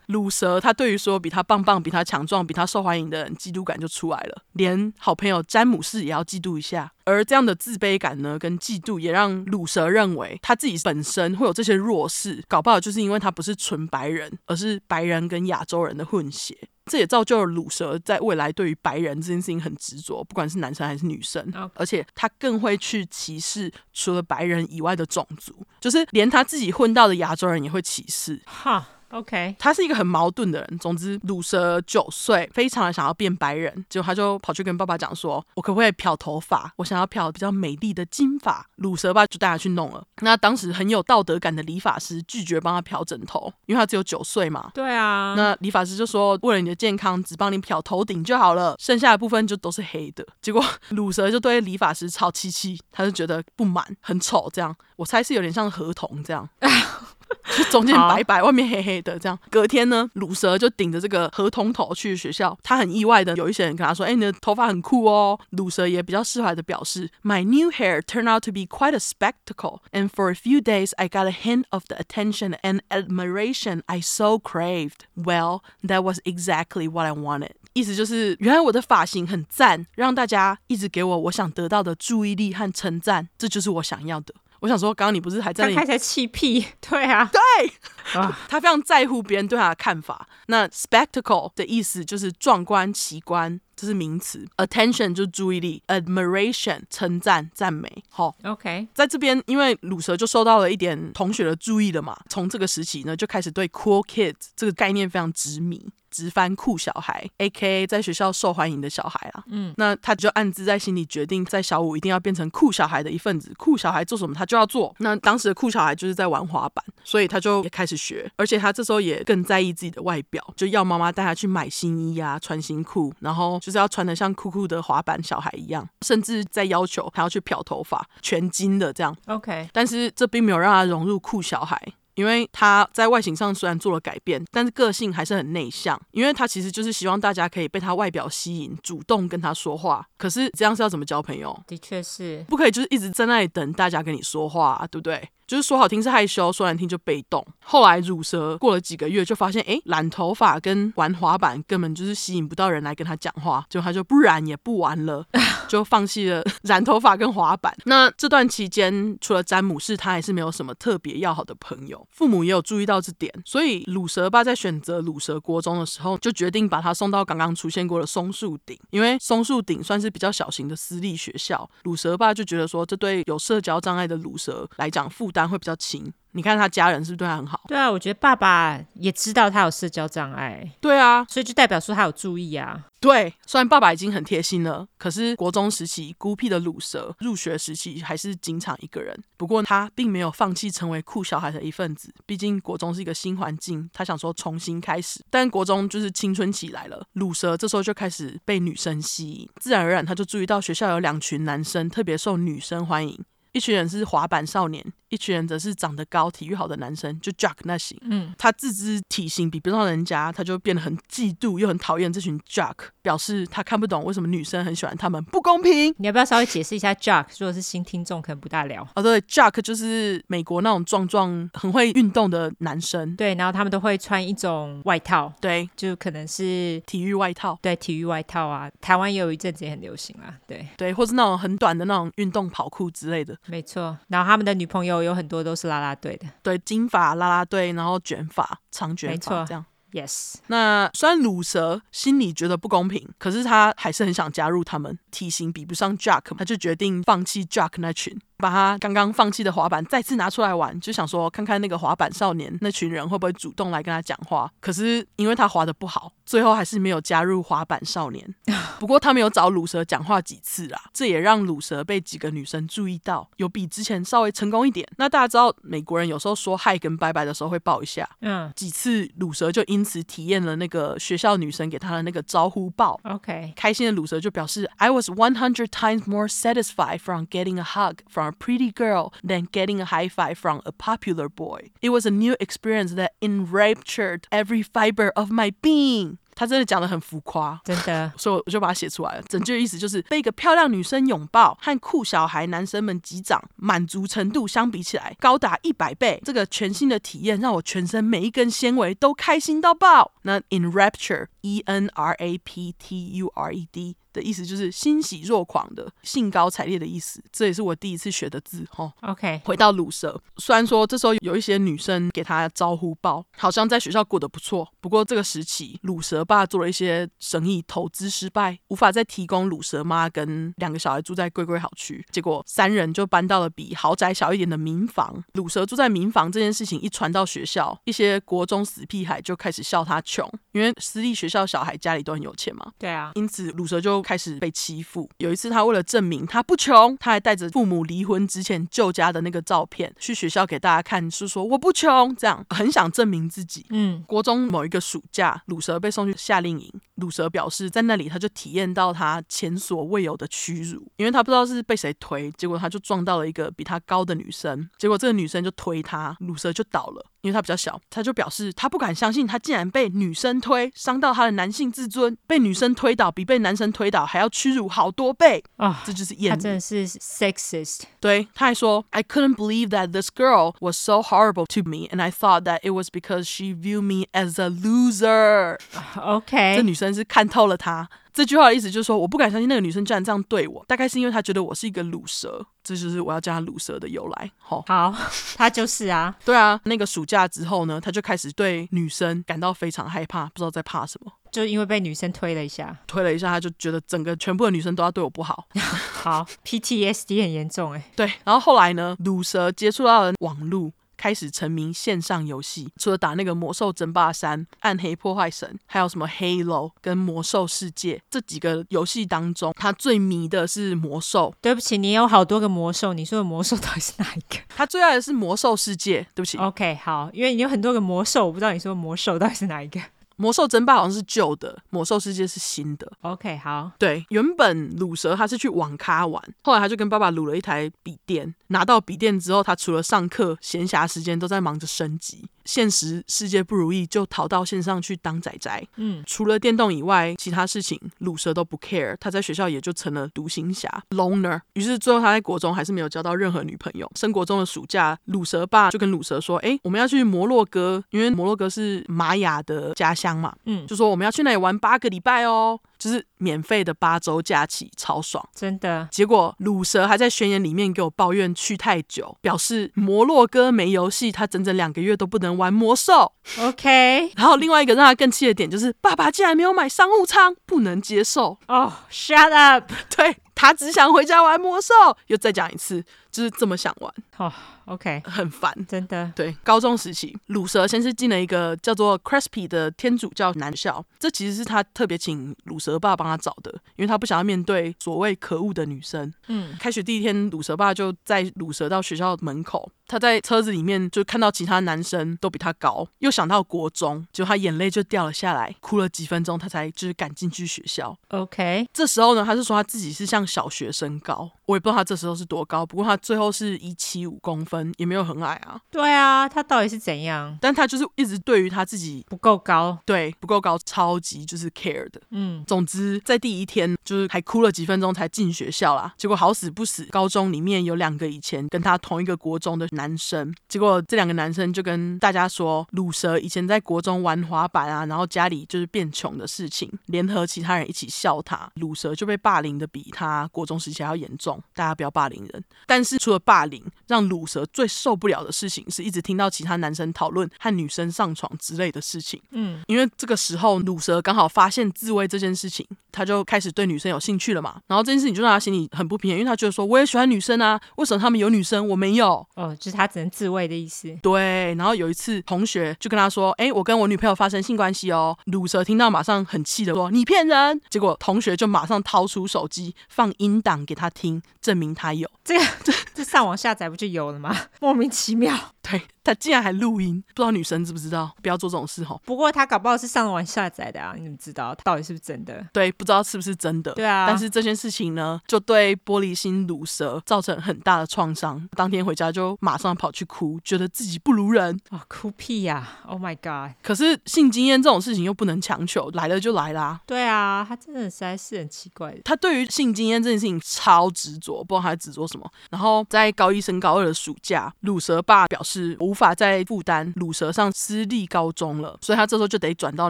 鲁蛇，他对于说比他棒棒、比他强壮、比他受欢迎的人，嫉妒感就出来了，连好朋友詹姆士也要嫉妒一下。而这样的自卑感呢，跟嫉妒也让鲁蛇认为他自己本身会有这些弱势，搞不好就是因为他不是纯白人，而是白人跟亚洲人的混血。这也造就了鲁蛇在未来对于白人这件事情很执着，不管是男生还是女生.而且他更会去歧视除了白人以外的种族，就是连他自己混到的亚洲人也会歧视。哈。OK，他是一个很矛盾的人。总之，鲁蛇九岁，非常的想要变白人，结果他就跑去跟爸爸讲说：“我可不可以漂头发？我想要漂比较美丽的金发。”鲁蛇爸就带他去弄了。那当时很有道德感的理发师拒绝帮他漂枕头，因为他只有九岁嘛。对啊。那理发师就说：“为了你的健康，只帮你漂头顶就好了，剩下的部分就都是黑的。”结果鲁蛇就对理发师吵气气，他就觉得不满，很丑。这样，我猜是有点像合同这样。就中间白白，外面黑黑的，这样。隔天呢，鲁蛇就顶着这个河童头去学校。他很意外的，有一些人跟他说：“哎、欸，你的头发很酷哦。”鲁蛇也比较释怀的表示：“My new hair turned out to be quite a spectacle, and for a few days I got a hint of the attention and admiration I so craved. Well, that was exactly what I wanted.” 意思就是，原来我的发型很赞，让大家一直给我我想得到的注意力和称赞，这就是我想要的。我想说，刚刚你不是还在那里？他才气屁，对啊，对，啊，他非常在乎别人对他的看法。那 spectacle 的意思就是壮观、奇观，这是名词。attention 就是注意力，admiration 称赞、赞美。好，OK，在这边，因为鲁蛇就受到了一点同学的注意了嘛，从这个时期呢，就开始对 cool kids 这个概念非常执迷。直翻酷小孩，A.K.A. 在学校受欢迎的小孩啊。嗯，那他就暗自在心里决定，在小五一定要变成酷小孩的一份子。酷小孩做什么，他就要做。那当时的酷小孩就是在玩滑板，所以他就也开始学。而且他这时候也更在意自己的外表，就要妈妈带他去买新衣啊，穿新裤，然后就是要穿的像酷酷的滑板小孩一样，甚至在要求他要去漂头发，全金的这样。OK，但是这并没有让他融入酷小孩。因为他在外形上虽然做了改变，但是个性还是很内向。因为他其实就是希望大家可以被他外表吸引，主动跟他说话。可是这样是要怎么交朋友？的确是，不可以就是一直在那里等大家跟你说话啊，对不对？就是说好听是害羞，说难听就被动。后来乳蛇过了几个月，就发现哎，染头发跟玩滑板根本就是吸引不到人来跟他讲话，就他就不染也不玩了，就放弃了 染头发跟滑板。那这段期间，除了詹姆士，他还是没有什么特别要好的朋友。父母也有注意到这点，所以鲁蛇爸在选择乳蛇国中的时候，就决定把他送到刚刚出现过的松树顶，因为松树顶算是比较小型的私立学校。鲁蛇爸就觉得说，这对有社交障碍的鲁蛇来讲负担会比较轻。你看他家人是不是对他很好？对啊，我觉得爸爸也知道他有社交障碍。对啊，所以就代表说他有注意啊。对，虽然爸爸已经很贴心了，可是国中时期孤僻的鲁蛇入学时期还是经常一个人。不过他并没有放弃成为酷小孩的一份子，毕竟国中是一个新环境，他想说重新开始。但国中就是青春期来了，鲁蛇这时候就开始被女生吸引，自然而然他就注意到学校有两群男生特别受女生欢迎，一群人是滑板少年。一群人则是长得高、体育好的男生，就 Jock 那型。嗯，他自知体型比不上人家，他就变得很嫉妒又很讨厌这群 Jock，表示他看不懂为什么女生很喜欢他们，不公平。你要不要稍微解释一下 Jock？如果是新听众，可能不大了。哦，对，Jock 就是美国那种壮壮、很会运动的男生。对，然后他们都会穿一种外套，对，就可能是体育外套。对，体育外套啊，台湾也有一阵子也很流行啊。对，对，或是那种很短的那种运动跑裤之类的。没错，然后他们的女朋友有很多都是拉拉。啦啦队的，对，金发啦啦队，然后卷发，长卷发，没错，这样，yes。那虽然鲁蛇心里觉得不公平，可是他还是很想加入他们。体型比不上 Jack，他就决定放弃 Jack 那群。把他刚刚放弃的滑板再次拿出来玩，就想说看看那个滑板少年那群人会不会主动来跟他讲话。可是因为他滑的不好，最后还是没有加入滑板少年。不过他没有找鲁蛇讲话几次啦，这也让鲁蛇被几个女生注意到，有比之前稍微成功一点。那大家知道美国人有时候说嗨跟拜拜的时候会抱一下，嗯，几次鲁蛇就因此体验了那个学校女生给他的那个招呼抱。OK，开心的鲁蛇就表示，I was one hundred times more satisfied from getting a hug from a pretty girl than getting a high five from a popular boy. It was a new experience that enraptured every fiber of my being. 他真的讲得很浮夸，真的，所以我就把它写出来了。整句的意思就是被一个漂亮女生拥抱，和酷小孩男生们击掌，满足程度相比起来高达一百倍。这个全新的体验让我全身每一根纤维都开心到爆。那 enrapture，e n r a p t u r e d。 的意思就是欣喜若狂的、兴高采烈的意思，这也是我第一次学的字哈。OK，回到鲁蛇，虽然说这时候有一些女生给他招呼报，好像在学校过得不错。不过这个时期，鲁蛇爸做了一些生意，投资失败，无法再提供鲁蛇妈跟两个小孩住在贵贵好区，结果三人就搬到了比豪宅小一点的民房。鲁蛇住在民房这件事情一传到学校，一些国中死屁孩就开始笑他穷，因为私立学校小孩家里都很有钱嘛。对啊，因此鲁蛇就。开始被欺负。有一次，他为了证明他不穷，他还带着父母离婚之前旧家的那个照片去学校给大家看，是说我不穷，这样 很想证明自己。嗯，国中某一个暑假，鲁蛇被送去夏令营。鲁蛇表示，在那里他就体验到他前所未有的屈辱，因为他不知道是被谁推，结果他就撞到了一个比他高的女生，结果这个女生就推他，鲁蛇就倒了。因为他比较小，他就表示他不敢相信他竟然被女生推，伤到他的男性自尊。被女生推倒比被男生推倒还要屈辱好多倍啊！哦、这就是厌女。他真的是 sexist。对，他还说，I couldn't believe that this girl was so horrible to me, and I thought that it was because she viewed me as a loser. OK，这女生是看透了他。这句话的意思就是说，我不敢相信那个女生居然这样对我，大概是因为她觉得我是一个卤蛇，这就是我要叫她卤蛇的由来。好，好，她就是啊，对啊。那个暑假之后呢，她就开始对女生感到非常害怕，不知道在怕什么，就因为被女生推了一下，推了一下，他就觉得整个全部的女生都要对我不好。好，PTSD 很严重哎。对，然后后来呢，鲁蛇接触到了网络。开始沉迷线上游戏，除了打那个魔兽争霸三、暗黑破坏神，还有什么 Halo 跟魔兽世界这几个游戏当中，他最迷的是魔兽。对不起，你有好多个魔兽，你说的魔兽到底是哪一个？他最爱的是魔兽世界。对不起，OK，好，因为你有很多个魔兽，我不知道你说的魔兽到底是哪一个。魔兽争霸好像是旧的，魔兽世界是新的。OK，好。对，原本鲁蛇他是去网咖玩，后来他就跟爸爸撸了一台笔电。拿到笔电之后，他除了上课，闲暇时间都在忙着升级。现实世界不如意，就逃到线上去当仔仔。嗯，除了电动以外，其他事情鲁蛇都不 care。他在学校也就成了独行侠 loner。于是最后他在国中还是没有交到任何女朋友。升国中的暑假，鲁蛇爸就跟鲁蛇说：“哎，我们要去摩洛哥，因为摩洛哥是玛雅的家乡嘛。嗯，就说我们要去那里玩八个礼拜哦。”就是免费的八周假期，超爽，真的。结果鲁蛇还在宣言里面给我抱怨去太久，表示摩洛哥没游戏，他整整两个月都不能玩魔兽。OK。然后另外一个让他更气的点就是，爸爸竟然没有买商务舱，不能接受。哦，oh，shut up。对，他只想回家玩魔兽。又再讲一次，就是这么想玩。好。OK，很烦，真的。对，高中时期，鲁蛇先是进了一个叫做 Crispy 的天主教男校，这其实是他特别请鲁蛇爸帮他找的，因为他不想要面对所谓可恶的女生。嗯，开学第一天，鲁蛇爸就在鲁蛇到学校门口，他在车子里面就看到其他男生都比他高，又想到国中，结果他眼泪就掉了下来，哭了几分钟，他才就是赶进去学校。OK，这时候呢，他是说他自己是像小学生高，我也不知道他这时候是多高，不过他最后是一七五公分。也没有很矮啊，对啊，他到底是怎样？但他就是一直对于他自己不够高，对，不够高，超级就是 care 的。嗯，总之在第一天就是还哭了几分钟才进学校啦。结果好死不死，高中里面有两个以前跟他同一个国中的男生，结果这两个男生就跟大家说，鲁蛇以前在国中玩滑板啊，然后家里就是变穷的事情，联合其他人一起笑他，鲁蛇就被霸凌的比他国中时期还要严重。大家不要霸凌人，但是除了霸凌，让鲁蛇最受不了的事情是一直听到其他男生讨论和女生上床之类的事情。嗯，因为这个时候鲁蛇刚好发现自慰这件事情，他就开始对女生有兴趣了嘛。然后这件事情就让他心里很不平衡，因为他觉得说我也喜欢女生啊，为什么他们有女生我没有？哦，就是他只能自慰的意思。对。然后有一次同学就跟他说：“哎，我跟我女朋友发生性关系哦。”鲁蛇听到马上很气的说：“你骗人！”结果同学就马上掏出手机放音档给他听，证明他有。这个这 这上网下载不就有了吗？莫名其妙，对，他竟然还录音，不知道女生知不知道？不要做这种事哈。不过他搞不好是上网下载的啊，你怎么知道到底是不是真的？对，不知道是不是真的。对啊，但是这件事情呢，就对玻璃心乳蛇造成很大的创伤。当天回家就马上跑去哭，觉得自己不如人啊、哦，哭屁呀！Oh my god！可是性经验这种事情又不能强求，来了就来啦。对啊，他真的实在是很奇怪的。他对于性经验这件事情超执着，不知道他执着什么。然后在高一升高二的暑假，鲁蛇爸表示无法再负担鲁蛇上私立高中了，所以他这时候就得转到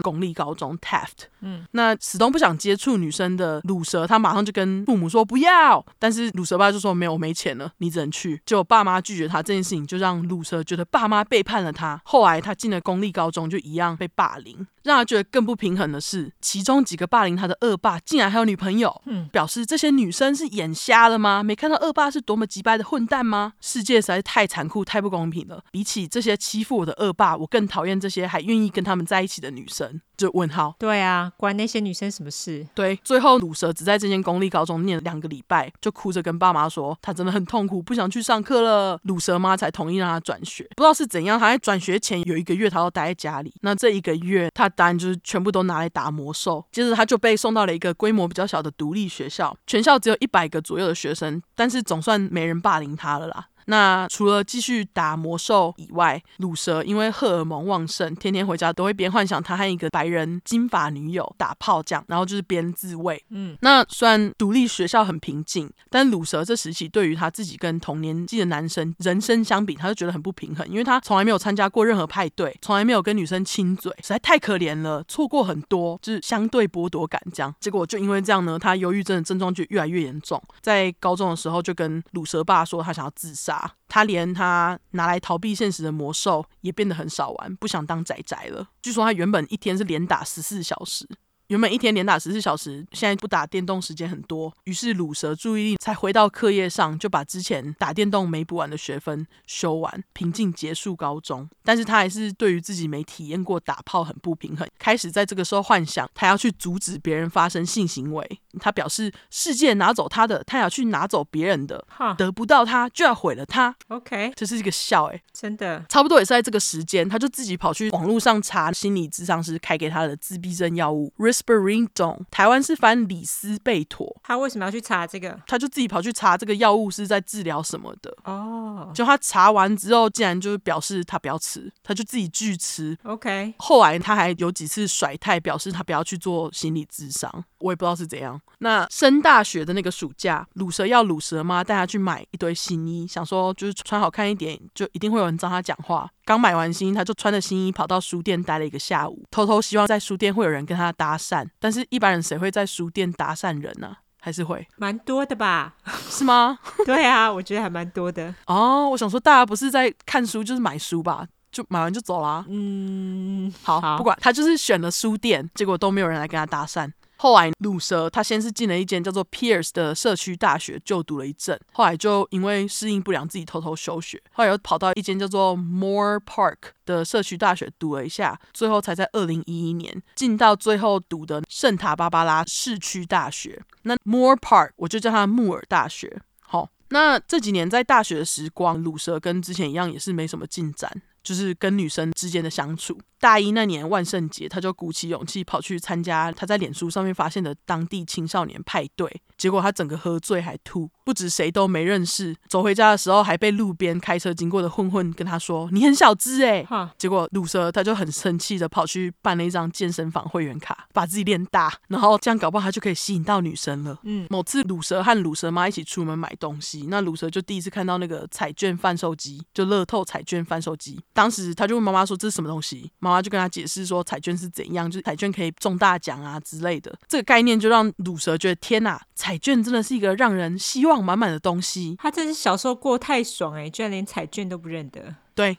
公立高中 Taft。嗯，那始终不想接触女生的鲁蛇，他马上就跟父母说不要。但是鲁蛇爸就说没有，我没钱了，你只能去。结果爸妈拒绝他这件事情，就让鲁蛇觉得爸妈背叛了他。后来他进了公立高中，就一样被霸凌。让他觉得更不平衡的是，其中几个霸凌他的恶霸竟然还有女朋友。嗯，表示这些女生是眼瞎了吗？没看到恶霸是多么急掰的混蛋吗？世界实在是太残酷、太不公平了。比起这些欺负我的恶霸，我更讨厌这些还愿意跟他们在一起的女生。就问号。对啊，关那些女生什么事？对，最后鲁蛇只在这间公立高中念了两个礼拜，就哭着跟爸妈说，他真的很痛苦，不想去上课了。鲁蛇妈才同意让他转学。不知道是怎样，他在转学前有一个月，他都待在家里。那这一个月，他当然就是全部都拿来打魔兽。接着他就被送到了一个规模比较小的独立学校，全校只有一百个左右的学生，但是总算没人霸凌他了啦。那除了继续打魔兽以外，鲁蛇因为荷尔蒙旺盛，天天回家都会边幻想他和一个白人金发女友打炮这样，然后就是边自慰。嗯，那虽然独立学校很平静，但鲁蛇这时期对于他自己跟同年纪的男生人生相比，他就觉得很不平衡，因为他从来没有参加过任何派对，从来没有跟女生亲嘴，实在太可怜了，错过很多，就是相对剥夺感这样。结果就因为这样呢，他忧郁症的症状就越来越严重，在高中的时候就跟鲁蛇爸说他想要自杀。他连他拿来逃避现实的魔兽也变得很少玩，不想当宅宅了。据说他原本一天是连打十四小时。原本一天连打十四小时，现在不打电动时间很多，于是鲁蛇注意力才回到课业上，就把之前打电动没补完的学分修完，平静结束高中。但是他还是对于自己没体验过打炮很不平衡，开始在这个时候幻想他要去阻止别人发生性行为。他表示世界拿走他的，他要去拿走别人的，哈得不到他就要毁了他。OK，这是一个笑哎、欸，真的，差不多也是在这个时间，他就自己跑去网络上查心理智商师开给他的自闭症药物。risperidone，台湾是翻李斯贝妥。他为什么要去查这个？他就自己跑去查这个药物是在治疗什么的。哦，oh. 就他查完之后，竟然就是表示他不要吃，他就自己拒吃。OK，后来他还有几次甩态，表示他不要去做心理智商。我也不知道是怎样。那升大学的那个暑假，鲁蛇要鲁蛇妈带他去买一堆新衣，想说就是穿好看一点，就一定会有人找他讲话。刚买完新衣，他就穿着新衣跑到书店待了一个下午，偷偷希望在书店会有人跟他搭讪。但是一般人谁会在书店搭讪人呢、啊？还是会蛮多的吧？是吗？对啊，我觉得还蛮多的。哦，我想说大家不是在看书就是买书吧？就买完就走啦。嗯，好，好不管他就是选了书店，结果都没有人来跟他搭讪。后来鲁蛇他先是进了一间叫做 Pierce 的社区大学就读了一阵，后来就因为适应不良自己偷偷休学，后来又跑到一间叫做 Moore Park 的社区大学读了一下，最后才在二零一一年进到最后读的圣塔芭芭拉市区大学。那 Moore Park 我就叫它穆尔大学。好，那这几年在大学的时光，鲁蛇跟之前一样也是没什么进展。就是跟女生之间的相处。大一那年万圣节，他就鼓起勇气跑去参加他在脸书上面发现的当地青少年派对，结果他整个喝醉还吐，不止谁都没认识。走回家的时候，还被路边开车经过的混混跟他说：“你很小只哎。”哈，结果鲁蛇他就很生气的跑去办了一张健身房会员卡，把自己练大，然后这样搞不好他就可以吸引到女生了。嗯，某次鲁蛇和鲁蛇妈一起出门买东西，那鲁蛇就第一次看到那个彩券贩售机，就乐透彩券贩售机。当时他就问妈妈说：“这是什么东西？”妈妈就跟他解释说：“彩券是怎样，就是彩券可以中大奖啊之类的。”这个概念就让鲁蛇觉得天哪，彩券真的是一个让人希望满满的东西。他真是小时候过太爽哎，居然连彩券都不认得。对，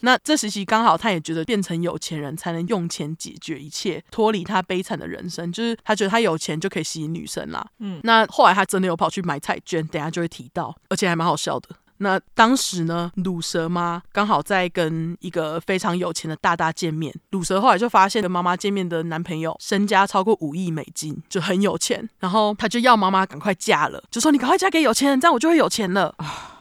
那这时期刚好他也觉得变成有钱人才能用钱解决一切，脱离他悲惨的人生，就是他觉得他有钱就可以吸引女生啦。嗯，那后来他真的有跑去买彩券，等下就会提到，而且还蛮好笑的。那当时呢，鲁蛇妈刚好在跟一个非常有钱的大大见面。鲁蛇后来就发现跟妈妈见面的男朋友身家超过五亿美金，就很有钱。然后他就要妈妈赶快嫁了，就说你赶快嫁给有钱人，这样我就会有钱了。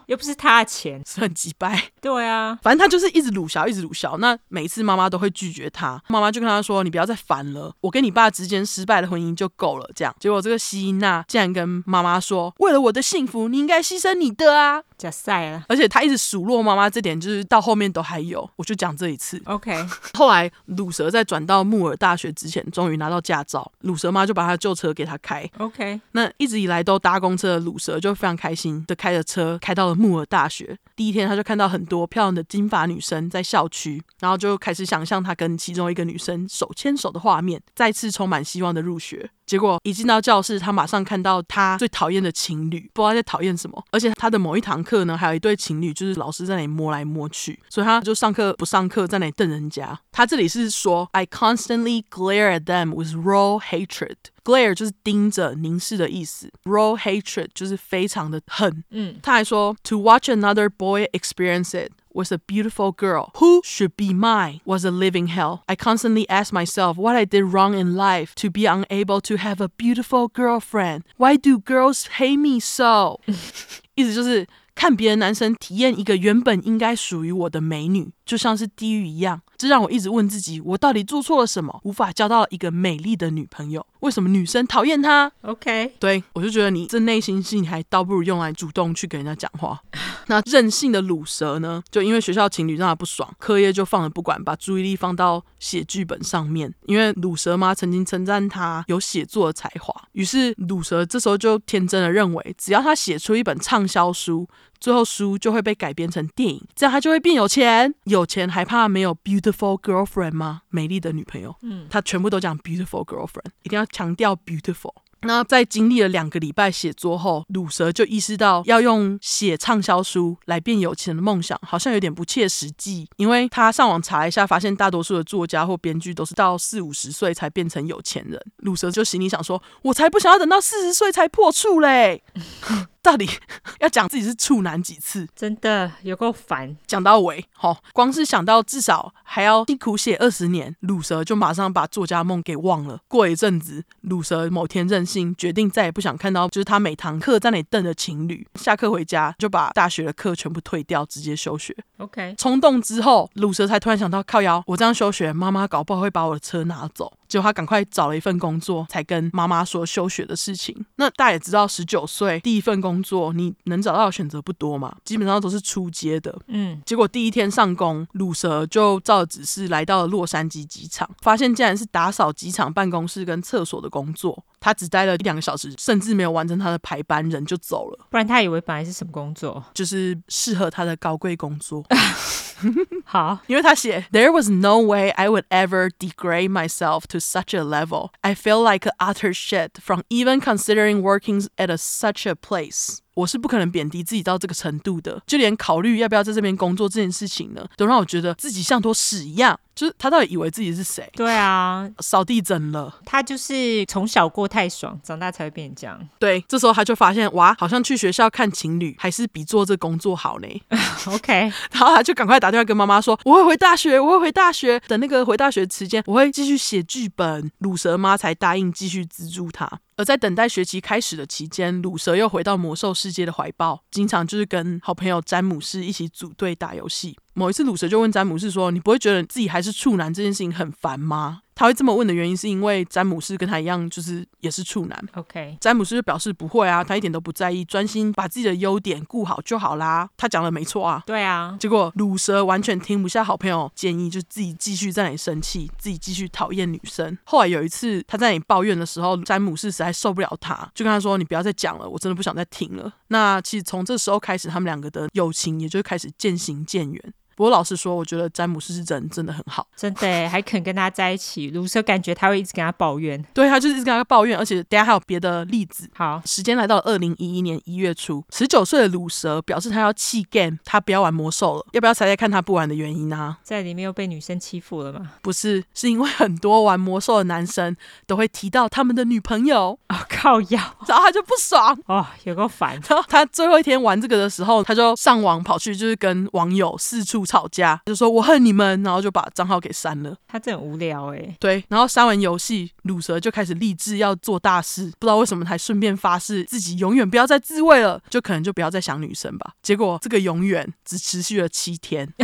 又不是他的钱，是很机掰。对啊，反正他就是一直鲁小，一直鲁小。那每一次妈妈都会拒绝他，妈妈就跟他说：“你不要再烦了，我跟你爸之间失败的婚姻就够了。”这样，结果这个希娜竟然跟妈妈说：“为了我的幸福，你应该牺牲你的啊！”假赛了，而且他一直数落妈妈这点，就是到后面都还有。我就讲这一次。OK，后来鲁蛇在转到木尔大学之前，终于拿到驾照，鲁蛇妈就把他旧车给他开。OK，那一直以来都搭公车的鲁蛇就非常开心的开着车开到了木尔大学。第一天，他就看到很多漂亮的金发女生在校区，然后就开始想象他跟其中一个女生手牵手的画面，再次充满希望的入学。结果一进到教室，他马上看到他最讨厌的情侣，不知道在讨厌什么。而且他的某一堂课呢，还有一对情侣，就是老师在那里摸来摸去，所以他就上课不上课，在那里瞪人家。他这里是说，I constantly glare at them with raw hatred。glare 就是盯着、凝视的意思，raw hatred 就是非常的恨。嗯，他还说，to watch another boy experience it。was a beautiful girl who should be mine was a living hell. I constantly ask myself what I did wrong in life to be unable to have a beautiful girlfriend. Why do girls hate me so? 意思就是看别的男生体验一个原本应该属于我的美女， 就像是地狱一样。这让我一直问自己，我到底做错了什么，无法交到一个美丽的女朋友？为什么女生讨厌他？OK，对，我就觉得你这内心戏还倒不如用来主动去跟人家讲话。那任性的鲁蛇呢？就因为学校情侣让他不爽，课业就放了不管，把注意力放到写剧本上面。因为鲁蛇妈曾经称赞他有写作的才华，于是鲁蛇这时候就天真的认为，只要他写出一本畅销书，最后书就会被改编成电影，这样他就会变有钱。有钱还怕没有 beautiful girlfriend 吗？美丽的女朋友。嗯，他全部都讲 beautiful girlfriend，一定要强调 beautiful。那在经历了两个礼拜写作后，鲁蛇就意识到要用写畅销书来变有钱的梦想，好像有点不切实际。因为他上网查一下，发现大多数的作家或编剧都是到四五十岁才变成有钱人。鲁蛇就心里想说：“我才不想要等到四十岁才破处嘞！”到底 要讲自己是处男几次？真的有够烦。讲到尾，齁，光是想到至少还要辛苦写二十年，鲁蛇就马上把作家梦给忘了。过一阵子，鲁蛇某天任性，决定再也不想看到就是他每堂课在那里瞪的情侣。下课回家就把大学的课全部退掉，直接休学。OK，冲动之后，鲁蛇才突然想到，靠腰，我这样休学，妈妈搞不好会把我的车拿走。结果他赶快找了一份工作，才跟妈妈说休学的事情。那大家也知道，十九岁第一份工作，你能找到的选择不多嘛，基本上都是出街的。嗯，结果第一天上工，鲁蛇就照指示来到了洛杉矶机场，发现竟然是打扫机场办公室跟厕所的工作。他只待了一两个小时，甚至没有完成他的排班，人就走了。不然他以为本来是什么工作，就是适合他的高贵工作。好，因为他写，There was no way I would ever degrade myself to such a level. I feel like utter shit from even considering working at a such a place. 我是不可能贬低自己到这个程度的，就连考虑要不要在这边工作这件事情呢，都让我觉得自己像坨屎一样。就是他到底以为自己是谁？对啊，扫地整了。他就是从小过太爽，长大才会变这样。对，这时候他就发现，哇，好像去学校看情侣还是比做这工作好呢。OK，然后他就赶快打电话跟妈妈说：“我会回大学，我会回大学。等那个回大学期间，我会继续写剧本。”鲁蛇妈才答应继续资助他。而在等待学期开始的期间，鲁蛇又回到魔兽世界的怀抱，经常就是跟好朋友詹姆士一起组队打游戏。某一次，鲁蛇就问詹姆士说：“你不会觉得自己还是处男这件事情很烦吗？”他会这么问的原因，是因为詹姆斯跟他一样，就是也是处男。OK，詹姆斯就表示不会啊，他一点都不在意，专心把自己的优点顾好就好啦。他讲的没错啊。对啊。结果鲁蛇完全听不下好朋友建议，就自己继续在那里生气，自己继续讨厌女生。后来有一次他在那里抱怨的时候，詹姆斯实在受不了他，就跟他说：“你不要再讲了，我真的不想再听了。”那其实从这时候开始，他们两个的友情也就开始渐行渐远。不过老实说，我觉得詹姆斯是人真的很好，真的还肯跟他在一起。卢蛇感觉他会一直跟他抱怨，对，他就是一直跟他抱怨，而且等下还有别的例子。好，时间来到二零一一年一月初，十九岁的卢蛇表示他要弃 game，他不要玩魔兽了。要不要猜猜看他不玩的原因呢、啊？在里面又被女生欺负了吗？不是，是因为很多玩魔兽的男生都会提到他们的女朋友啊、哦，靠腰，然后他就不爽哦，有够烦。然后他最后一天玩这个的时候，他就上网跑去就是跟网友四处吵架，就说。我恨你们，然后就把账号给删了。他真无聊哎。对，然后删完游戏，鲁蛇就开始立志要做大事，不知道为什么还顺便发誓自己永远不要再自慰了，就可能就不要再想女生吧。结果这个永远只持续了七天。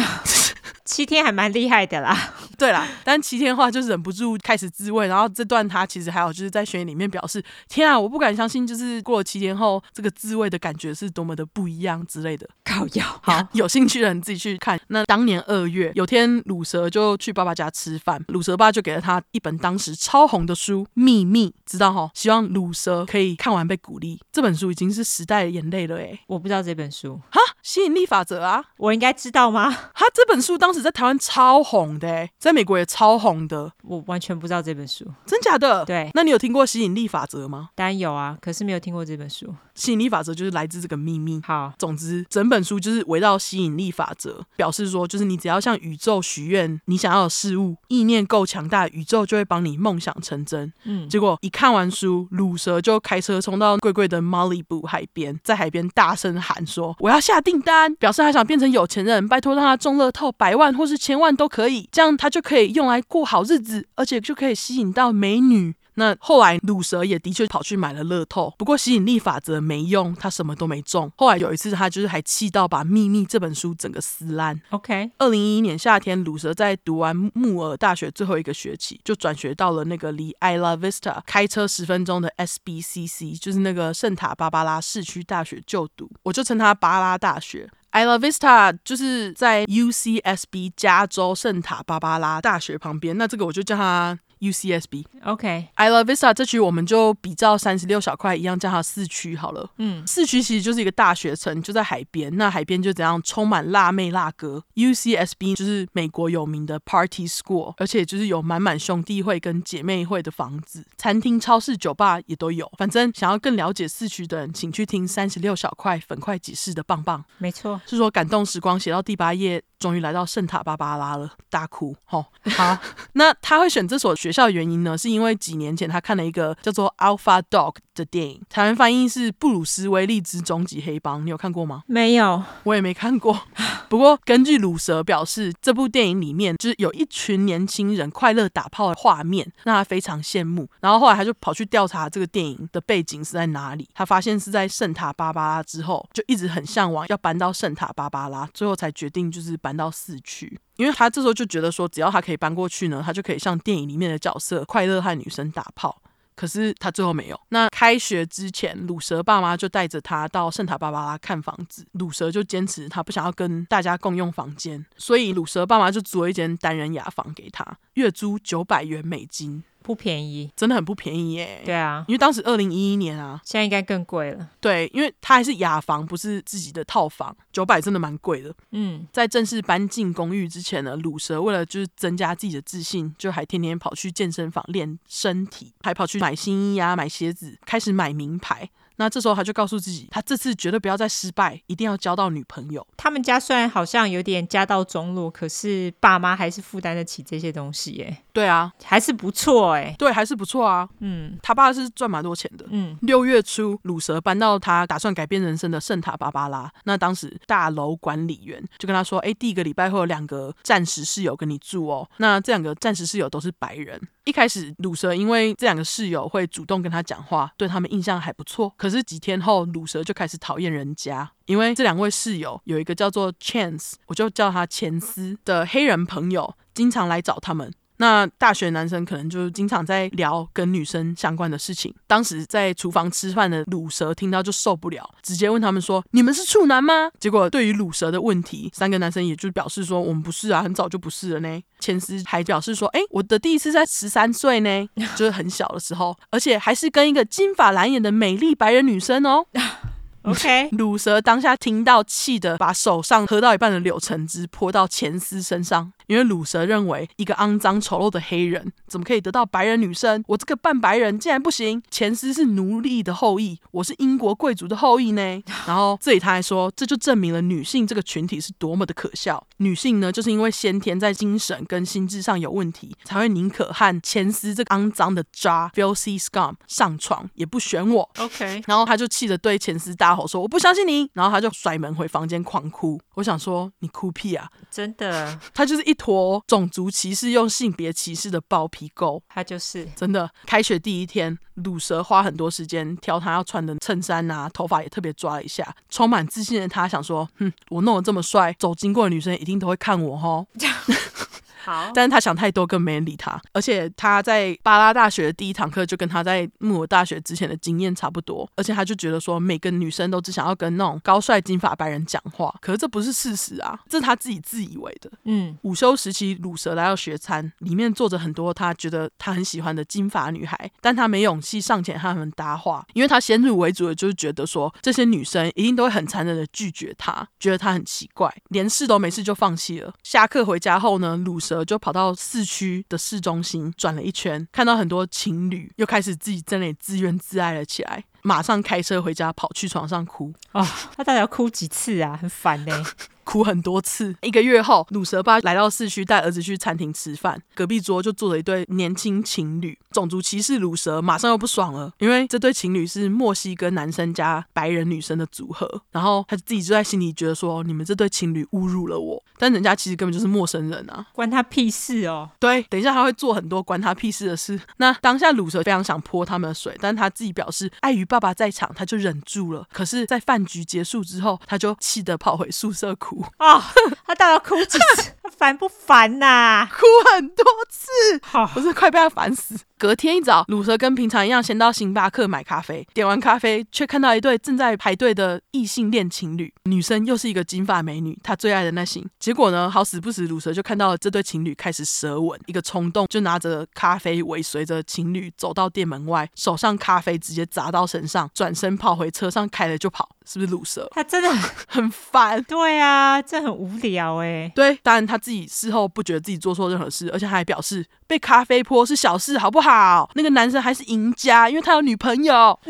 七天还蛮厉害的啦，对啦，但七天的话就忍不住开始自慰，然后这段他其实还有就是在宣言里面表示，天啊，我不敢相信，就是过了七天后，这个自慰的感觉是多么的不一样之类的。靠药，好，有兴趣的人自己去看。那当年二月，有天鲁蛇就去爸爸家吃饭，鲁蛇爸就给了他一本当时超红的书《秘密》，知道哈？希望鲁蛇可以看完被鼓励。这本书已经是时代的眼泪了，哎，我不知道这本书哈，吸引力法则啊，我应该知道吗？哈，这本书当时在台湾超红的，在美国也超红的。我完全不知道这本书，真假的？对，那你有听过吸引力法则吗？当然有啊，可是没有听过这本书。吸引力法则就是来自这个秘密。好，总之整本书就是围绕吸引力法则，表示说就是你只要向宇宙许愿你想要的事物，意念够强大，宇宙就会帮你梦想成真。嗯，结果一看完书，鲁蛇就开车冲到贵贵的 Malibu 海边，在海边大声喊说：“我要下订单，表示他想变成有钱人，拜托让他中乐透百万或是千万都可以，这样他就可以用来过好日子，而且就可以吸引到美女。”那后来鲁蛇也的确跑去买了乐透，不过吸引力法则没用，他什么都没中。后来有一次，他就是还气到把《秘密》这本书整个撕烂。OK，二零一一年夏天，鲁蛇在读完木尔大学最后一个学期，就转学到了那个离 Isla Vista 开车十分钟的 SBCC，就是那个圣塔芭芭拉市区大学就读。我就称它芭拉大学。Isla Vista 就是在 UCSB 加州圣塔芭芭拉大学旁边，那这个我就叫它。UCSB，OK，Isla Vista 这区我们就比照三十六小块一样叫它四区好了。嗯，四区其实就是一个大学城，就在海边。那海边就怎样充满辣妹辣哥。UCSB 就是美国有名的 Party School，而且就是有满满兄弟会跟姐妹会的房子，餐厅、超市、酒吧也都有。反正想要更了解四区的人，请去听三十六小块粉块解释的棒棒。没错，是说感动时光写到第八页，终于来到圣塔芭芭拉了，大哭。吼，好，那他会选这所学校的原因呢，是因为几年前他看了一个叫做《Alpha Dog》的电影，台湾翻译是《布鲁斯威利之终极黑帮》，你有看过吗？没有，我也没看过。不过根据鲁蛇表示，这部电影里面就是有一群年轻人快乐打炮的画面，让他非常羡慕。然后后来他就跑去调查这个电影的背景是在哪里，他发现是在圣塔芭芭拉之后，就一直很向往要搬到圣塔芭芭拉，最后才决定就是搬到市区。因为他这时候就觉得说，只要他可以搬过去呢，他就可以像电影里面的角色，快乐和女生打炮。可是他最后没有。那开学之前，鲁蛇爸妈就带着他到圣塔芭芭拉看房子，鲁蛇就坚持他不想要跟大家共用房间，所以鲁蛇爸妈就租了一间单人雅房给他，月租九百元美金。不便宜，真的很不便宜耶。对啊，因为当时二零一一年啊，现在应该更贵了。对，因为它还是雅房，不是自己的套房，九百真的蛮贵的。嗯，在正式搬进公寓之前呢，鲁蛇为了就是增加自己的自信，就还天天跑去健身房练身体，还跑去买新衣啊，买鞋子，开始买名牌。那这时候他就告诉自己，他这次绝对不要再失败，一定要交到女朋友。他们家虽然好像有点家道中落，可是爸妈还是负担得起这些东西耶。对啊，还是不错哎。对，还是不错啊。嗯，他爸是赚蛮多钱的。嗯，六月初，鲁蛇搬到他打算改变人生的圣塔芭芭拉。那当时大楼管理员就跟他说：“哎，第一个礼拜会有两个暂时室友跟你住哦。那这两个暂时室友都是白人。一开始，鲁蛇因为这两个室友会主动跟他讲话，对他们印象还不错。”可是几天后，鲁蛇就开始讨厌人家，因为这两位室友有一个叫做 Chance，我就叫他钱斯的黑人朋友，经常来找他们。那大学男生可能就经常在聊跟女生相关的事情。当时在厨房吃饭的卤蛇听到就受不了，直接问他们说：“你们是处男吗？”结果对于卤蛇的问题，三个男生也就表示说：“我们不是啊，很早就不是了呢。”钱斯还表示说：“哎，我的第一次在十三岁呢，就是很小的时候，而且还是跟一个金发蓝眼的美丽白人女生哦。” OK，鲁蛇当下听到，气得把手上喝到一半的柳橙汁泼到钱斯身上。因为鲁蛇认为，一个肮脏丑陋的黑人怎么可以得到白人女生？我这个半白人竟然不行！前斯是奴隶的后裔，我是英国贵族的后裔呢。然后这里他还说，这就证明了女性这个群体是多么的可笑。女性呢，就是因为先天在精神跟心智上有问题，才会宁可和前斯这个肮脏的渣 filthy scum 上床，也不选我。OK，然后他就气得对前斯大吼说：“我不相信你！”然后他就甩门回房间狂哭。我想说，你哭屁啊！真的，他就是一。坨种族歧视用性别歧视的包皮狗，他就是真的。开学第一天，鲁蛇花很多时间挑他要穿的衬衫啊，头发也特别抓了一下，充满自信的他想说：“哼，我弄得这么帅，走经过的女生一定都会看我齁。” 好，但是他想太多，更没人理他。而且他在巴拉大学的第一堂课就跟他在木尔大学之前的经验差不多。而且他就觉得说，每个女生都只想要跟那种高帅金发白人讲话。可是这不是事实啊，这是他自己自以为的。嗯，午休时期，鲁蛇来到学餐，里面坐着很多他觉得他很喜欢的金发女孩，但他没勇气上前和他们搭话，因为他先入为主的就是觉得说，这些女生一定都会很残忍的拒绝他，觉得他很奇怪，连试都没试就放弃了。下课回家后呢，鲁蛇。就跑到市区的市中心转了一圈，看到很多情侣，又开始自己在那里自怨自艾了起来。马上开车回家，跑去床上哭。哦，他到底要哭几次啊？很烦呢。哭很多次。一个月后，鲁蛇爸来到市区，带儿子去餐厅吃饭。隔壁桌就坐着一对年轻情侣。种族歧视鲁蛇马上又不爽了，因为这对情侣是墨西哥男生加白人女生的组合。然后他自己就在心里觉得说：“你们这对情侣侮辱了我。”但人家其实根本就是陌生人啊，关他屁事哦。对，等一下他会做很多关他屁事的事。那当下鲁蛇非常想泼他们的水，但他自己表示碍于爸爸在场，他就忍住了。可是，在饭局结束之后，他就气得跑回宿舍哭。啊、哦！他到底要哭几次？烦不烦呐、啊？哭很多次，我是快被他烦死。隔天一早，鲁蛇跟平常一样，先到星巴克买咖啡。点完咖啡，却看到一对正在排队的异性恋情侣，女生又是一个金发美女，他最爱的那型。结果呢，好死不死，鲁蛇就看到了这对情侣开始舌吻，一个冲动就拿着咖啡尾随着情侣走到店门外，手上咖啡直接砸到身上，转身跑回车上开了就跑，是不是鲁蛇？他真的很 烦。对啊，这很无聊哎。对，当然他自己事后不觉得自己做错任何事，而且他还表示被咖啡泼是小事，好不好？那个男生还是赢家，因为他有女朋友。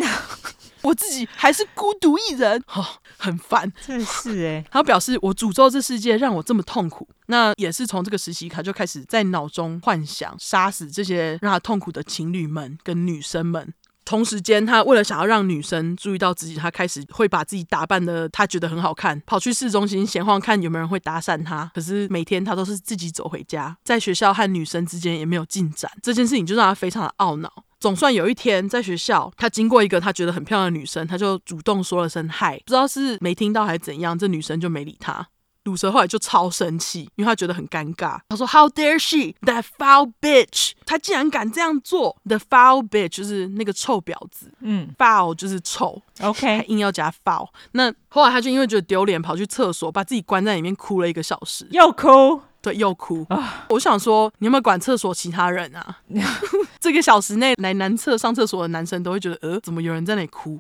我自己还是孤独一人，哦，很烦。真是哎，他表示我诅咒这世界让我这么痛苦。那也是从这个时期，他就开始在脑中幻想杀死这些让他痛苦的情侣们跟女生们。同时间，他为了想要让女生注意到自己，他开始会把自己打扮的他觉得很好看，跑去市中心闲晃，看有没有人会搭讪他。可是每天他都是自己走回家，在学校和女生之间也没有进展。这件事情就让他非常的懊恼。总算有一天在学校，他经过一个他觉得很漂亮的女生，他就主动说了声嗨，不知道是没听到还是怎样，这女生就没理他。鲁蛇后来就超生气，因为他觉得很尴尬。他说：“How dare she, that foul bitch！” 他竟然敢这样做，the foul bitch 就是那个臭婊子。嗯，foul 就是臭。OK，还硬要加 foul。那后来他就因为觉得丢脸，跑去厕所，把自己关在里面哭了一个小时。又哭。对，又哭。我想说，你有没有管厕所其他人啊？这个小时内来男厕上厕所的男生都会觉得，呃，怎么有人在那里哭？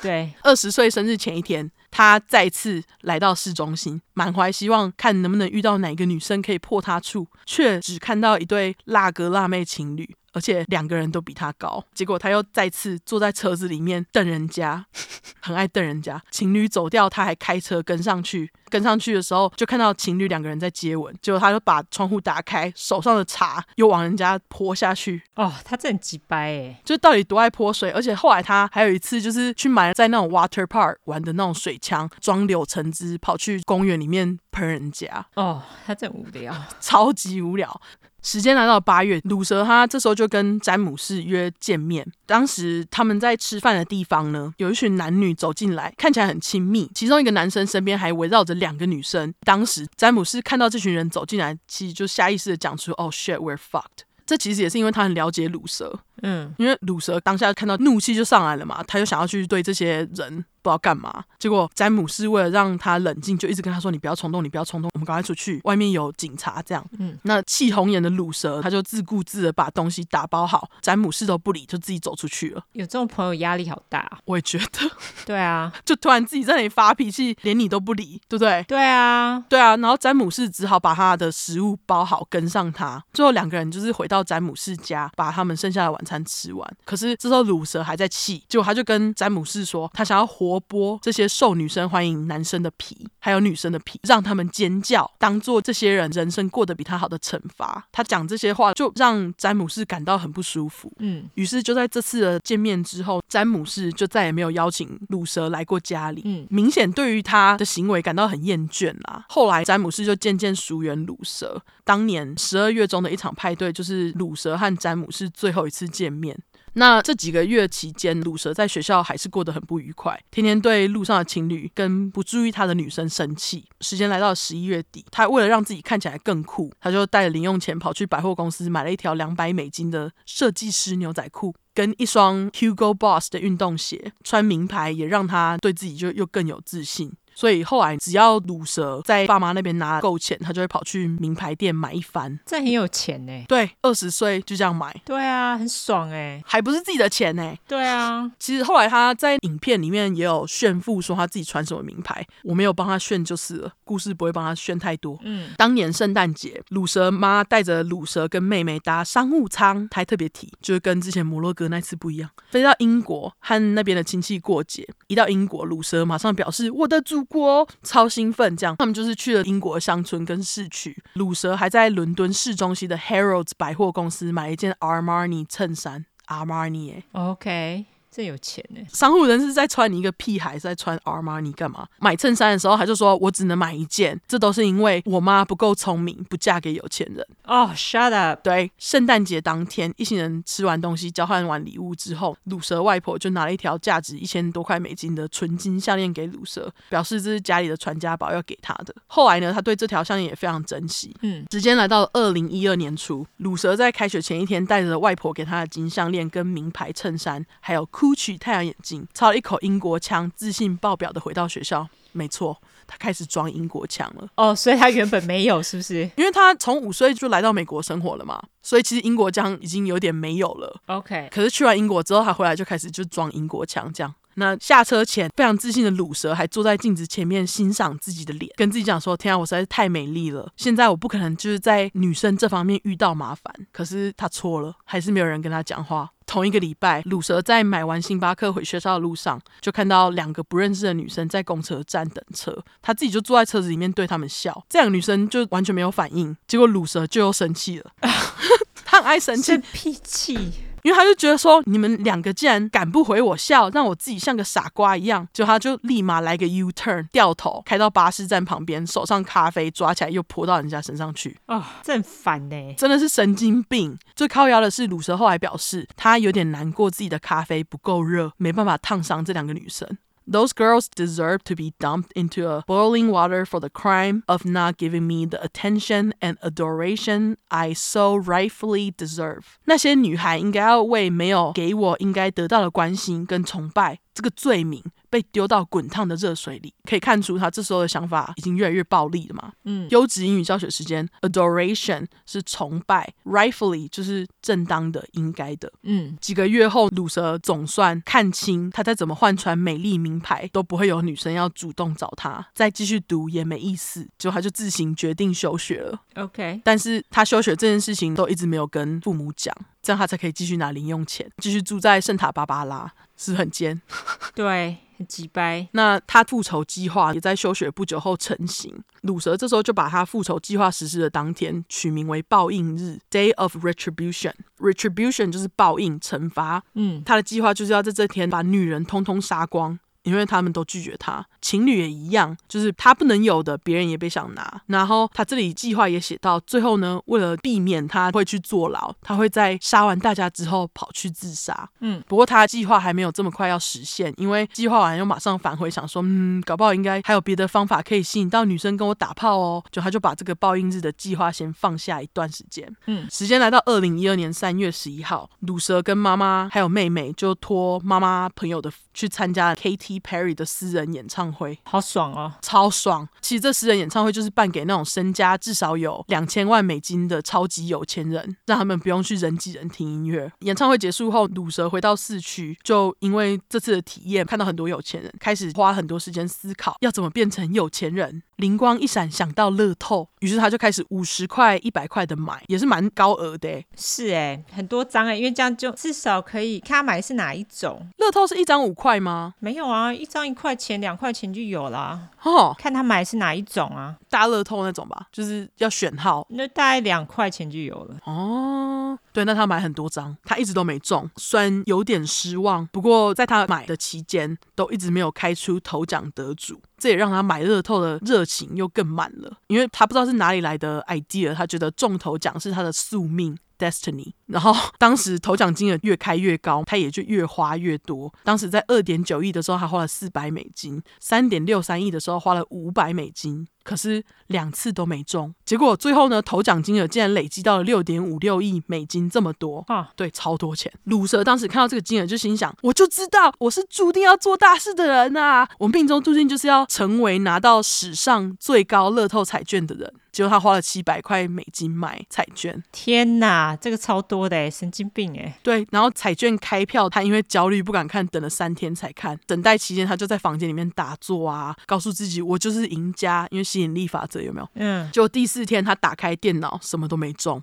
对，二十岁生日前一天，他再次来到市中心，满怀希望看能不能遇到哪个女生可以破他处，却只看到一对辣哥辣妹情侣。而且两个人都比他高，结果他又再次坐在车子里面瞪人家，很爱瞪人家。情侣走掉，他还开车跟上去。跟上去的时候，就看到情侣两个人在接吻。结果他就把窗户打开，手上的茶又往人家泼下去。哦，他真很鸡掰哎！就到底多爱泼水？而且后来他还有一次，就是去买在那种 water park 玩的那种水枪，装柳橙汁，跑去公园里面喷人家。哦，他真无聊，超级无聊。时间来到八月，鲁蛇他这时候就跟詹姆士约见面。当时他们在吃饭的地方呢，有一群男女走进来，看起来很亲密。其中一个男生身边还围绕着两个女生。当时詹姆士看到这群人走进来，其实就下意识的讲出：“Oh shit, we're fucked。”这其实也是因为他很了解鲁蛇，嗯，因为鲁蛇当下看到怒气就上来了嘛，他就想要去对这些人。不知道干嘛，结果詹姆士为了让他冷静，就一直跟他说：“你不要冲动，你不要冲动，我们赶快出去，外面有警察。”这样，嗯，那气红眼的鲁蛇他就自顾自的把东西打包好，詹姆士都不理，就自己走出去了。有这种朋友压力好大，我也觉得。对啊，就突然自己在那里发脾气，连你都不理，对不对？对啊，对啊。然后詹姆士只好把他的食物包好，跟上他。最后两个人就是回到詹姆士家，把他们剩下的晚餐吃完。可是这时候鲁蛇还在气，结果他就跟詹姆士说，他想要活剥这些。受女生欢迎男生的皮，还有女生的皮，让他们尖叫，当做这些人人生过得比他好的惩罚。他讲这些话，就让詹姆士感到很不舒服。嗯，于是就在这次的见面之后，詹姆士就再也没有邀请鲁蛇来过家里。嗯，明显对于他的行为感到很厌倦啦。后来詹姆士就渐渐疏远鲁蛇。当年十二月中的一场派对，就是鲁蛇和詹姆士最后一次见面。那这几个月期间，鲁蛇在学校还是过得很不愉快，天天对路上的情侣跟不注意他的女生生气。时间来到十一月底，他为了让自己看起来更酷，他就带着零用钱跑去百货公司买了一条两百美金的设计师牛仔裤，跟一双 Hugo Boss 的运动鞋。穿名牌也让他对自己就又更有自信。所以后来，只要卤蛇在爸妈那边拿够钱，他就会跑去名牌店买一番。这很有钱呢。对，二十岁就这样买。对啊，很爽哎，还不是自己的钱呢。对啊，其实后来他在影片里面也有炫富，说他自己穿什么名牌。我没有帮他炫就是了，故事不会帮他炫太多。嗯，当年圣诞节，卤蛇妈带着卤蛇跟妹妹搭商务舱，他还特别提，就是跟之前摩洛哥那次不一样，飞到英国和那边的亲戚过节。一到英国，卤蛇马上表示我的祖国超兴奋，这样他们就是去了英国乡村跟市区。鲁蛇还在伦敦市中心的 Harrods 百货公司买了一件 Armani 衬衫，Armani 哎，OK。真有钱呢！商户人是在穿你一个屁孩，是在穿 Armani 干嘛？买衬衫的时候，他就说我只能买一件，这都是因为我妈不够聪明，不嫁给有钱人。哦、oh，shut up！对，圣诞节当天，一行人吃完东西，交换完礼物之后，鲁蛇外婆就拿了一条价值一千多块美金的纯金项链给鲁蛇，表示这是家里的传家宝，要给他的。后来呢，他对这条项链也非常珍惜。嗯，时间来到二零一二年初，鲁蛇在开学前一天，带着外婆给他的金项链跟名牌衬衫，还有酷。取太阳眼镜，操了一口英国腔，自信爆表的回到学校。没错，他开始装英国腔了。哦，所以他原本没有，是不是？因为他从五岁就来到美国生活了嘛，所以其实英国腔已经有点没有了。OK，可是去完英国之后，他回来就开始就装英国腔，这样。那下车前，非常自信的鲁蛇还坐在镜子前面欣赏自己的脸，跟自己讲说：“天啊，我实在是太美丽了！现在我不可能就是在女生这方面遇到麻烦。”可是他错了，还是没有人跟他讲话。同一个礼拜，鲁蛇在买完星巴克回学校的路上，就看到两个不认识的女生在公车站等车，他自己就坐在车子里面对他们笑。这两个女生就完全没有反应，结果鲁蛇就又生气了。他很爱生气，脾气。因为他就觉得说你们两个竟然敢不回我笑，让我自己像个傻瓜一样，就他就立马来个 U turn，掉头开到巴士站旁边，手上咖啡抓起来又泼到人家身上去。哦，这很烦呢，真的是神经病。最靠腰的是鲁蛇后来表示，他有点难过自己的咖啡不够热，没办法烫伤这两个女生。Those girls deserve to be dumped into a boiling water for the crime of not giving me the attention and adoration I so rightfully deserve。那些女孩应该要为没有给我应该得到的关心跟崇拜 这个罪名。被丢到滚烫的热水里，可以看出他这时候的想法已经越来越暴力了嘛。嗯，优质英语教学时间，adoration 是崇拜，rightfully 就是正当的、应该的。嗯，几个月后，鲁蛇总算看清，他再怎么换穿美丽名牌，都不会有女生要主动找他。再继续读也没意思，就他就自行决定休学了。OK，但是他休学这件事情都一直没有跟父母讲，这样他才可以继续拿零用钱，继续住在圣塔芭芭拉，是很尖？对。很机掰。那他复仇计划也在休学不久后成型。鲁蛇这时候就把他复仇计划实施的当天取名为报应日 （Day of Retribution）。Retribution 就是报应、惩罚。嗯，他的计划就是要在这天把女人通通杀光。因为他们都拒绝他，情侣也一样，就是他不能有的，别人也别想拿。然后他这里计划也写到最后呢，为了避免他会去坐牢，他会在杀完大家之后跑去自杀。嗯，不过他的计划还没有这么快要实现，因为计划完又马上返回，想说，嗯，搞不好应该还有别的方法可以吸引到女生跟我打炮哦。就他就把这个报应日的计划先放下一段时间。嗯，时间来到二零一二年三月十一号，鲁蛇跟妈妈还有妹妹就托妈妈朋友的去参加 KT。Perry 的私人演唱会好爽哦，超爽！其实这私人演唱会就是办给那种身家至少有两千万美金的超级有钱人，让他们不用去人挤人听音乐。演唱会结束后，鲁蛇回到市区，就因为这次的体验，看到很多有钱人，开始花很多时间思考要怎么变成有钱人。灵光一闪，想到乐透，于是他就开始五十块、一百块的买，也是蛮高额的。是哎，很多张哎，因为这样就至少可以看他买的是哪一种。乐透是一张五块吗？没有啊，一张一块钱、两块钱就有啦。哦，看他买的是哪一种啊？大乐透那种吧，就是要选号。那大概两块钱就有了。哦，对，那他买很多张，他一直都没中，虽然有点失望。不过在他买的期间，都一直没有开出头奖得主。这也让他买乐透的热情又更满了，因为他不知道是哪里来的 idea，他觉得中头奖是他的宿命 destiny。然后当时头奖金额越开越高，他也就越花越多。当时在二点九亿的时候，他花了四百美金；三点六三亿的时候，花了五百美金。可是两次都没中，结果最后呢，头奖金额竟然累积到了六点五六亿美金，这么多啊！对，超多钱。鲁蛇当时看到这个金额，就心想：我就知道我是注定要做大事的人啊！我命中注定就是要成为拿到史上最高乐透彩券的人。结果他花了七百块美金买彩券，天哪，这个超多的哎，神经病哎！对，然后彩券开票，他因为焦虑不敢看，等了三天才看。等待期间，他就在房间里面打坐啊，告诉自己我就是赢家，因为吸引力法则有没有？嗯。就第四天他打开电脑，什么都没中，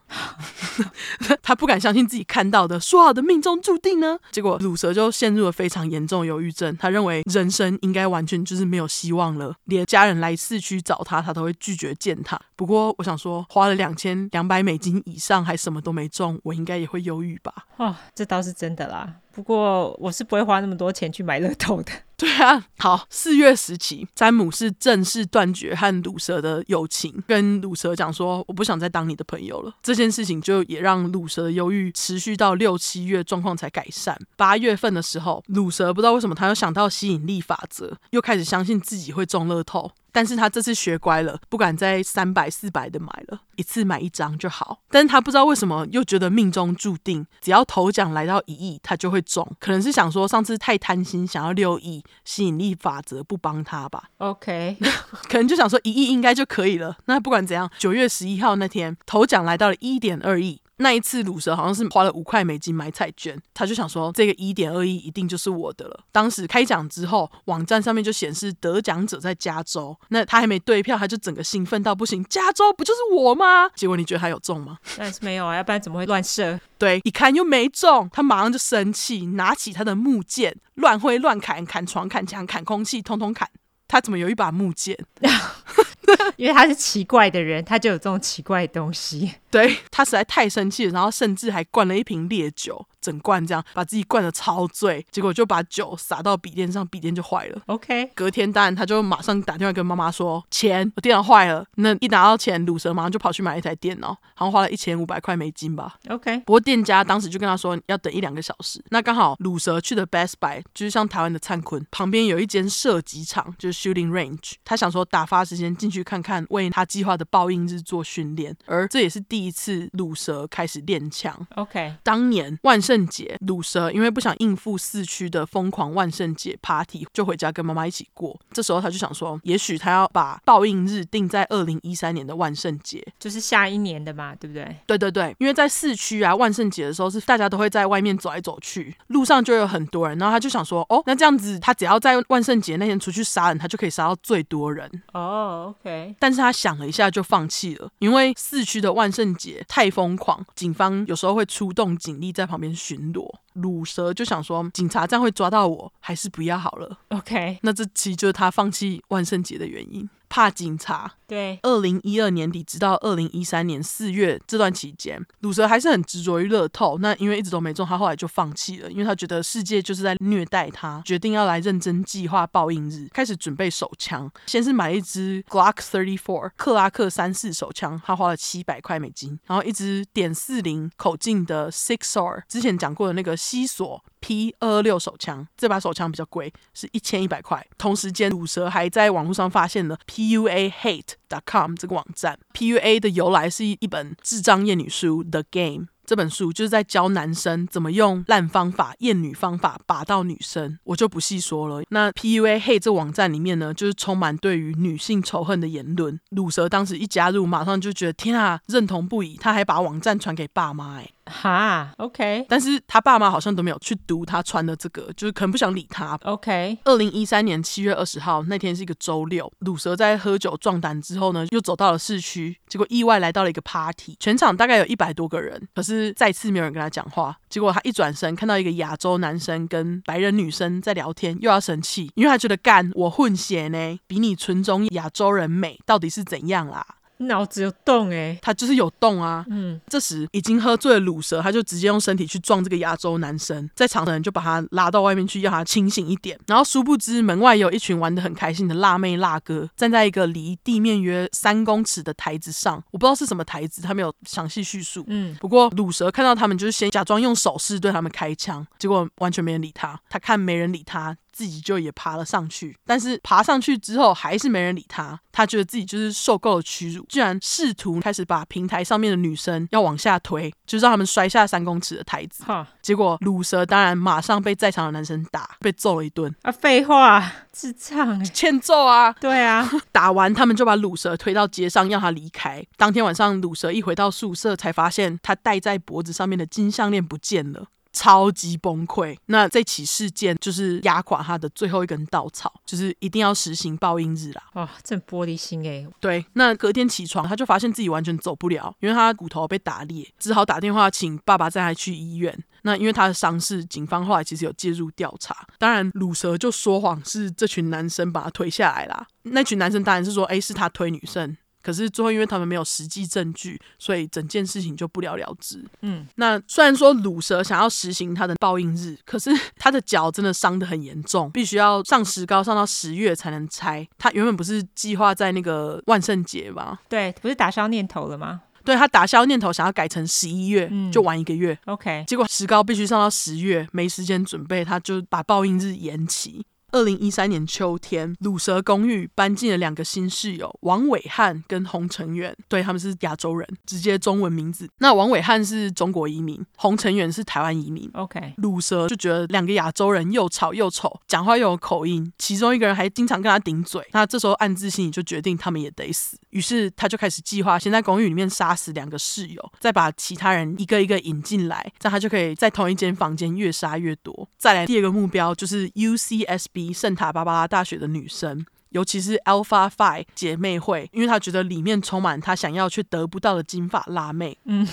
他不敢相信自己看到的，说好的命中注定呢？结果鲁蛇就陷入了非常严重的忧郁症，他认为人生应该完全就是没有希望了，连家人来市区找他，他都会拒绝见他。不过，我想说，花了两千两百美金以上还什么都没中，我应该也会忧郁吧？哦，这倒是真的啦。不过我是不会花那么多钱去买乐透的。对啊，好，四月时期，詹姆士正式断绝和鲁蛇的友情，跟鲁蛇讲说：“我不想再当你的朋友了。”这件事情就也让鲁蛇的忧郁持续到六七月，状况才改善。八月份的时候，鲁蛇不知道为什么他又想到吸引力法则，又开始相信自己会中乐透。但是他这次学乖了，不敢再三百四百的买了，一次买一张就好。但是他不知道为什么又觉得命中注定，只要头奖来到一亿，他就会中。可能是想说上次太贪心，想要六亿，吸引力法则不帮他吧。OK，可能就想说一亿应该就可以了。那不管怎样，九月十一号那天，头奖来到了一点二亿。那一次，鲁蛇好像是花了五块美金买彩券，他就想说这个一点二亿一定就是我的了。当时开奖之后，网站上面就显示得奖者在加州，那他还没兑票，他就整个兴奋到不行。加州不就是我吗？结果你觉得他有中吗？但是没有啊，要不然怎么会乱射？对，一看又没中，他马上就生气，拿起他的木剑，乱挥乱砍，砍床、砍墙、砍空气，通通砍。他怎么有一把木剑？因为他是奇怪的人，他就有这种奇怪的东西。对，他实在太生气了，然后甚至还灌了一瓶烈酒，整罐这样，把自己灌得超醉，结果就把酒洒到笔电上，笔电就坏了。OK，隔天当然他就马上打电话跟妈妈说，钱我电脑坏了。那一拿到钱，鲁蛇马上就跑去买一台电脑，好像花了一千五百块美金吧。OK，不过店家当时就跟他说要等一两个小时。那刚好鲁蛇去的 Best Buy 就是像台湾的灿坤旁边有一间射击场，就是 Shooting Range。他想说打发时间进去看看，为他计划的报应日做训练。而这也是第一次鲁蛇开始练枪。OK，当年万圣节，鲁蛇因为不想应付市区的疯狂万圣节 Party，就回家跟妈妈一起过。这时候他就想说，也许他要把报应日定在二零一三年的万圣节，就是下一年的嘛，对不对？对对对，因为在市区啊，万圣节的时候是大家都会在外面走来走去，路上就有很多人，然后他就想说，哦，那这样子他只要在万圣节那天出去杀人，他就可以杀到最多人。哦、oh，OK。但是他想了一下就放弃了，因为市区的万圣节太疯狂，警方有时候会出动警力在旁边巡逻。鲁蛇就想说，警察这样会抓到我，还是不要好了。OK，那这其实就是他放弃万圣节的原因。怕警察。对，二零一二年底直到二零一三年四月这段期间，鲁蛇还是很执着于乐透。那因为一直都没中，他后来就放弃了，因为他觉得世界就是在虐待他，决定要来认真计划报应日，开始准备手枪。先是买一支 Glock Thirty Four 克拉克三四手枪，他花了七百块美金，然后一支点四零口径的 Sauer，之前讲过的那个西索 P 二二六手枪，这把手枪比较贵，是一千一百块。同时间，鲁蛇还在网络上发现了 PUA Hate dot com 这个网站，PUA 的由来是一本智障厌女书 The Game。这本书就是在教男生怎么用烂方法、厌女方法把到女生，我就不细说了。那 PUA Hate 这网站里面呢，就是充满对于女性仇恨的言论。鲁蛇当时一加入，马上就觉得天啊，认同不已。他还把网站传给爸妈，哎。哈，OK，但是他爸妈好像都没有去读他穿的这个，就是可能不想理他。OK，二零一三年七月二十号那天是一个周六，鲁蛇在喝酒壮胆之后呢，又走到了市区，结果意外来到了一个 party，全场大概有一百多个人，可是再次没有人跟他讲话。结果他一转身看到一个亚洲男生跟白人女生在聊天，又要生气，因为他觉得干我混血呢，比你纯种亚洲人美，到底是怎样啦？脑子有洞哎、欸，他就是有洞啊。嗯，这时已经喝醉的鲁蛇，他就直接用身体去撞这个亚洲男生，在场的人就把他拉到外面去，要他清醒一点。然后殊不知门外有一群玩得很开心的辣妹辣哥，站在一个离地面约三公尺的台子上，我不知道是什么台子，他没有详细叙述。嗯，不过鲁蛇看到他们，就是先假装用手势对他们开枪，结果完全没人理他。他看没人理他。自己就也爬了上去，但是爬上去之后还是没人理他。他觉得自己就是受够了屈辱，居然试图开始把平台上面的女生要往下推，就让他们摔下三公尺的台子。哈，结果鲁蛇当然马上被在场的男生打，被揍了一顿。啊，废话，智障欸，欠揍啊！对啊，打完他们就把鲁蛇推到街上，让他离开。当天晚上，鲁蛇一回到宿舍，才发现他戴在脖子上面的金项链不见了。超级崩溃，那这起事件就是压垮他的最后一根稻草，就是一定要实行报应日啦。哇、哦，这玻璃心哎。对，那隔天起床，他就发现自己完全走不了，因为他骨头被打裂，只好打电话请爸爸带他去医院。那因为他的伤势，警方后来其实有介入调查。当然，鲁蛇就说谎是这群男生把他推下来啦。那群男生当然是说，哎，是他推女生。可是最后，因为他们没有实际证据，所以整件事情就不了了之。嗯，那虽然说鲁蛇想要实行他的报应日，可是他的脚真的伤得很严重，必须要上石膏上到十月才能拆。他原本不是计划在那个万圣节吗？对，不是打消念头了吗？对，他打消念头，想要改成十一月，嗯，就玩一个月。OK，结果石膏必须上到十月，没时间准备，他就把报应日延期。二零一三年秋天，鲁蛇公寓搬进了两个新室友王伟汉跟洪成远，对，他们是亚洲人，直接中文名字。那王伟汉是中国移民，洪成远是台湾移民。OK，鲁蛇就觉得两个亚洲人又吵又丑，讲话又有口音，其中一个人还经常跟他顶嘴。那这时候暗自心里就决定他们也得死，于是他就开始计划先在公寓里面杀死两个室友，再把其他人一个一个引进来，这样他就可以在同一间房间越杀越多。再来第二个目标就是 UCSB。圣塔芭芭拉大学的女生，尤其是 Alpha Phi 姐妹会，因为她觉得里面充满她想要却得不到的金发辣妹。嗯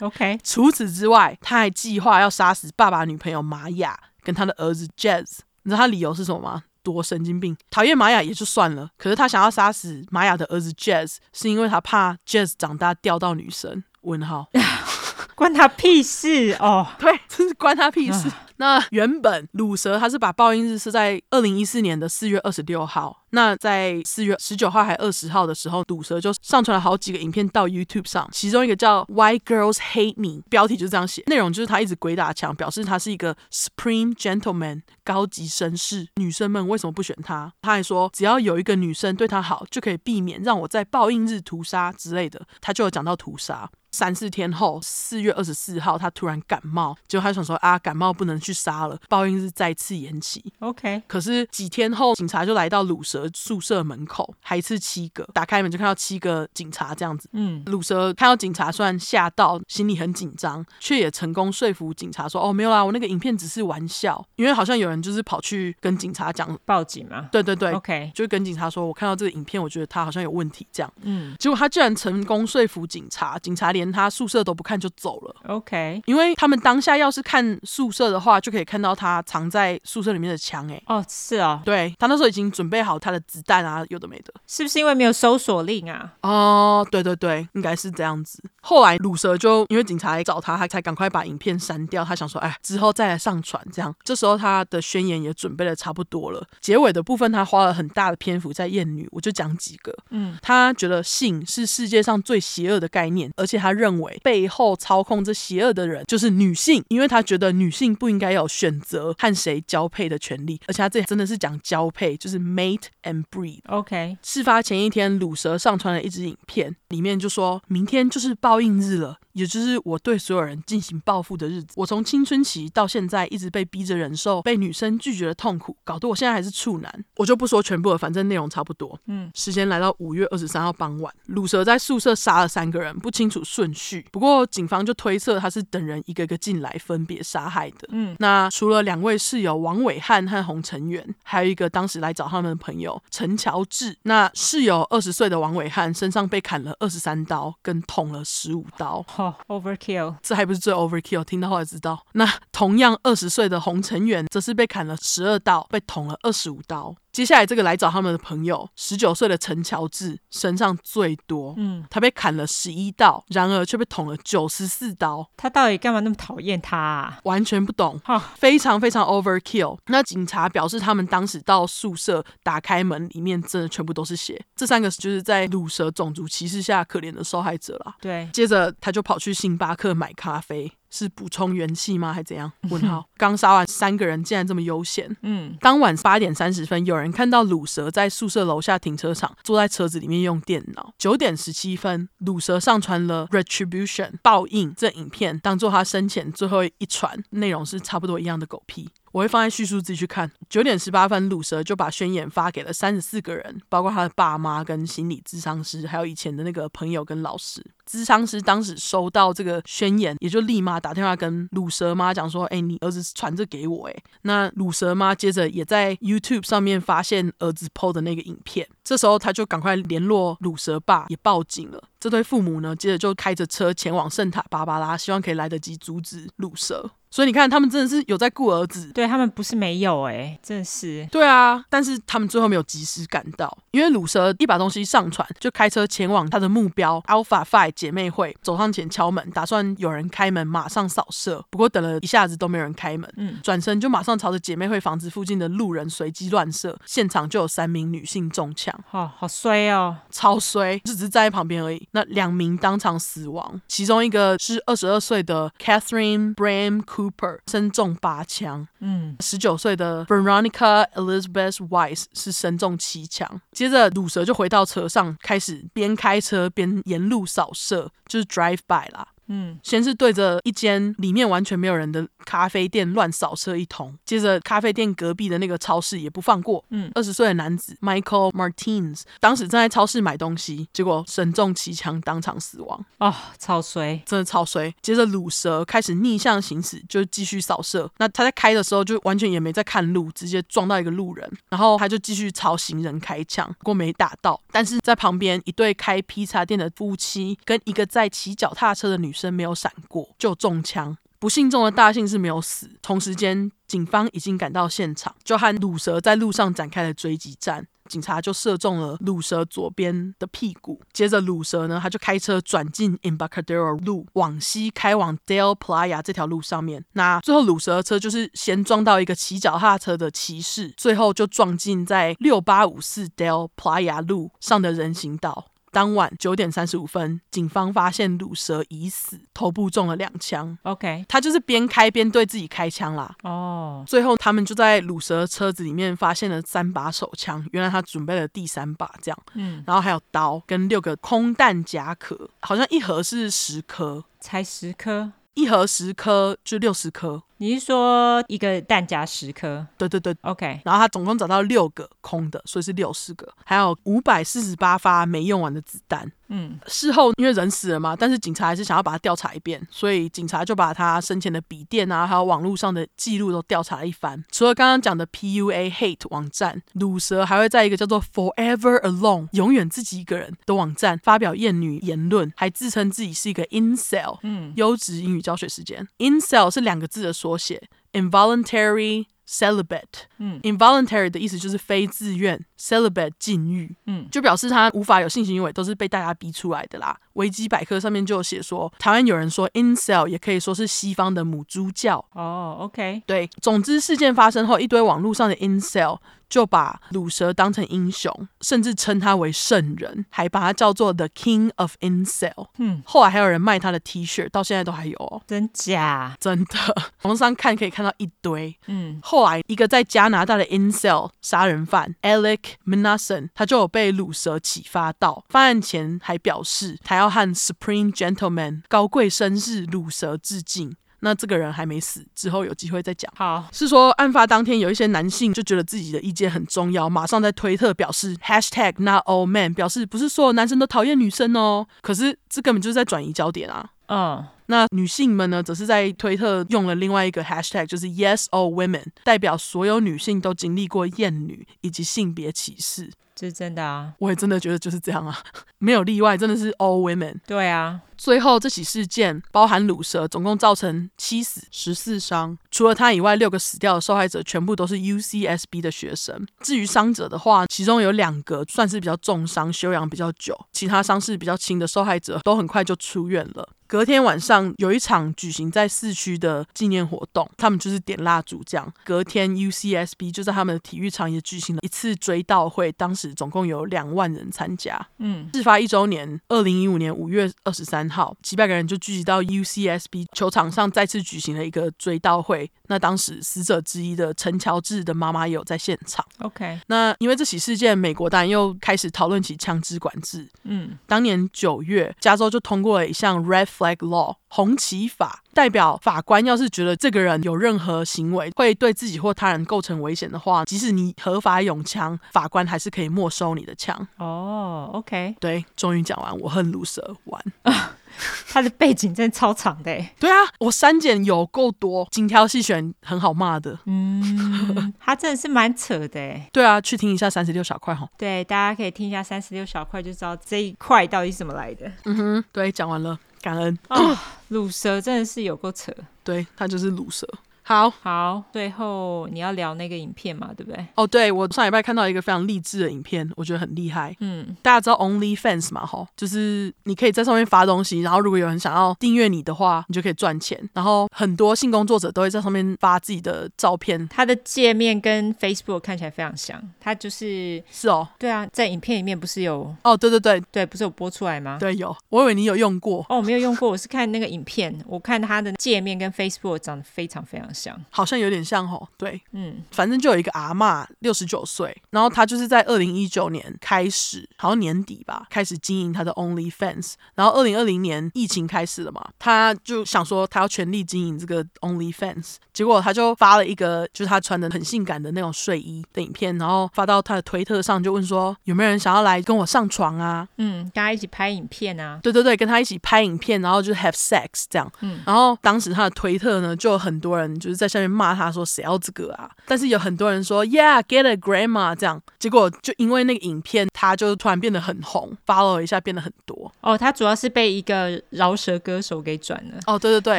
，OK。除此之外，她还计划要杀死爸爸女朋友玛雅跟他的儿子 Jazz。你知道他理由是什么吗？多神经病！讨厌玛雅也就算了，可是他想要杀死玛雅的儿子 Jazz，是因为他怕 Jazz 长大钓到女生。问号。关他屁事哦！对，真是关他屁事。那原本鲁蛇他是把报应日是在二零一四年的四月二十六号。那在四月十九号还二十号的时候，鲁蛇就上传了好几个影片到 YouTube 上，其中一个叫 White Girls Hate Me，标题就是这样写，内容就是他一直鬼打墙，表示他是一个 Supreme Gentleman 高级绅士，女生们为什么不选他？他还说只要有一个女生对他好，就可以避免让我在报应日屠杀之类的，他就有讲到屠杀。三四天后，四月二十四号，他突然感冒，结果他想说啊，感冒不能去杀了，报应是再次延期。OK，可是几天后，警察就来到鲁蛇宿舍门口，还是七个，打开门就看到七个警察这样子。嗯，鲁蛇看到警察，虽然吓到，心里很紧张，却也成功说服警察说，哦，没有啦，我那个影片只是玩笑。因为好像有人就是跑去跟警察讲报警嘛。对对对，OK，就跟警察说，我看到这个影片，我觉得他好像有问题这样。嗯，结果他居然成功说服警察，警察连。他宿舍都不看就走了，OK，因为他们当下要是看宿舍的话，就可以看到他藏在宿舍里面的枪。哎，哦，是啊，对，他那时候已经准备好他的子弹啊，有的没的，是不是因为没有搜索令啊？哦，对对对，应该是这样子。后来鲁蛇就因为警察来找他，他才赶快把影片删掉。他想说，哎，之后再来上传这样。这时候他的宣言也准备的差不多了，结尾的部分他花了很大的篇幅在艳女，我就讲几个。嗯，他觉得性是世界上最邪恶的概念，而且他认为背后操控这邪恶的人就是女性，因为他觉得女性不应该有选择和谁交配的权利，而且他这真的是讲交配，就是 mate and breed。OK，事发前一天，鲁蛇上传了一支影片，里面就说明天就是报应日了。也就是我对所有人进行报复的日子。我从青春期到现在一直被逼着忍受被女生拒绝的痛苦，搞得我现在还是处男。我就不说全部了，反正内容差不多。嗯，时间来到五月二十三号傍晚，鲁蛇在宿舍杀了三个人，不清楚顺序。不过警方就推测他是等人一个个进来分别杀害的。嗯，那除了两位室友王伟汉和洪成元，还有一个当时来找他们的朋友陈乔治。那室友二十岁的王伟汉身上被砍了二十三刀，跟捅了十五刀。Overkill，这还不是最 Overkill，听到后来知道，那同样二十岁的洪承远则是被砍了十二刀，被捅了二十五刀。接下来这个来找他们的朋友，十九岁的陈乔治身上最多，嗯，他被砍了十一刀，然而却被捅了九十四刀。他到底干嘛那么讨厌他啊？完全不懂，哈，非常非常 overkill。那警察表示，他们当时到宿舍打开门，里面真的全部都是血。这三个就是在鲁蛇种族歧视下可怜的受害者啦。对，接着他就跑去星巴克买咖啡。是补充元气吗？还怎样？问号。刚杀完三个人，竟然这么悠闲。嗯。当晚八点三十分，有人看到鲁蛇在宿舍楼下停车场坐在车子里面用电脑。九点十七分，鲁蛇上传了 Retribution 报应这影片，当做他生前最后一传，内容是差不多一样的狗屁。我会放在叙述自己去看。九点十八分，鲁蛇就把宣言发给了三十四个人，包括他的爸妈、跟心理咨商师，还有以前的那个朋友跟老师。咨商师当时收到这个宣言，也就立马打电话跟鲁蛇妈讲说：“哎，你儿子传这给我。”哎，那鲁蛇妈接着也在 YouTube 上面发现儿子 PO 的那个影片，这时候他就赶快联络鲁蛇爸，也报警了。这对父母呢，接着就开着车前往圣塔芭芭拉，希望可以来得及阻止鲁蛇。所以你看，他们真的是有在顾儿子，对他们不是没有哎、欸，真的是。对啊，但是他们最后没有及时赶到，因为鲁蛇一把东西上船，就开车前往他的目标 Alpha Phi 姐妹会，走上前敲门，打算有人开门，马上扫射。不过等了一下子都没有人开门，嗯，转身就马上朝着姐妹会房子附近的路人随机乱射，现场就有三名女性中枪，哦，好衰哦，超衰，就只是站在旁边而已。那两名当场死亡，其中一个是二十二岁的 Catherine Bram Cooper 身中八枪，嗯，十九岁的 Veronica Elizabeth Weiss 是身中七枪。接着鲁蛇就回到车上，开始边开车边沿路扫射，就是 drive by 啦。嗯，先是对着一间里面完全没有人的咖啡店乱扫射一通，接着咖啡店隔壁的那个超市也不放过。嗯，二十岁的男子 Michael Martins 当时正在超市买东西，结果身中七枪，当场死亡。哦，超衰，真的超衰。接着鲁蛇开始逆向行驶，就继续扫射。那他在开的时候就完全也没在看路，直接撞到一个路人，然后他就继续朝行人开枪，不过没打到。但是在旁边一对开披萨店的夫妻跟一个在骑脚踏车的女生没有闪过，就中枪。不幸中的大幸是没有死。同时间，警方已经赶到现场，就和鲁蛇在路上展开了追击战。警察就射中了鲁蛇左边的屁股。接着鲁蛇呢，他就开车转进 Embarcadero 路，往西开往 Del Playa 这条路上面。那最后鲁蛇的车就是先撞到一个骑脚踏车的骑士，最后就撞进在六八五四 Del Playa 路上的人行道。当晚九点三十五分，警方发现鲁蛇已死，头部中了两枪。OK，他就是边开边对自己开枪啦。哦，oh. 最后他们就在鲁蛇的车子里面发现了三把手枪，原来他准备了第三把，这样。嗯，然后还有刀跟六个空弹夹壳，好像一盒是十颗，才十颗，一盒十颗就六十颗。你是说一个弹夹十颗？对对对，OK。然后他总共找到六个空的，所以是六十个，还有五百四十八发没用完的子弹。嗯，事后因为人死了嘛，但是警察还是想要把他调查一遍，所以警察就把他生前的笔电啊，还有网络上的记录都调查了一番。除了刚刚讲的 PUA Hate 网站，鲁蛇还会在一个叫做 Forever Alone 永远自己一个人的网站发表厌女言论，还自称自己是一个 Incel。嗯，优质英语教学时间，Incel 是两个字的缩写，Involuntary Celibate。嗯，Involuntary 的意思就是非自愿，Celibate 禁欲。嗯，就表示他无法有性行为，都是被大家逼出来的啦。维基百科上面就有写说，台湾有人说 Incel 也可以说是西方的母猪教。哦，OK，对。总之，事件发生后，一堆网络上的 Incel 就把鲁蛇当成英雄，甚至称他为圣人，还把他叫做 The King of Incel。嗯，后来还有人卖他的 T 恤，到现在都还有哦。真假？真的，网上看可以看到一堆。嗯，后来一个在加拿大的 Incel 杀人犯 Alec Minassian，他就有被鲁蛇启发到，犯案前还表示他要和 Supreme Gentleman 高贵绅士鲁蛇致敬。那这个人还没死，之后有机会再讲。好，是说案发当天有一些男性就觉得自己的意见很重要，马上在推特表示 Hashtag Not All Men，表示不是所有男生都讨厌女生哦。可是这根本就是在转移焦点啊。嗯，那女性们呢，则是在推特用了另外一个 Hashtag，就是 Yes All Women，代表所有女性都经历过厌女以及性别歧视。这是真的啊，我也真的觉得就是这样啊，没有例外，真的是 all women。对啊，最后这起事件包含鲁蛇，总共造成七死十四伤，除了他以外，六个死掉的受害者全部都是 UCSB 的学生。至于伤者的话，其中有两个算是比较重伤，休养比较久，其他伤势比较轻的受害者都很快就出院了。隔天晚上有一场举行在市区的纪念活动，他们就是点蜡烛这样。隔天 UCSB 就在他们的体育场也举行了一次追悼会，当时总共有两万人参加。嗯，事发一周年，二零一五年五月二十三号，几百个人就聚集到 UCSB 球场上，再次举行了一个追悼会。那当时死者之一的陈乔治的妈妈也有在现场。OK，那因为这起事件，美国当然又开始讨论起枪支管制。嗯，当年九月，加州就通过了一项 Red Flag Law 红旗法，代表法官要是觉得这个人有任何行为会对自己或他人构成危险的话，即使你合法拥枪，法官还是可以没收你的枪。哦、oh，OK，对，终于讲完，我恨卢蛇完。他的背景真的超长的，对啊，我删减有够多，精挑细选，很好骂的。嗯，他真的是蛮扯的。对啊，去听一下三十六小块哈。对，大家可以听一下三十六小块，就知道这一块到底是怎么来的。嗯哼，对，讲完了，感恩。啊！乳蛇真的是有够扯，对，他就是乳蛇。好好，最后你要聊那个影片嘛，对不对？哦，对，我上礼拜看到一个非常励志的影片，我觉得很厉害。嗯，大家知道 OnlyFans 嘛？吼，就是你可以在上面发东西，然后如果有人想要订阅你的话，你就可以赚钱。然后很多性工作者都会在上面发自己的照片。它的界面跟 Facebook 看起来非常像，它就是是哦，对啊，在影片里面不是有哦，对对对对，不是有播出来吗？对，有。我以为你有用过哦，我没有用过，我是看那个影片，我看它的界面跟 Facebook 长得非常非常像，好像有点。像吼，对，嗯，反正就有一个阿嬷，六十九岁，然后她就是在二零一九年开始，好像年底吧，开始经营她的 OnlyFans，然后二零二零年疫情开始了嘛，她就想说她要全力经营这个 OnlyFans，结果她就发了一个就是她穿的很性感的那种睡衣的影片，然后发到她的推特上，就问说有没有人想要来跟我上床啊？嗯，大家一起拍影片啊？对对对，跟她一起拍影片，然后就是 have sex 这样，嗯，然后当时她的推特呢，就有很多人就。是在下面骂他说谁要这个啊？但是有很多人说 Yeah, get a grandma 这样，结果就因为那个影片，他就突然变得很红，follow 一下变得很多。哦，他主要是被一个饶舌歌手给转了。哦，对对对。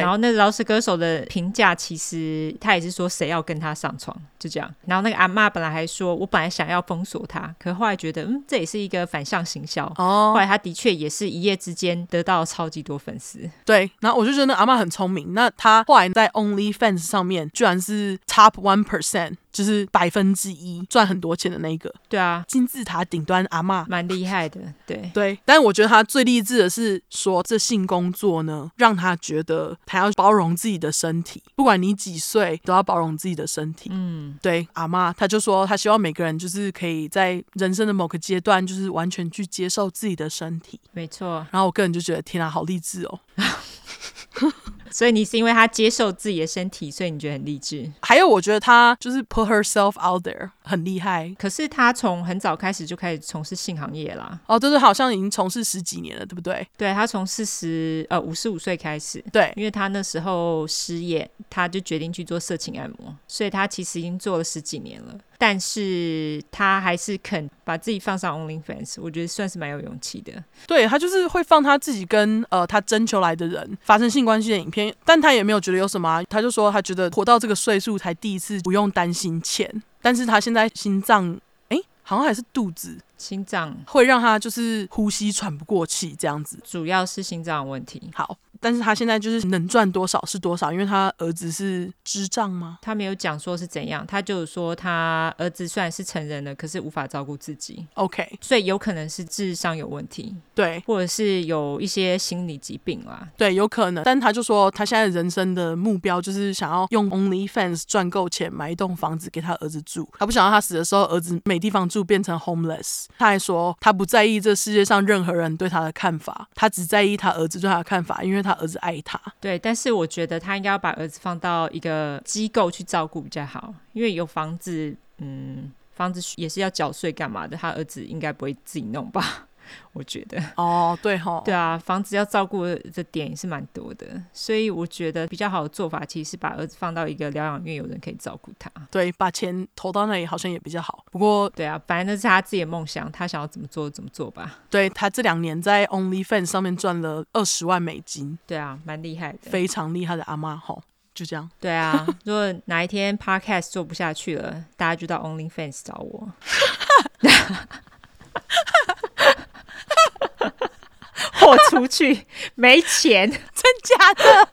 然后那饶舌歌手的评价其实他也是说谁要跟他上床，就这样。然后那个阿妈本来还说，我本来想要封锁他，可后来觉得嗯，这也是一个反向行销。哦。后来他的确也是一夜之间得到超级多粉丝。对。然后我就觉得那阿妈很聪明。那他后来在 OnlyFans 上面居然是 Top One Percent。就是百分之一赚很多钱的那一个，对啊，金字塔顶端阿嬷，蛮厉害的，对对。但是我觉得他最励志的是说，这性工作呢，让他觉得他要包容自己的身体，不管你几岁，都要包容自己的身体。嗯，对，阿嬷，他就说他希望每个人就是可以在人生的某个阶段，就是完全去接受自己的身体。没错。然后我个人就觉得，天啊，好励志哦。所以你是因为他接受自己的身体，所以你觉得很励志？还有，我觉得他就是 put herself out there，很厉害。可是他从很早开始就开始从事性行业啦。哦，就是，好像已经从事十几年了，对不对？对，他从四十呃五十五岁开始，对，因为他那时候失业，他就决定去做色情按摩，所以他其实已经做了十几年了。但是他还是肯把自己放上 OnlyFans，我觉得算是蛮有勇气的。对，他就是会放他自己跟呃他征求来的人发生性关系的影片，但他也没有觉得有什么啊，他就说他觉得活到这个岁数才第一次不用担心钱，但是他现在心脏哎好像还是肚子，心脏会让他就是呼吸喘不过气这样子，主要是心脏问题。好。但是他现在就是能赚多少是多少，因为他儿子是智障吗？他没有讲说是怎样，他就是说他儿子虽然是成人了，可是无法照顾自己。OK，所以有可能是智商有问题，对，或者是有一些心理疾病啦，对，有可能。但他就说他现在人生的目标就是想要用 OnlyFans 赚够钱买一栋房子给他儿子住，他不想让他死的时候儿子没地方住变成 homeless。他还说他不在意这世界上任何人对他的看法，他只在意他儿子对他的看法，因为他儿子爱他，对，但是我觉得他应该要把儿子放到一个机构去照顾比较好，因为有房子，嗯，房子也是要缴税干嘛的，他儿子应该不会自己弄吧。我觉得哦，对哈，对啊，房子要照顾的点也是蛮多的，所以我觉得比较好的做法，其实是把儿子放到一个疗养院，有人可以照顾他。对，把钱投到那里好像也比较好。不过，对啊，反正那是他自己的梦想，他想要怎么做怎么做吧。对，他这两年在 OnlyFans 上面赚了二十万美金，对啊，蛮厉害的，非常厉害的阿妈吼，就这样。对啊，如果哪一天 Podcast 做不下去了，大家就到 OnlyFans 找我。豁出去没钱，真假的？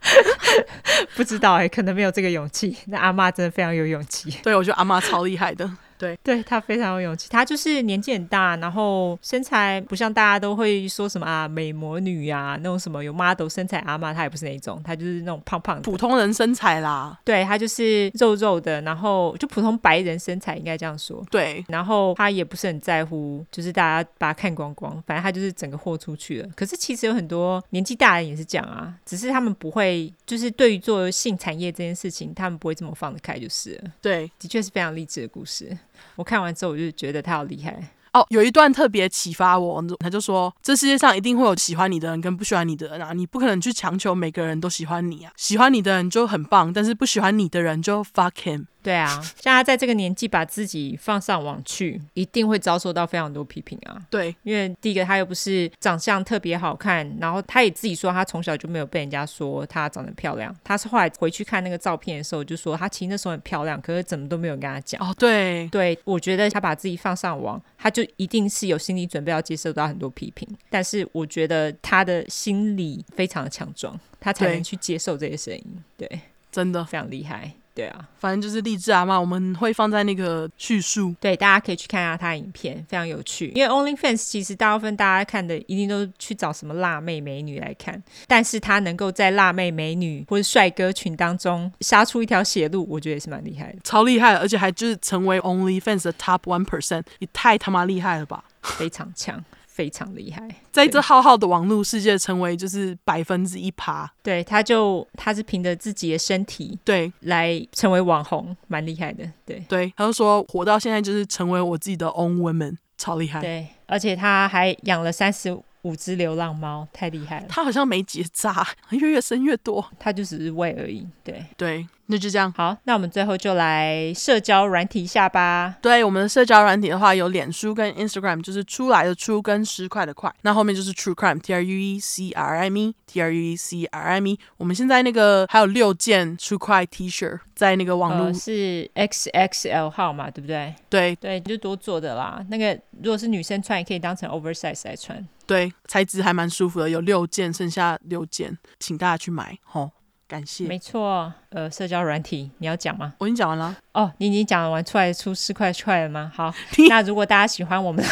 不知道哎、欸，可能没有这个勇气。那阿妈真的非常有勇气。对，我觉得阿妈超厉害的。对，对他非常有勇气。他就是年纪很大，然后身材不像大家都会说什么啊美魔女呀、啊，那种什么有 model 身材阿妈，他也不是那种，他就是那种胖胖的普通人身材啦。对，他就是肉肉的，然后就普通白人身材应该这样说。对，然后他也不是很在乎，就是大家把他看光光，反正他就是整个豁出去了。可是其实有很多年纪大的人也是这样啊，只是他们不会，就是对于做性产业这件事情，他们不会这么放得开，就是了。对，的确是非常励志的故事。我看完之后，我就觉得他好厉害哦。有一段特别启发我，他就说：“这世界上一定会有喜欢你的人跟不喜欢你的人啊，你不可能去强求每个人都喜欢你啊。喜欢你的人就很棒，但是不喜欢你的人就 fuck him。”对啊，像他在这个年纪把自己放上网去，一定会遭受到非常多批评啊。对，因为第一个他又不是长相特别好看，然后他也自己说他从小就没有被人家说他长得漂亮。他是后来回去看那个照片的时候，就说他其实那时候很漂亮，可是怎么都没有人跟他讲。哦，对，对，我觉得他把自己放上网，他就一定是有心理准备要接受到很多批评。但是我觉得他的心理非常的强壮，他才能去接受这些声音。对，对真的非常厉害。对啊，反正就是励志阿嬷，我们会放在那个叙述，对，大家可以去看一下他的影片，非常有趣。因为 OnlyFans 其实大部分大家看的一定都去找什么辣妹美女来看，但是他能够在辣妹美女或者帅哥群当中杀出一条血路，我觉得也是蛮厉害的，超厉害的，而且还就是成为 OnlyFans 的 Top One Percent，也太他妈厉害了吧，非常强。非常厉害，在这浩浩的网络世界，成为就是百分之一趴。对，他就他是凭着自己的身体，对，来成为网红，蛮厉害的。对对，他就说活到现在就是成为我自己的 own woman，超厉害。对，而且他还养了三十五只流浪猫，太厉害了。他好像没结扎，越越生越多，他就只是喂而已。对对。那就这样。好，那我们最后就来社交软体一下吧。对，我们的社交软体的话，有脸书跟 Instagram，就是出来的出跟十块的块，那后面就是 True Crime，T R U E C R I M E，T R U E C R I M E。我们现在那个还有六件 True Crime T 恤，在那个网络、呃、是 X X L 号嘛，对不对？对对，就多做的啦。那个如果是女生穿，也可以当成 oversize 来穿。对，材质还蛮舒服的，有六件，剩下六件，请大家去买，吼。感谢，没错，呃，社交软体你要讲吗？我已经讲完了。哦，你已经讲完出来出四块出来了吗？好，那如果大家喜欢我们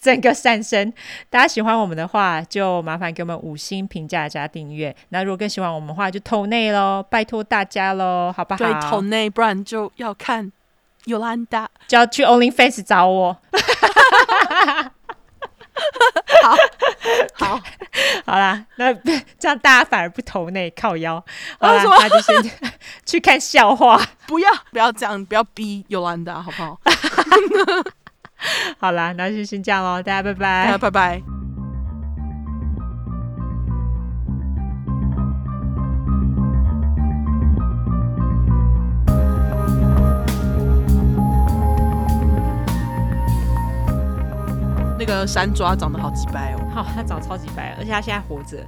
整个善生，大家喜欢我们的话，就麻烦给我们五星评价加订阅。那如果更喜欢我们的话，就投内喽，拜托大家喽，好不好？对，投内，不然就要看尤兰达，就要去 OnlyFace 找我。好好好啦，那这样大家反而不投内靠腰，好啦，那就先 去看笑话。不要不要这样，不要逼尤兰达，好不好？好啦，那就先这样喽，大家拜拜，大家拜拜。个山抓长得好几白哦，好，它长得超级白，而且它现在活着。